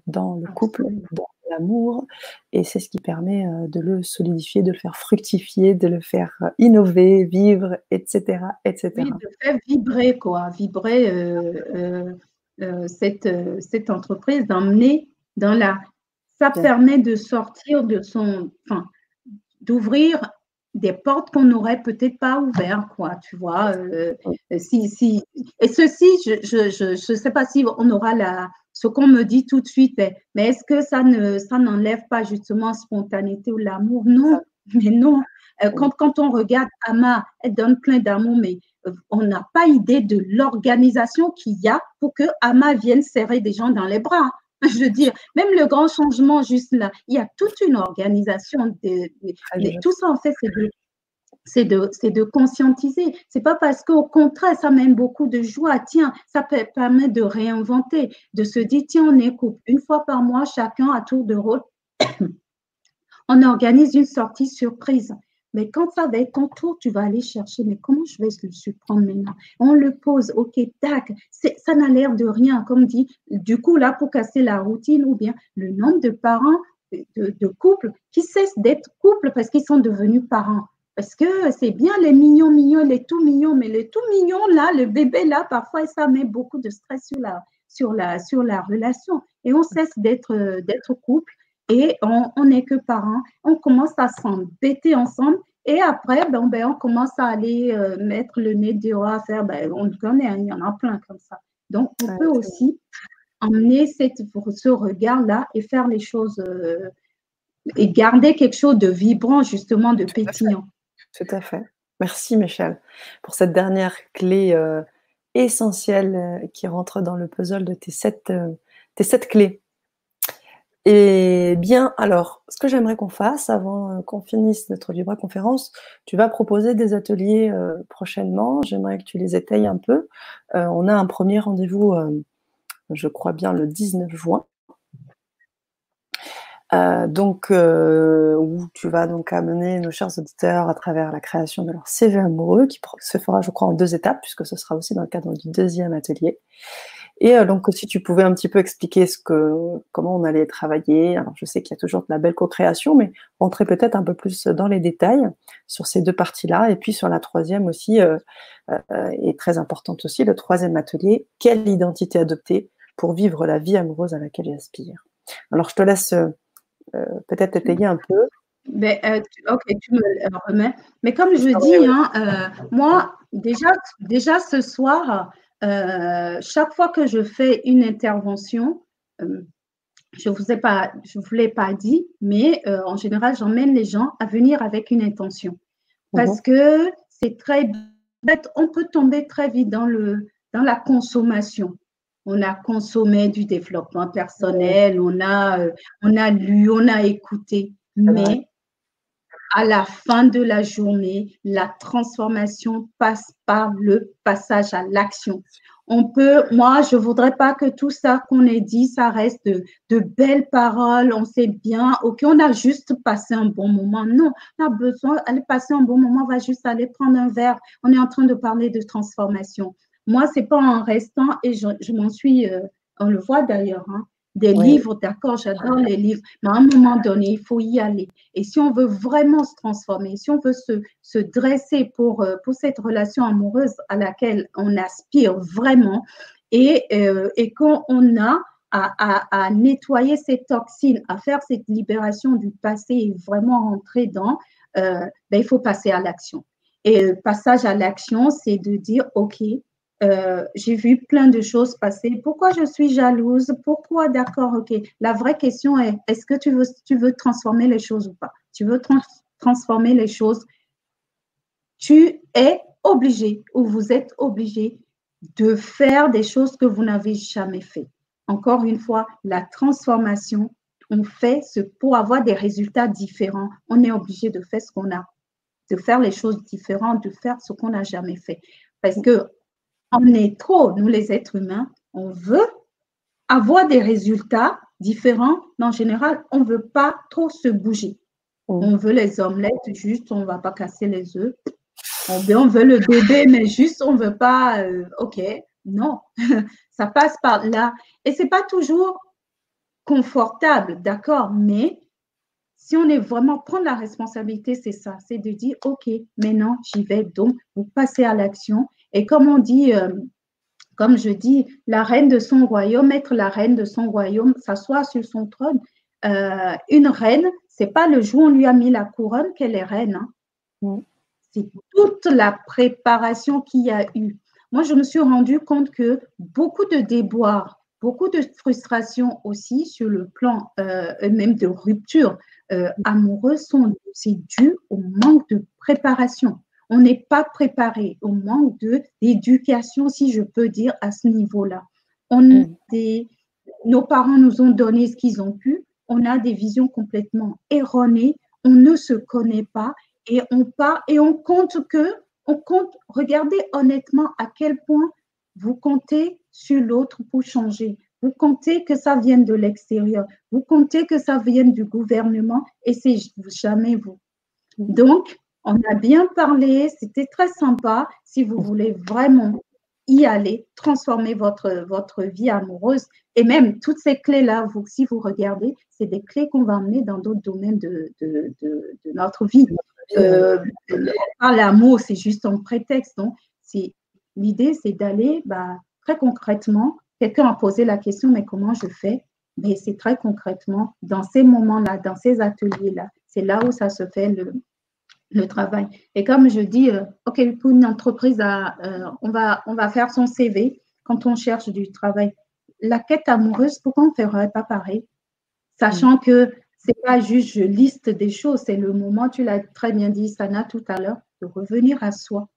dans le couple, dans l'amour, et c'est ce qui permet euh, de le solidifier, de le faire fructifier, de le faire euh, innover, vivre, etc., etc. Oui, de faire vibrer, quoi, vibrer euh, cette, cette entreprise, d'emmener dans la... Ça permet de sortir de son... Enfin, d'ouvrir des portes qu'on n'aurait peut-être pas ouvertes, quoi, tu vois. si, si, et ceci, je ne je, je, sais pas si on aura la, ce qu'on me dit tout de suite mais est-ce que ça ne ça n'enlève pas justement spontanéité ou l'amour? Non, mais non. Euh, quand, on regarde Ama, elle donne plein d'amour, mais euh, on n'a pas idée de l'organisation qu'il y a pour que Ama vienne serrer des gens dans les bras. Je veux dire, même le grand changement juste là, il y a toute une organisation. De, tout ça, en fait, c'est de c'est de, de conscientiser. C'est pas parce qu'au contraire, ça mène beaucoup de joie. Tiens, ça peut, permet de réinventer, de se dire, tiens, on écoute une fois par mois, chacun à tour de rôle. on organise une sortie surprise. Mais quand ça va être ton tour, tu vas aller chercher, mais comment je vais le surprendre maintenant? On le pose, ok, tac, ça n'a l'air de rien, comme dit, du coup, là, pour casser la routine, ou bien le nombre de parents, de, couples qui cessent d'être couples parce qu'ils sont devenus parents. Parce que c'est bien les mignons, mignons, les tout mignons, mais les tout mignons, là, le bébé, là, parfois, ça met beaucoup de stress sur la, sur la, sur la relation. Et on cesse d'être couple et on n'est que parents. On commence à s'embêter ensemble. Et après, ben, ben, on commence à aller euh, mettre le nez dehors à faire, ben, on le connaît, hein, il y en a plein comme ça. Donc, on peut aussi emmener cette, ce regard-là et faire les choses euh, et garder quelque chose de vibrant, justement, de pétillant. Tout à fait. Merci, Michel, pour cette dernière clé euh, essentielle qui rentre dans le puzzle de tes sept, tes sept clés. Et bien, alors, ce que j'aimerais qu'on fasse avant qu'on finisse notre libre conférence, tu vas proposer des ateliers prochainement. J'aimerais que tu les étayes un peu. on a un premier rendez-vous, je crois bien, le 19 juin. Euh, donc, euh, où tu vas donc amener nos chers auditeurs à travers la création de leur CV amoureux, qui se fera, je crois, en deux étapes, puisque ce sera aussi dans le cadre du deuxième atelier. Et euh, donc, si tu pouvais un petit peu expliquer ce que, comment on allait travailler. Alors, je sais qu'il y a toujours de la belle co-création, mais rentrer peut-être un peu plus dans les détails sur ces deux parties-là. Et puis, sur la troisième aussi, et très importante aussi, le troisième atelier, quelle identité adopter pour vivre la vie amoureuse à laquelle j'aspire. Alors, je te laisse euh, peut-être étayer un peu. Mais, euh, ok, tu me remets. Mais comme je dis, hein, euh, moi, déjà, déjà ce soir, chaque fois que je fais une intervention, je ne vous, ai pas, je vous l'ai pas dit, mais en général, j'emmène les gens à venir avec une intention. Parce mhm. que c'est très bête, on peut tomber très vite dans, le, dans la consommation on a consommé du développement personnel, on a, euh, on a lu, on a écouté, mais à la fin de la journée, la transformation passe par le passage à l'action. On peut, moi, je voudrais pas que tout ça qu'on ait dit, ça reste de, belles paroles, on sait bien, ok, on a juste passé un bon moment. Non, on a besoin d'aller passer un bon moment, on va juste aller prendre un verre. On est en train de parler de transformation. Moi, c'est pas en restant, et je, m'en suis, euh, on le voit d'ailleurs, hein, des livres, d'accord, j'adore les livres, mais à un moment donné, il faut y aller. Et si on veut vraiment se transformer, si on veut se, se dresser pour, euh, pour cette relation amoureuse à laquelle on aspire vraiment, et, euh, et qu'on a à, à, nettoyer ces toxines, à faire cette libération du passé et vraiment rentrer dans, ben, il faut passer à l'action. Et le passage à l'action, c'est de dire, OK, euh, j'ai vu plein de choses passer. Pourquoi je suis jalouse? Pourquoi? D'accord, ok. La vraie question est est-ce que tu veux, tu veux transformer les choses ou pas? Tu veux transformer les choses? Tu es obligé ou vous êtes obligé de faire des choses que vous n'avez jamais fait. Encore une fois, la transformation, on fait ce pour avoir des résultats différents. On est obligé de faire ce qu'on a, de faire les choses différentes, de faire ce qu'on n'a jamais fait. Parce que on est trop, nous les êtres humains, on veut avoir des résultats différents, mais en général, on ne veut pas trop se bouger. Mm. On veut les omelettes, juste, on ne va pas casser les œufs. On veut, le bébé, mais juste, on ne veut pas, euh, OK, non, ça passe par là. Et ce n'est pas toujours confortable, d'accord, mais si on est vraiment prendre la responsabilité, c'est ça, c'est de dire, OK, maintenant, j'y vais, donc, vous passez à l'action et comme on dit, euh, comme je dis, la reine de son royaume, être la reine de son royaume, s'asseoir sur son trône. Euh, une reine, c'est pas le jour où on lui a mis la couronne qu'elle est reine. Hein. Mm. C'est toute la préparation qu'il y a eu. Moi, je me suis rendu compte que beaucoup de déboires, beaucoup de frustration aussi sur le plan euh, même de rupture amoureuse sont c'est dû au manque de préparation on n'est pas préparé au manque de d'éducation, si je peux dire, à ce niveau-là. On mm. nos parents nous ont donné ce qu'ils ont pu. On a des visions complètement erronées. On ne se connaît pas et on part et on compte que, on compte. Regardez honnêtement à quel point vous comptez sur l'autre pour changer. Vous comptez que ça vienne de l'extérieur. Vous comptez que ça vienne du gouvernement et c'est jamais vous. Mm. Donc, on a bien parlé, c'était très sympa. Si vous voulez vraiment y aller, transformer votre, votre vie amoureuse et même toutes ces clés-là, vous, si vous regardez, c'est des clés qu'on va emmener dans d'autres domaines de, notre vie. Euh, l'amour, c'est juste un prétexte. Donc, l'idée, c'est d'aller bah, très concrètement. Quelqu'un a posé la question, mais comment je fais? Mais c'est très concrètement dans ces moments-là, dans ces ateliers-là. C'est là où ça se fait le, le travail. Et comme je dis, euh, OK, pour une entreprise, euh, on, va, on va faire son CV quand on cherche du travail. La quête amoureuse, pourquoi on ne ferait pas pareil? Sachant mm. que c'est pas juste je liste des choses, c'est le moment, tu l'as très bien dit, Sana, tout à l'heure, de revenir à soi,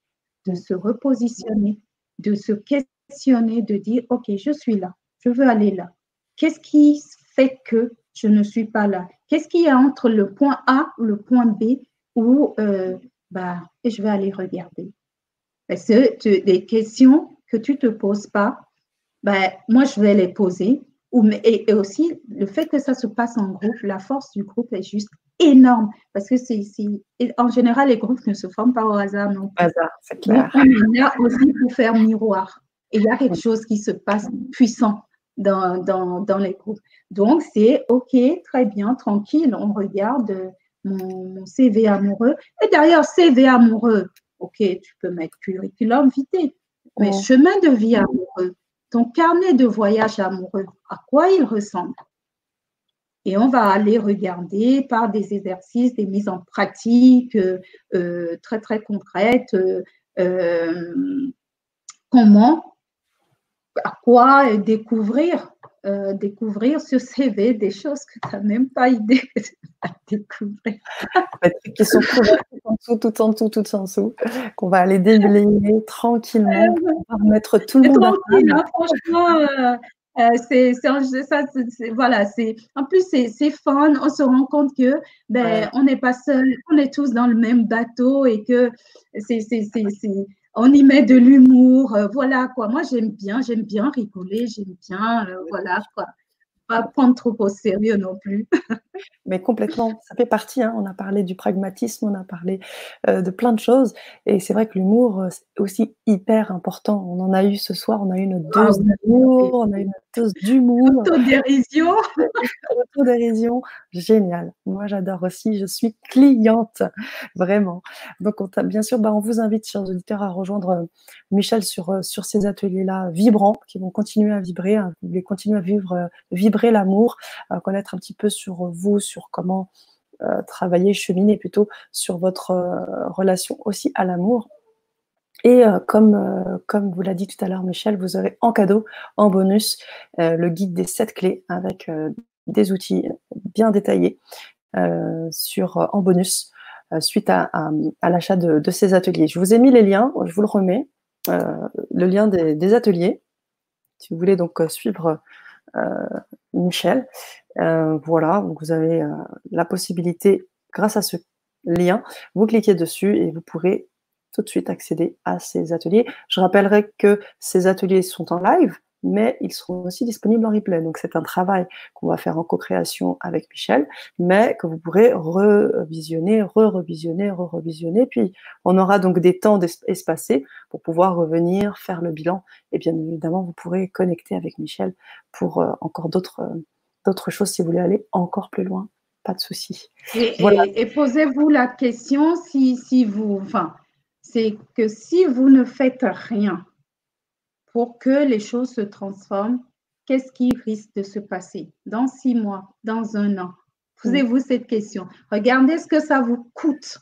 de se repositionner, de se questionner, de dire, OK, je suis là, je veux aller là. Qu'est-ce qui fait que je ne suis pas là? Qu'est-ce qu'il y a entre le point A ou le point B où euh, bah, je vais aller regarder Parce que des questions que tu ne te poses pas, bah, moi, je vais les poser. Et, aussi, le fait que ça se passe en groupe, la force du groupe est juste énorme. Parce que c'est, en général, les groupes ne se forment pas au hasard non plus. Hasard, c'est clair. on est là aussi pour faire miroir. Et il y a quelque chose qui se passe puissant dans, dans, dans les groupes. Donc, c'est OK, très bien, tranquille, on regarde mon, CV amoureux. Et derrière CV amoureux, OK, tu peux mettre curriculum vitae, mais chemin de vie amoureux, ton carnet de voyage amoureux, à quoi il ressemble? Et on va aller regarder par des exercices, des mises en pratique euh, euh, très, très concrètes, euh, comment, à quoi découvrir euh, découvrir sur CV des choses que tu n'as même pas idée de découvrir. Des qui sont tout en dessous, tout en dessous, tout en dessous, qu'on va aller déblayer tranquillement, pour remettre tout le monde Tranquille, hein, franchement, euh, euh, c'est ça, voilà, c'est en plus c'est fun. On se rend compte que ben on n'est pas seul, on est tous dans le même bateau et que c'est on y met de l'humour, euh, voilà quoi. Moi, j'aime bien, j'aime bien rigoler, j'aime bien, euh, voilà quoi. Pas prendre trop au sérieux non plus. Mais complètement, ça fait partie. Hein. On a parlé du pragmatisme, on a parlé euh, de plein de choses. Et c'est vrai que l'humour, c'est aussi hyper important. On en a eu ce soir, on a eu une ah dose d'humour, on a eu une dose d'humour. Autodérision. Autodérision, génial. Moi, j'adore aussi. Je suis cliente, vraiment. Donc, on bien sûr, bah, on vous invite, chers auditeurs, à rejoindre euh, Michel sur, euh, sur ces ateliers-là vibrants qui vont continuer à vibrer. Hein. Vous continuer à vivre, vibrer l'amour, connaître un petit peu sur vous, sur comment euh, travailler, cheminer plutôt sur votre euh, relation aussi à l'amour. Et euh, comme, comme vous l'a dit tout à l'heure Michel, vous aurez en cadeau, en bonus, le guide des sept clés avec des outils bien détaillés sur, en bonus suite à, l'achat de, ces ateliers. Je vous ai mis les liens, je vous le remets, le lien des, ateliers. Si vous voulez donc suivre Michel. Euh, voilà, vous avez euh, la possibilité, grâce à ce lien, vous cliquez dessus et vous pourrez tout de suite accéder à ces ateliers. Je rappellerai que ces ateliers sont en live, mais ils seront aussi disponibles en replay. Donc c'est un travail qu'on va faire en co-création avec Michel, mais que vous pourrez revisionner, re-revisionner, re-revisionner. Puis on aura donc des temps espacés pour pouvoir revenir, faire le bilan. Et bien évidemment, vous pourrez connecter avec Michel pour euh, encore d'autres d'autres choses si vous voulez aller encore plus loin. Pas de souci. Et, posez-vous la question si, si vous, enfin, c'est que si vous ne faites rien pour que les choses se transforment, qu'est-ce qui risque de se passer dans six mois, dans un an? Posez-vous cette question. Regardez ce que ça vous coûte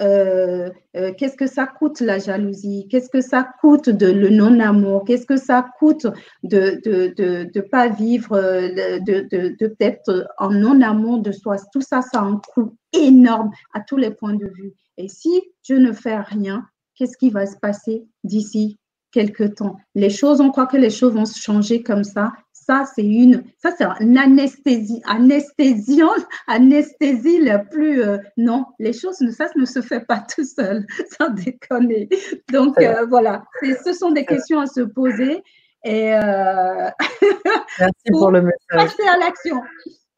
euh, euh, qu'est-ce que ça coûte la jalousie, qu'est-ce que ça coûte de le non-amour, qu'est-ce que ça coûte de ne pas vivre, euh, de, de peut-être en non-amour de soi? Tout ça, ça a un coût énorme à tous les points de vue. Et si je ne fais rien, qu'est-ce qui va se passer d'ici quelques temps Les choses, on croit que les choses vont se changer comme ça, ça, c'est une, ça, c'est une anesthésie, anesthésion, anesthésie la plus, euh, non, les choses, ça ne se fait pas tout seul, sans déconner. Donc, euh, voilà, ce sont des questions à se poser. Et euh, Merci pour, le message. Passer à l'action.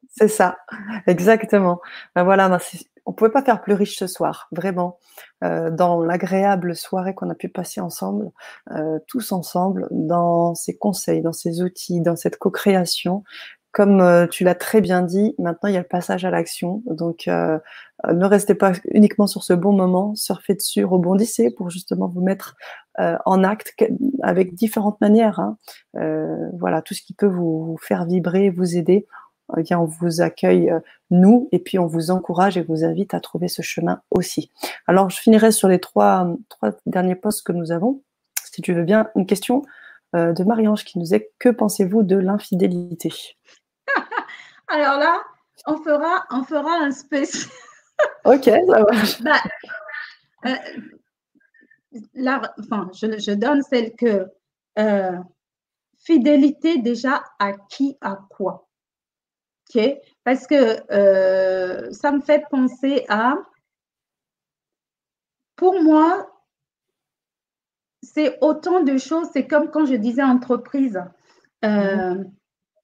C'est ça, exactement. Ben voilà, merci on pouvait pas faire plus riche ce soir, vraiment, euh, dans l'agréable soirée qu'on a pu passer ensemble, euh, tous ensemble, dans ces conseils, dans ces outils, dans cette co-création. Comme euh, tu l'as très bien dit, maintenant il y a le passage à l'action. Donc, ne restez pas uniquement sur ce bon moment, surfez dessus, rebondissez pour justement vous mettre en acte avec différentes manières. Hein. voilà, tout ce qui peut vous faire vibrer, vous aider eh on vous accueille, euh, nous, et puis on vous encourage et vous invite à trouver ce chemin aussi. Alors, je finirai sur les trois, trois derniers postes que nous avons. Si tu veux bien, une question euh, de Marie-Ange qui nous est Que pensez-vous de l'infidélité? Alors là, on fera, on fera un spécial. ok, ça marche. Bah, euh, enfin, je, je, donne celle que fidélité déjà à qui, à quoi? Ok, parce que euh, ça me fait penser à, pour moi, c'est autant de choses, c'est comme quand je disais entreprise. Euh,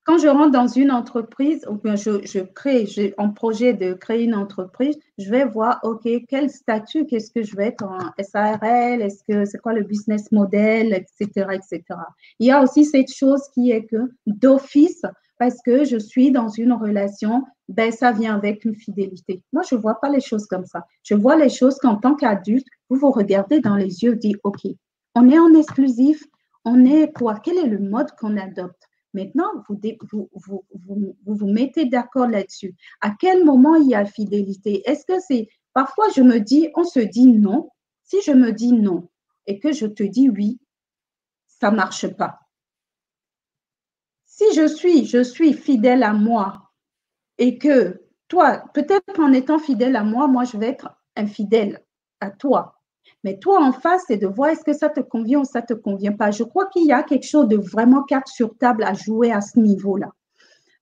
quand je rentre dans une entreprise, ou bien je, je crée, j'ai un projet de créer une entreprise, je vais voir, OK, quel statut, qu'est-ce que je vais être en SARL, est-ce que c'est quoi le business model, etc., etc. Il y a aussi cette chose qui est que d'office, parce que je suis dans une relation, ben ça vient avec une fidélité. Moi, je ne vois pas les choses comme ça. Je vois les choses qu'en tant qu'adulte, vous vous regardez dans les yeux, dites, OK, on est en exclusif, on est quoi? Quel est le mode qu'on adopte? Maintenant, vous vous, vous, vous, mettez d'accord là-dessus. À quel moment il y a fidélité? Est-ce que c'est... Parfois, je me dis, on se dit non. Si je me dis non et que je te dis oui, ça ne marche pas. Si je suis, je suis fidèle à moi et que toi, peut-être en étant fidèle à moi, moi, je vais être infidèle à toi. Mais toi, en face, c'est de voir est-ce que ça te convient ou ça ne te convient pas. Je crois qu'il y a quelque chose de vraiment carte sur table à jouer à ce niveau-là.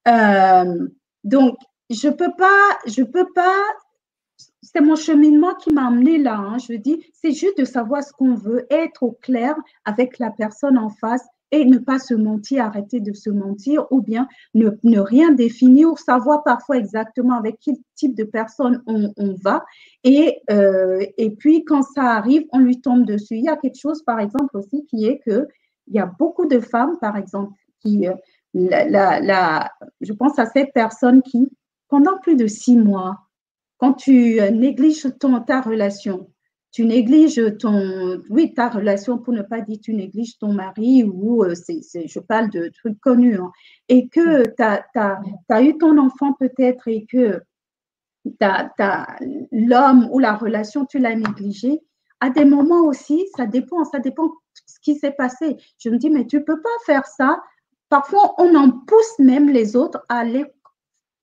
Euh, donc, je ne peux pas, je peux pas, c'est mon cheminement qui m'a amené là. Hein. je dis, c'est juste de savoir ce qu'on veut, être au clair avec la personne en face et ne pas se mentir, arrêter de se mentir ou bien ne, rien définir ou savoir parfois exactement avec quel type de personne on, va. Et, euh, et puis, quand ça arrive, on lui tombe dessus. Il y a quelque chose, par exemple, aussi qui est que il y a beaucoup de femmes, par exemple, qui, euh, je pense à cette personne qui, pendant plus de six mois, quand tu euh, négliges ton, ta relation, tu négliges ton, oui, ta relation, pour ne pas dire tu négliges ton mari, ou euh, c'est, je parle de trucs connus, hein, et que tu as, eu ton enfant peut-être et que l'homme ou la relation, tu l'as négligé, à des moments aussi, ça dépend, ça dépend de ce qui s'est passé. Je me dis, mais tu ne peux pas faire ça. Parfois, on en pousse même les autres à aller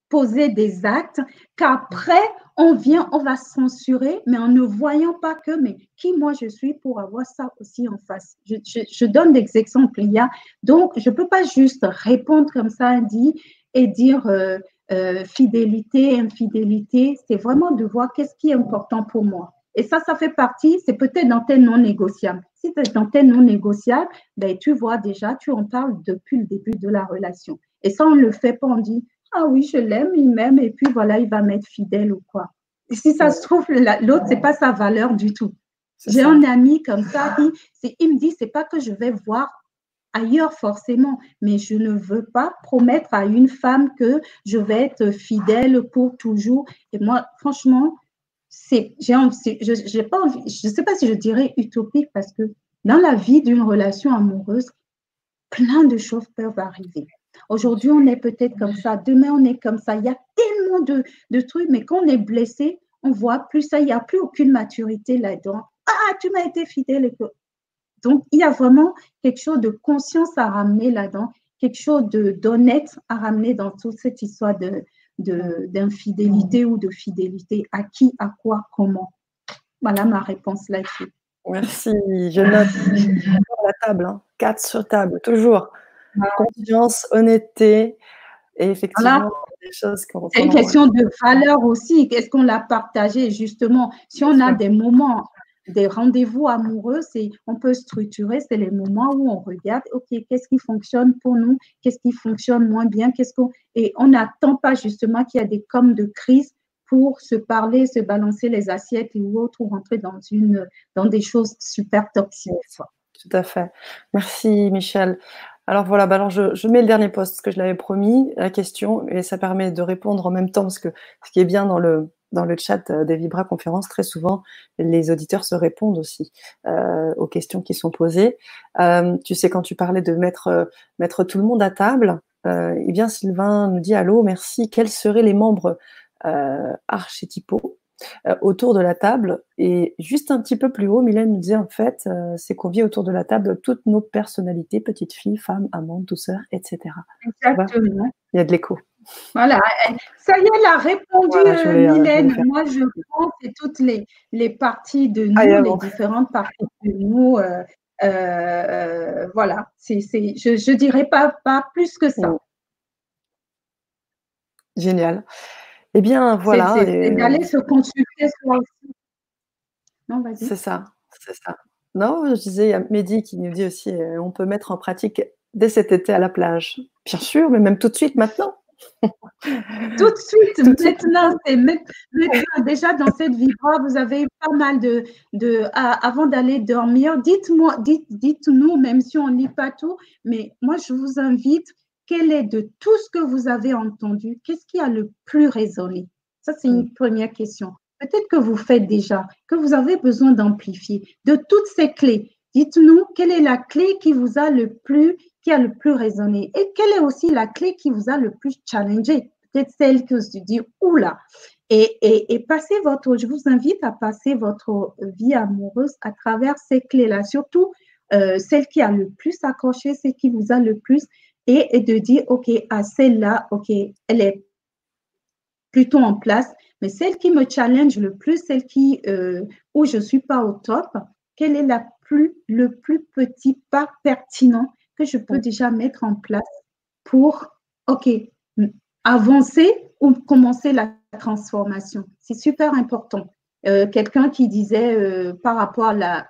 poser des actes qu'après, on vient, on va censurer, mais en ne voyant pas que, mais qui moi je suis pour avoir ça aussi en face. Je, donne des exemples. Il y a, donc, je ne peux pas juste répondre comme ça dit, et dire euh, euh, fidélité, infidélité. C'est vraiment de voir qu'est-ce qui est important pour moi. Et ça, ça fait partie, c'est peut-être dans tes non négociables. Si es dans tes non négociables, ben, tu vois déjà, tu en parles depuis le début de la relation. Et ça, on ne le fait pas, on dit, ah oui, je l'aime, il m'aime, et puis voilà, il va m'être fidèle ou quoi. Et si ça se trouve, l'autre, c'est pas sa valeur du tout. J'ai un ami comme ça, il, il me dit, c'est pas que je vais voir ailleurs forcément, mais je ne veux pas promettre à une femme que je vais être fidèle pour toujours. Et moi, franchement, c'est, j'ai, j'ai pas envie, je ne sais pas si je dirais utopique parce que dans la vie d'une relation amoureuse, plein de choses peuvent arriver. Aujourd'hui, on est peut-être comme ça, demain, on est comme ça. Il y a tellement de, de trucs, mais quand on est blessé, on voit plus ça, il n'y a plus aucune maturité là-dedans. Ah, tu m'as été fidèle. Donc, il y a vraiment quelque chose de conscience à ramener là-dedans, quelque chose d'honnête à ramener dans toute cette histoire de d'infidélité ou de fidélité. À qui, à quoi, comment? Voilà ma réponse là-dessus. Merci. Je note la table, hein. sur table, toujours. Confiance, honnêteté, et effectivement, des choses qu'on. C'est une question de valeur aussi. Qu'est-ce qu'on l'a partagé? Justement Si on a des moments, des rendez-vous amoureux, c'est on peut structurer. C'est les moments où on regarde. Ok, qu'est-ce qui fonctionne pour nous? Qu'est-ce qui fonctionne moins bien? Qu'est-ce qu'on et on n'attend pas justement qu'il y a des coms de crise pour se parler, se balancer les assiettes ou autre, ou rentrer dans une dans des choses super toxiques. Tout à fait. Merci Michel. Alors voilà, bah alors je, mets le dernier post, que je l'avais promis, la question, et ça permet de répondre en même temps, parce que ce qui est bien dans le, dans le chat euh, des Vibra conférences, très souvent, les auditeurs se répondent aussi euh, aux questions qui sont posées. Euh, tu sais, quand tu parlais de mettre, mettre tout le monde à table, eh bien Sylvain nous dit Allô, merci, quels seraient les membres archétypaux euh, autour de la table. Et juste un petit peu plus haut, Mylène nous disait en fait, euh, c'est qu'on vit autour de la table toutes nos personnalités, petites filles, femmes, amantes, douceurs, etc. Exactement. Il y a de l'écho. Voilà, ça y est, elle a répondu, euh, Mylène. Moi, je pense que toutes les, les parties de nous, les différentes parties de nous, euh, voilà, c'est, je ne dirais pas, pas plus que ça. Génial. Eh bien, voilà. C'est, d'aller se consulter sur Non, vas-y. C'est ça, c'est ça. Non, je disais, il y a Mehdi qui nous dit aussi, on peut mettre en pratique dès cet été à la plage. Bien sûr, mais même tout de suite maintenant. Tout de suite, maintenant, maintenant, déjà dans cette vibra, vous avez pas mal de, de avant d'aller dormir, dites-moi, dites, dites-nous, même si on lit pas tout, mais moi je vous invite, quel est de tout ce que vous avez entendu, qu'est-ce qui a le plus résonné? Ça, c'est une mm. première question. Peut-être que vous faites déjà, que vous avez besoin d'amplifier. De toutes ces clés, dites-nous quelle est la clé qui vous a le plus qui a le plus résonné? Et quelle est aussi la clé qui vous a le plus challengé? Peut-être celle que vous dites, oula. Et, et, et passez votre, je vous invite à passer votre vie amoureuse à travers ces clés-là, surtout euh, celle qui a le plus accroché, celle qui vous a le plus, et, et de dire, OK, à celle-là, OK, elle est plutôt en place, mais celle qui me challenge le plus, celle qui, euh, où je ne suis pas au top, quelle est la plus, le plus petit pas pertinent que je peux déjà mettre en place pour, OK, avancer ou commencer la transformation? C'est super important. Euh, quelqu'un qui disait euh, par rapport à, la,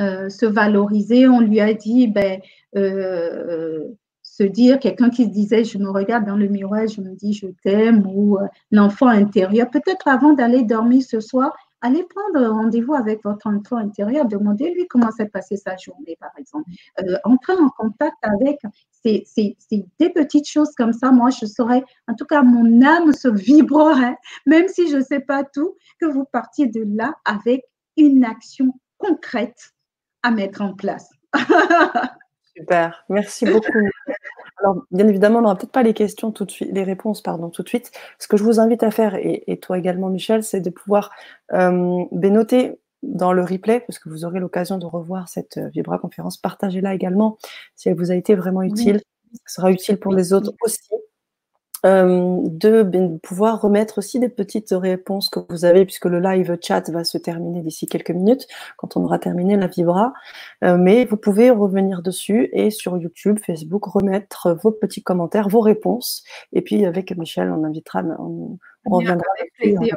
se valoriser, on lui a dit, ben, se dire, quelqu'un qui se disait, je me regarde dans le miroir, je me dis, je t'aime, ou l'enfant intérieur, peut-être avant d'aller dormir ce soir, allez prendre rendez-vous avec votre enfant intérieur, demandez-lui comment s'est passée sa journée, par exemple. Euh, entrez en contact avec, c'est des petites choses comme ça. Moi, je saurais, en tout cas, mon âme se vibrerait, même si je ne sais pas tout, que vous partiez de là avec une action concrète à mettre en place. Super, merci beaucoup. Alors, bien évidemment, on n'aura peut-être pas les questions tout de suite, les réponses, pardon, tout de suite. Ce que je vous invite à faire, et, toi également, Michel, c'est de pouvoir euh, noter dans le replay, parce que vous aurez l'occasion de revoir cette euh, Vibra conférence. Partagez-la également si elle vous a été vraiment utile. Ce sera utile pour les autres aussi. Euh, de ben, pouvoir remettre aussi des petites réponses que vous avez, puisque le live chat va se terminer d'ici quelques minutes, quand on aura terminé la Vibra. Euh, mais vous pouvez revenir dessus et sur YouTube, Facebook, remettre vos petits commentaires, vos réponses. Et puis avec Michel, on invitera, on, reviendra avec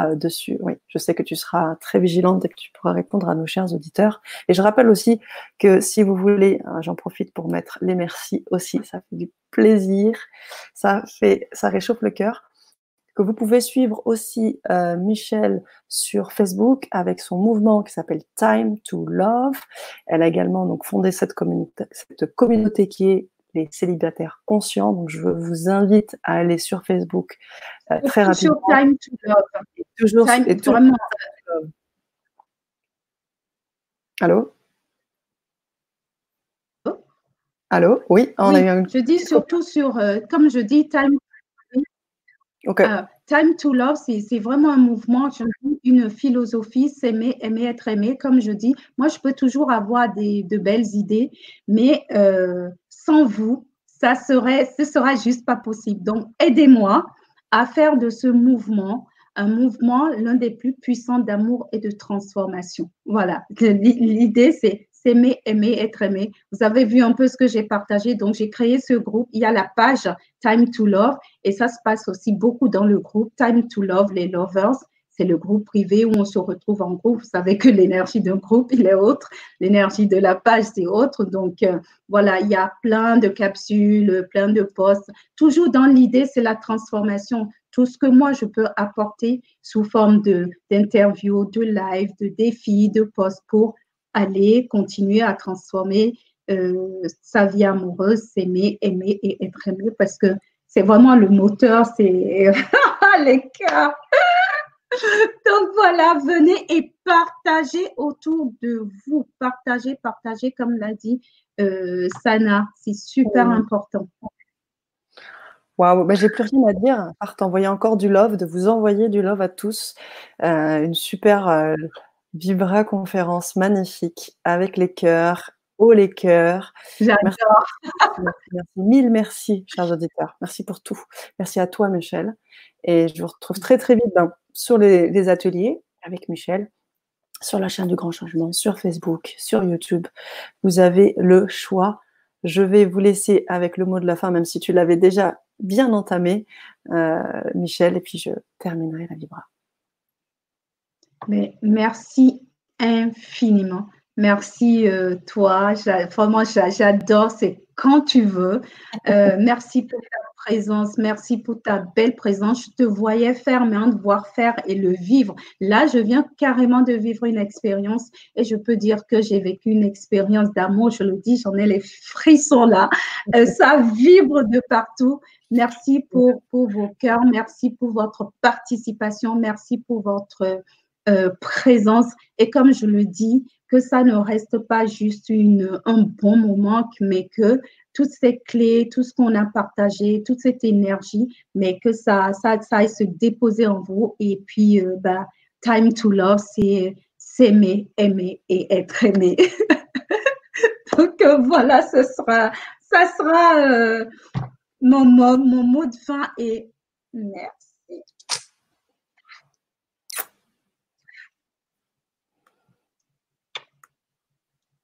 euh, dessus. Oui, je sais que tu seras très vigilante et que tu pourras répondre à nos chers auditeurs. Et je rappelle aussi que si vous voulez, hein, j'en profite pour mettre les merci aussi, ça fait du plaisir, ça fait, ça réchauffe le cœur. Que vous pouvez suivre aussi euh, Michel sur Facebook avec son mouvement qui s'appelle Time to Love. Elle a également donc fondé cette cette communauté qui est les célibataires conscients. Donc, je vous invite à aller sur Facebook euh, très rapidement. Time to Love. toujours, time, et vraiment. Allô? Allô? Oui, on a eu un... Je dis surtout sur, euh, comme je dis, Time, okay. Euh, time to Love, c'est vraiment un mouvement, une philosophie, s'aimer, aimer, être aimé. Comme je dis, moi, je peux toujours avoir des, de belles idées, mais sans vous, ça serait, sera juste pas possible. Donc, aidez-moi à faire de ce mouvement un mouvement l'un des plus puissants d'amour et de transformation. Voilà. L'idée, c'est s'aimer, aimer, être aimé. Vous avez vu un peu ce que j'ai partagé. Donc, j'ai créé ce groupe. Il y a la page Time to Love et ça se passe aussi beaucoup dans le groupe Time to Love, les lovers c'est le groupe privé où on se retrouve en groupe. Vous savez que l'énergie d'un groupe, il est autre. L'énergie de la page, c'est autre. Donc, euh, voilà, il y a plein de capsules, plein de posts. Toujours dans l'idée, c'est la transformation. Tout ce que moi, je peux apporter sous forme d'interviews, de, live, de défis, de posts pour aller continuer à transformer euh, sa vie amoureuse, s'aimer, aimer et être aimé parce que c'est vraiment le moteur, c'est les cœurs. Donc voilà, venez et partagez autour de vous. Partagez, partagez, comme l'a dit euh, Sana. C'est super important. Waouh, ben, j'ai plus rien à dire à part t'envoyer encore du love, de vous envoyer du love à tous. Euh, une super euh, Vibra conférence magnifique avec les cœurs haut les cœurs. J'adore. Merci, mille merci, chers auditeurs. Merci pour tout. Merci à toi, Michel. Et je vous retrouve très, très vite sur les, ateliers avec Michel, sur la chaîne du Grand Changement, sur Facebook, sur YouTube. Vous avez le choix. Je vais vous laisser avec le mot de la fin, même si tu l'avais déjà bien entamé, euh, Michel, et puis je terminerai la vibra. Mais merci infiniment. Merci euh, toi. Vraiment, j'adore. C'est quand tu veux. Euh, merci pour ta présence. Merci pour ta belle présence. Je te voyais faire, mais en devoir faire et le vivre. Là, je viens carrément de vivre une expérience et je peux dire que j'ai vécu une expérience d'amour. Je le dis, j'en ai les frissons là. Euh, ça vibre de partout. Merci pour, pour vos cœurs. Merci pour votre participation. Merci pour votre euh, présence. Et comme je le dis, que ça ne reste pas juste une, un bon moment, mais que toutes ces clés, tout ce qu'on a partagé, toute cette énergie, mais que ça, ça, ça aille se déposer en vous. Et puis, euh, bah, time to love, c'est s'aimer, aimer et être aimé. Donc euh, voilà, ce sera, ça sera mon, mot, mon mot de fin et merci.